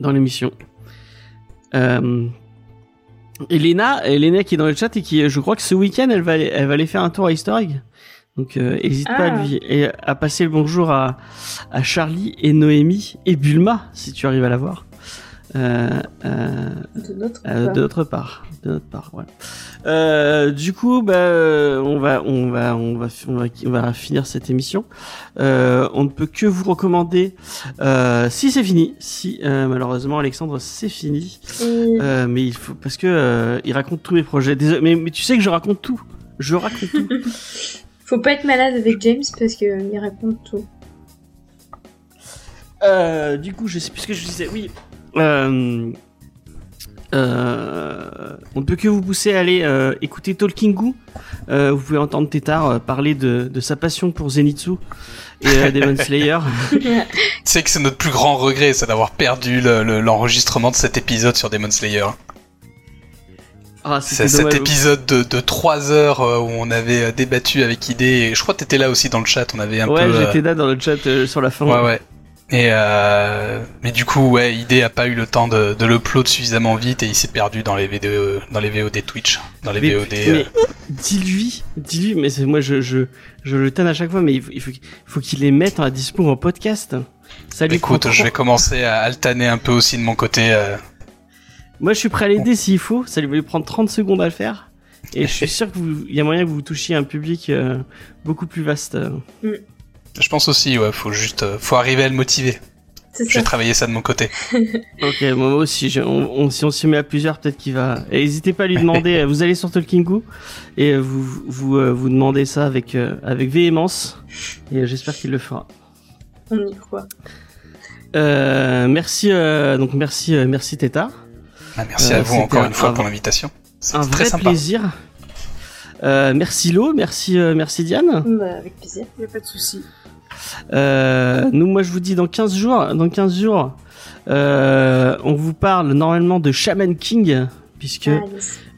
S2: dans l'émission. Euh... Elena, Elena qui est dans le chat et qui, je crois que ce week-end, elle va, aller- elle va aller faire un tour à Easter Egg. Donc, euh, n'hésite pas à
S3: Ah.
S2: lui et à passer le bonjour à, à Charlie et Noémie et Bulma si tu arrives à la voir. Euh, euh,
S3: De notre
S2: euh,
S3: part.
S2: de notre part, de notre part, voilà. Euh, du coup, bah, on va, on va, on va, on va, on va finir cette émission. On ne peut que vous recommander, si c'est fini, si malheureusement Alexandre c'est fini, mais il faut parce que il raconte tous mes projets. Désolé, mais, mais tu sais que je raconte tout, je raconte tout.
S3: Faut pas être malade avec James parce qu'il raconte tout.
S2: Du coup, je sais plus ce que je disais. Oui. Euh, euh, on ne peut que vous pousser à aller euh, écouter Talking Goo. Euh, vous pouvez entendre Tétard euh, parler de, de sa passion pour Zenitsu et euh, Demon Slayer.
S4: Tu sais que c'est notre plus grand regret, c'est d'avoir perdu le- le- l'enregistrement de cet épisode sur Demon Slayer.
S2: Ah,
S4: C'est cet épisode de, de 3 heures où on avait débattu avec Idée, et je crois que t'étais là aussi dans le chat, on avait un
S2: Ouais,
S4: peu... euh,
S2: j'étais là dans le chat euh, sur la fin.
S4: Ouais, ouais. Et euh, mais du coup, ouais, Idée a pas eu le temps de, de l'upload suffisamment vite et il s'est perdu dans les VOD, dans les VOD Twitch, dans les
S2: Mais,
S4: VOD.
S2: mais
S4: euh,
S2: dis-lui, dis-lui, mais c'est moi je, je, je le tanne à chaque fois, mais il faut, il faut, qu'il- faut qu'il les mette à dispo en podcast. Ça lui
S4: Écoute,
S2: prend
S4: je vais commencer à altaner un peu aussi de mon côté. euh.
S2: Moi je suis prêt à l'aider s'il faut, ça lui va lui prendre 30 secondes à le faire. Et je suis sûr qu'il y a moyen que vous touchiez un public euh, beaucoup plus vaste. euh.
S4: Je pense aussi, ouais, faut juste, euh, faut arriver à le motiver.
S3: C'est
S4: Je
S3: ça.
S4: vais travailler ça de mon côté.
S2: Ok, moi aussi, je- on, on- si on se met à plusieurs, peut-être qu'il va. Et n'hésitez pas à lui demander. euh, vous allez sur Talking Goo et euh, vous vous euh, vous demandez ça avec euh, avec véhémence. Et j'espère qu'il le fera.
S3: On y croit.
S2: Euh, merci euh, donc merci euh, merci Teta.
S4: Ah, merci
S2: Euh,
S4: à vous encore
S2: un-
S4: une fois
S2: un-
S4: pour l'invitation.
S2: Un
S4: C'était très
S2: vrai
S4: sympa.
S2: plaisir. Euh, merci Lo, merci euh, merci Diane.
S3: Bah, avec plaisir.
S5: Y a pas de souci.
S2: Euh, nous, moi, je vous dis dans 15 jours, dans 15 jours, euh, on vous parle normalement de Shaman King, puisque
S3: Ah,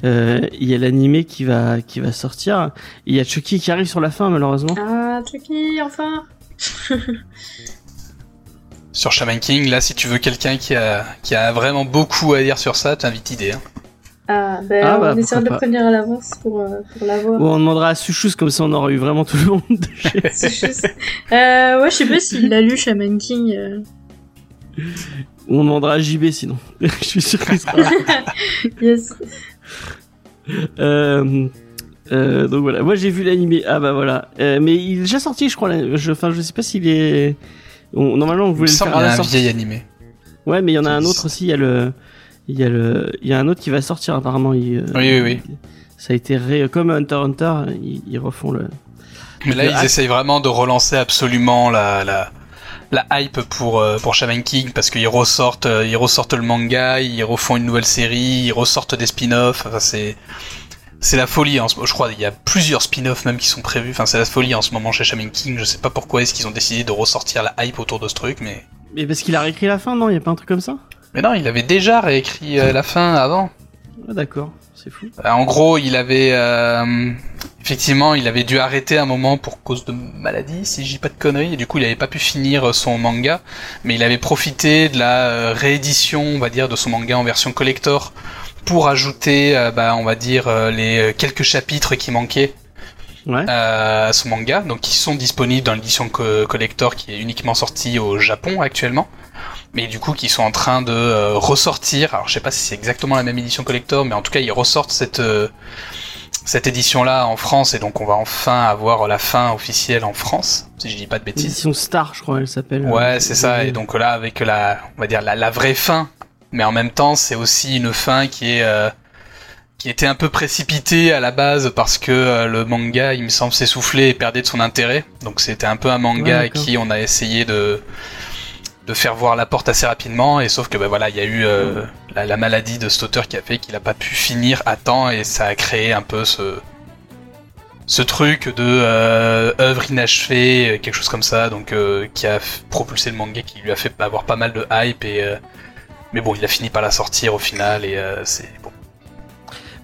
S2: euh, il y a l'animé qui va qui va sortir. Il y a Chucky qui arrive sur la fin, malheureusement.
S3: Ah, Chucky, enfin.
S4: Sur Shaman King, là, si tu veux quelqu'un qui a, qui a vraiment beaucoup à dire sur ça, t'invites idée. Hein.
S3: Ah, ben
S2: Ah, bah,
S3: on essaiera de le prévenir à l'avance pour, euh, pour l'avoir.
S2: Ou on demandera à Suchus, comme ça on aura eu vraiment tout le monde. de chez-.
S3: Euh, ouais, je sais pas s'il l'a lu, Shaman King. euh.
S2: Ou on demandera à JB sinon. je suis sûr qu'il sera.
S3: Yes.
S2: Euh, euh, donc voilà, moi j'ai vu l'animé. Ah bah voilà. Euh, mais il est déjà sorti, je crois. là. Je, enfin, je sais pas s'il est. on- normalement, on
S4: Il
S2: voulait le
S4: semble
S2: faire à
S4: y a
S2: la
S4: un
S2: sortie.
S4: vieil animé.
S2: Ouais, mais il y en a un autre aussi. Il y a le, il y a le, il y a un autre qui va sortir apparemment. Il, euh,
S4: Oui, oui, oui.
S2: Ça a été ré... comme Hunter x Hunter. Ils, ils refont le.
S4: Mais là,
S2: Le
S4: ils essayent vraiment de relancer absolument la, la, la hype pour, euh, pour Shaman King parce qu'ils ressortent, euh, ils ressortent le manga, ils refont une nouvelle série, ils ressortent des spin-offs. Enfin, c'est, c'est la folie. En ce... Je crois qu'il y a plusieurs spin-offs même qui sont prévus. Enfin, c'est la folie en ce moment chez Shaman King. Je sais pas pourquoi est-ce qu'ils ont décidé de ressortir la hype autour de ce truc, mais.
S2: Mais parce qu'il a réécrit la fin, non? Il y a pas un truc comme ça?
S4: Mais non, il avait déjà réécrit euh, la fin avant.
S2: Ah d'accord, c'est fou.
S4: Euh, En gros, il avait euh, effectivement, il avait dû arrêter un moment pour cause de maladie, si dis pas de conneries, et du coup, il avait pas pu finir son manga, mais il avait profité de la euh, réédition, on va dire, de son manga en version collector pour ajouter, euh, bah, on va dire, euh, les euh, quelques chapitres qui manquaient
S2: Ouais.
S4: euh, à ce manga, donc qui sont disponibles dans l'édition co- collector qui est uniquement sortie au Japon actuellement, mais du coup qui sont en train de euh, ressortir. Alors je sais pas si c'est exactement la même édition collector, mais en tout cas ils ressortent cette euh, cette édition là en France et donc on va enfin avoir la fin officielle en France, si je dis pas de bêtises.
S2: Édition Star, je crois, elle s'appelle.
S4: Ouais,
S2: Euh,
S4: c'est ça. Et donc là, avec la, on va dire la, la vraie fin, mais en même temps, c'est aussi une fin qui est, euh, qui était un peu précipitée à la base parce que euh, le manga, il me semble, s'essoufflait et perdait de son intérêt. Donc c'était un peu un manga
S2: Ouais,
S4: qui on a essayé de de faire voir la porte assez rapidement et sauf que bah voilà il y a eu euh, la, la maladie de cet auteur qui a fait qu'il a pas pu finir à temps et ça a créé un peu ce ce truc de euh, œuvre inachevée, euh, quelque chose comme ça, donc qui a propulsé le manga, qui lui a fait avoir pas mal de hype et mais bon, il a fini par la sortir au final et c'est bon.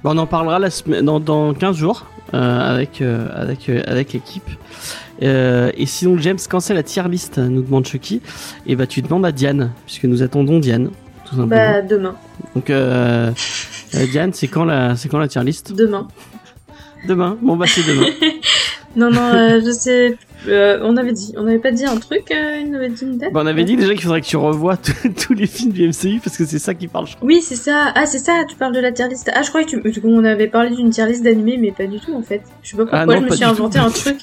S2: Bah, on en parlera dans, dans 15 jours avec, avec, avec l'équipe. Euh, et sinon, James, quand c'est la tier list, nous demande Chucky. Et bah, tu demandes à Diane, puisque nous attendons Diane, tout simplement.
S3: Bah, demain.
S2: Donc, euh, euh, Diane, c'est quand la, c'est quand la tier list?
S3: Demain.
S2: Demain. Bon, bah, c'est demain.
S3: Non, non, euh, je sais. Euh, on avait dit. On n'avait pas dit un truc euh, Il avait dit une date
S2: Bah, on avait dit déjà qu'il faudrait que tu revoies tous- les films du MCU parce que c'est ça qui parle, je crois.
S3: Oui, c'est ça. Ah, c'est ça, tu parles de la tier list. Ah, je crois que tu... on avait parlé d'une tier list d'animé, mais pas du tout en fait. Je sais pas pourquoi
S2: Ah non,
S3: je me suis inventé
S2: tout.
S3: un truc.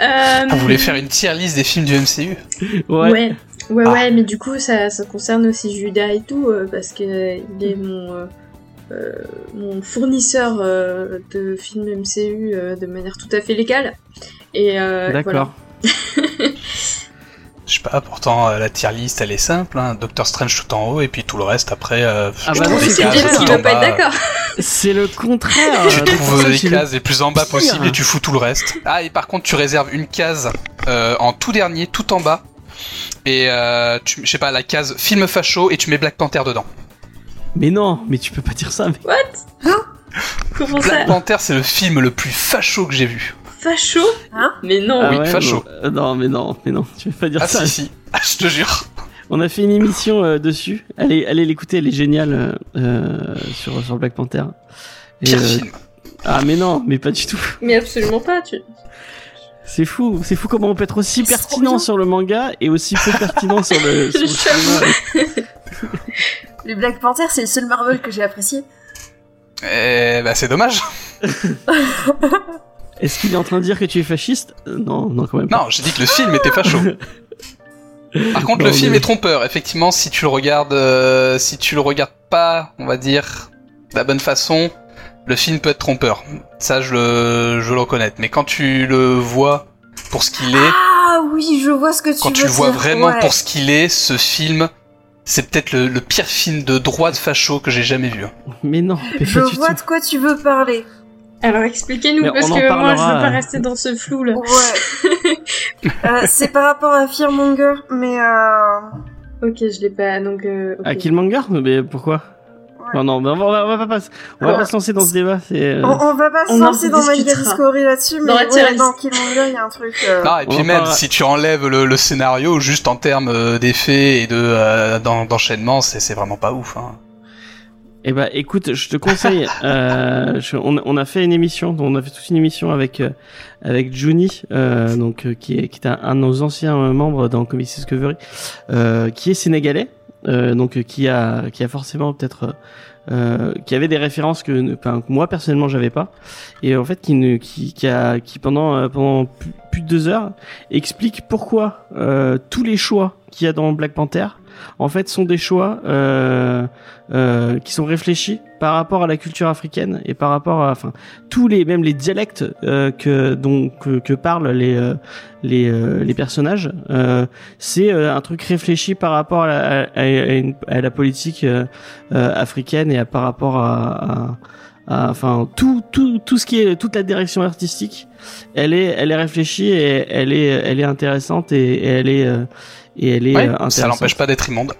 S3: Euh...
S4: On voulait faire une tier list des films du MCU.
S2: Ouais.
S3: Ouais, ouais,
S4: Ah.
S3: ouais, mais du coup, ça, ça concerne aussi Judas et tout, euh, parce que euh, il est mon, euh, euh, mon fournisseur euh, de films MCU euh, de manière tout à fait légale. Et euh,
S2: D'accord.
S3: voilà.
S4: Je sais pas, pourtant euh, la tier list elle est simple, hein, Doctor Strange tout en haut et puis tout le reste après. Euh,
S2: Ah bah
S3: c'est d'accord.
S2: C'est le contraire.
S4: Tu
S2: euh,
S4: trouves les cases les plus en bas possible et tu fous tout le reste. Ah et par contre tu réserves une case euh, en tout dernier, tout en bas. Et euh, tu, je sais pas, la case film facho et tu mets Black Panther dedans.
S2: Mais non, mais tu peux pas dire ça. Mais...
S3: What? Comment ça?
S4: Black Panther c'est le film le plus facho que j'ai vu.
S3: Facho?
S5: Hein?
S3: Mais non.
S2: Ah
S4: oui,
S2: ouais,
S4: facho.
S2: Non, euh, non, mais non, mais non, tu peux pas dire
S4: Ah
S2: ça.
S4: si si, ah, je te jure.
S2: On a fait une émission euh, dessus. Allez, allez l'écouter, elle est géniale euh, sur sur Black Panther. Et,
S4: Pire
S2: euh,
S4: film.
S2: Ah mais non, mais pas du tout.
S3: Mais absolument pas. Tu...
S2: C'est fou, c'est fou comment on peut être aussi pertinent sur le manga et aussi peu pertinent sur le, sur le.
S5: Les Black Panther, c'est le seul Marvel que j'ai apprécié.
S4: Eh bah c'est dommage.
S2: Est-ce qu'il est en train de dire que tu es fasciste? Euh, Non, non, quand même pas.
S4: Non, j'ai dit que le film était facho. Par contre,
S2: Non,
S4: le film
S2: mais-
S4: est trompeur. Effectivement, si tu le regardes, euh, si tu le regardes pas, on va dire, de la bonne façon, le film peut être trompeur. Ça, je le, je le reconnais. Mais quand tu le vois pour ce qu'il est,
S5: Ah oui, je vois ce que tu
S4: quand
S5: veux
S4: tu le vois
S5: dire,
S4: vraiment
S5: ouais.
S4: pour ce qu'il est, ce film, c'est peut-être le, le pire film de droite facho que j'ai jamais vu.
S2: Mais non, mais
S5: Je vois
S2: tout.
S5: de quoi tu veux parler.
S3: Alors expliquez-nous, parce que moi je veux pas
S2: euh.
S3: rester dans ce flou là.
S5: Ouais. Euh, c'est par rapport à Fearmonger, mais euh...
S3: Ok, je l'ai pas, donc... Euh.
S2: À Killmonger Mais pourquoi? Non, non, mais on va, on va, on va pas, on va pas se lancer dans ce débat. Euh,
S5: on, on va pas se lancer dans
S3: discutera.
S5: Discovery là-dessus, mais ouais, dans Killmonger, il y a un truc... euh,
S4: Ah, et puis même, si tu enlèves le, le scénario, juste en termes euh, d'effets et de euh, d'en- d'enchaînement, c'est vraiment pas ouf. Hein.
S2: Eh ben, écoute, je te conseille. euh, je- on, on a fait une émission, on a fait toute une émission avec euh, avec Juni, euh, donc qui est qui est un, un de nos anciens membres dans Comics Discovery, euh, qui est sénégalais, euh, donc euh, qui a qui a forcément peut-être euh, euh, qui avait des références que, enfin, moi personnellement j'avais pas, et en fait qui ne qui qui qui pendant pendant plus, de deux heures explique pourquoi tous les choix qu'il y a dans Black Panther en fait sont des choix euh, euh, qui sont réfléchis par rapport à la culture africaine et par rapport à enfin tous les même les dialectes euh, que dont que, que parlent les euh, les euh, les personnages. Euh, c'est un truc réfléchi par rapport à la, à, à à la politique africaine et à, par rapport à, à- à- enfin tout tout tout ce qui est toute la direction artistique. Elle est elle est réfléchie et elle est elle est intéressante et, et elle est euh, et elle est
S4: Ouais,
S2: euh,
S4: ça l'empêche pas d'être immonde.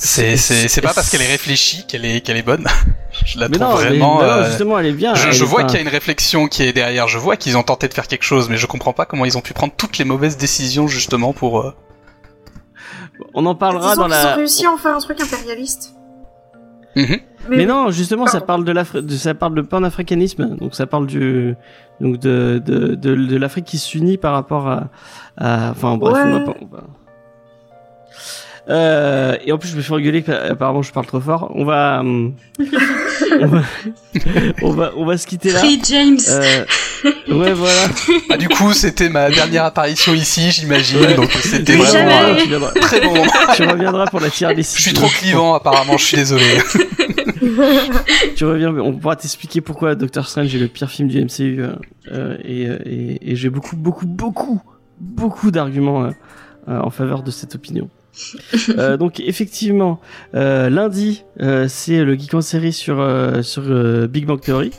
S4: C'est c'est c'est pas parce qu'elle est réfléchie qu'elle est qu'elle est bonne. je la
S2: mais
S4: trouve
S2: non,
S4: vraiment.
S2: mais non,
S4: euh,
S2: justement elle est bien
S4: je
S2: elle
S4: je
S2: est
S4: vois
S2: pas-
S4: qu'il y a une réflexion qui est derrière. Je vois qu'ils ont tenté de faire quelque chose, mais je comprends pas comment ils ont pu prendre toutes les mauvaises décisions justement pour. euh,
S2: on en parlera
S5: disons
S2: dans
S5: qu'ils ont
S2: la
S5: réussi à en faire un truc impérialiste.
S4: Mhm.
S2: Mais non, justement, ça parle de l'Afrique, ça parle de panafricanisme. Donc ça parle du, donc de de de, de l'Afrique qui s'unit par rapport à, à enfin bref,
S5: Ouais.
S2: on va pas. on va- Euh, et en plus, je me fais engueuler. que, Apparemment, je parle trop fort. On va, hum, on va, on va, on va se quitter là.
S3: Free James
S2: Euh, ouais, voilà.
S4: Ah, du coup, c'était ma dernière apparition ici, j'imagine.
S2: Ouais.
S4: Donc c'était vraiment très bon moment.
S2: tu reviendras pour la tier list.
S4: Je suis trop clivant apparemment. Je suis désolé.
S2: Tu reviens, mais on pourra t'expliquer pourquoi Doctor Strange est le pire film du MCU. euh, euh, et euh, et, et j'ai beaucoup, beaucoup, beaucoup, beaucoup d'arguments euh, euh, en faveur de cette opinion. Euh, donc effectivement, euh, lundi, euh, c'est le Geek en série sur euh, sur euh, Big Bang Theory.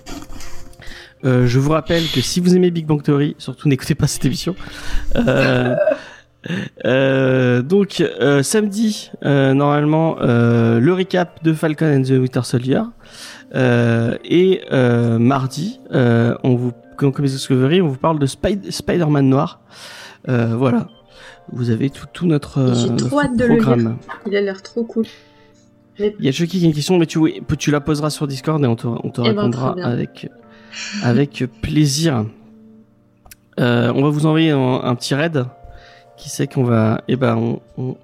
S2: Euh, je vous rappelle que si vous aimez Big Bang Theory, surtout n'écoutez pas cette émission. Euh, euh, donc samedi, normalement, le recap de Falcon and the Winter Soldier. Et mardi, on vous, Discovery, on vous parle de Spide- Spider-Man noir. Voilà. Vous avez tout, tout notre,
S3: trop hâte de le
S2: programme.
S3: Il a l'air trop cool.
S2: Il y a Chucky qui a une question, mais tu, tu la poseras sur Discord et on te, on te
S3: Eh ben,
S2: répondra avec, avec plaisir. Euh, on va vous envoyer un, un petit raid. Qui sait qu'on va. Eh ben, on. on-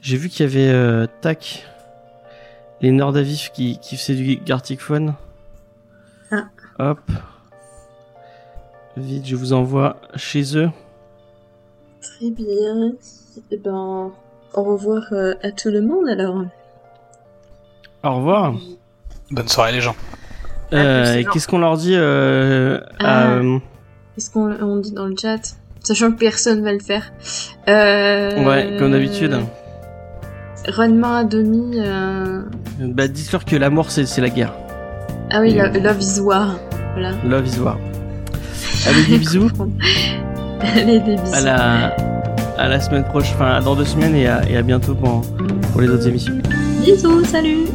S2: J'ai vu qu'il y avait euh, tac les Nordavif qui qui faisaient du Gartic Phone.
S3: Ah.
S2: Hop. Vite, je vous envoie chez eux.
S3: Très bien. Eh ben, au revoir euh, à tout le monde alors.
S2: Au revoir.
S4: Bonne soirée les gens.
S2: Euh, et
S5: non.
S2: qu'est-ce qu'on leur dit euh,
S3: Ah.
S2: euh,
S3: Qu'est-ce qu'on on dit dans le chat? Sachant que personne va le faire. Euh...
S2: Ouais, comme d'habitude.
S3: Run-main à demi. euh,
S2: Bah, dites-leur que l'amour c'est c'est la guerre.
S3: Ah oui, lo- Love is War. Voilà.
S2: Love is war. Allez, des bisous.
S3: Allez, des bisous.
S2: À la, à la semaine prochaine, enfin dans deux semaines et à, et à bientôt pour, pour les autres émissions.
S3: Bisous, salut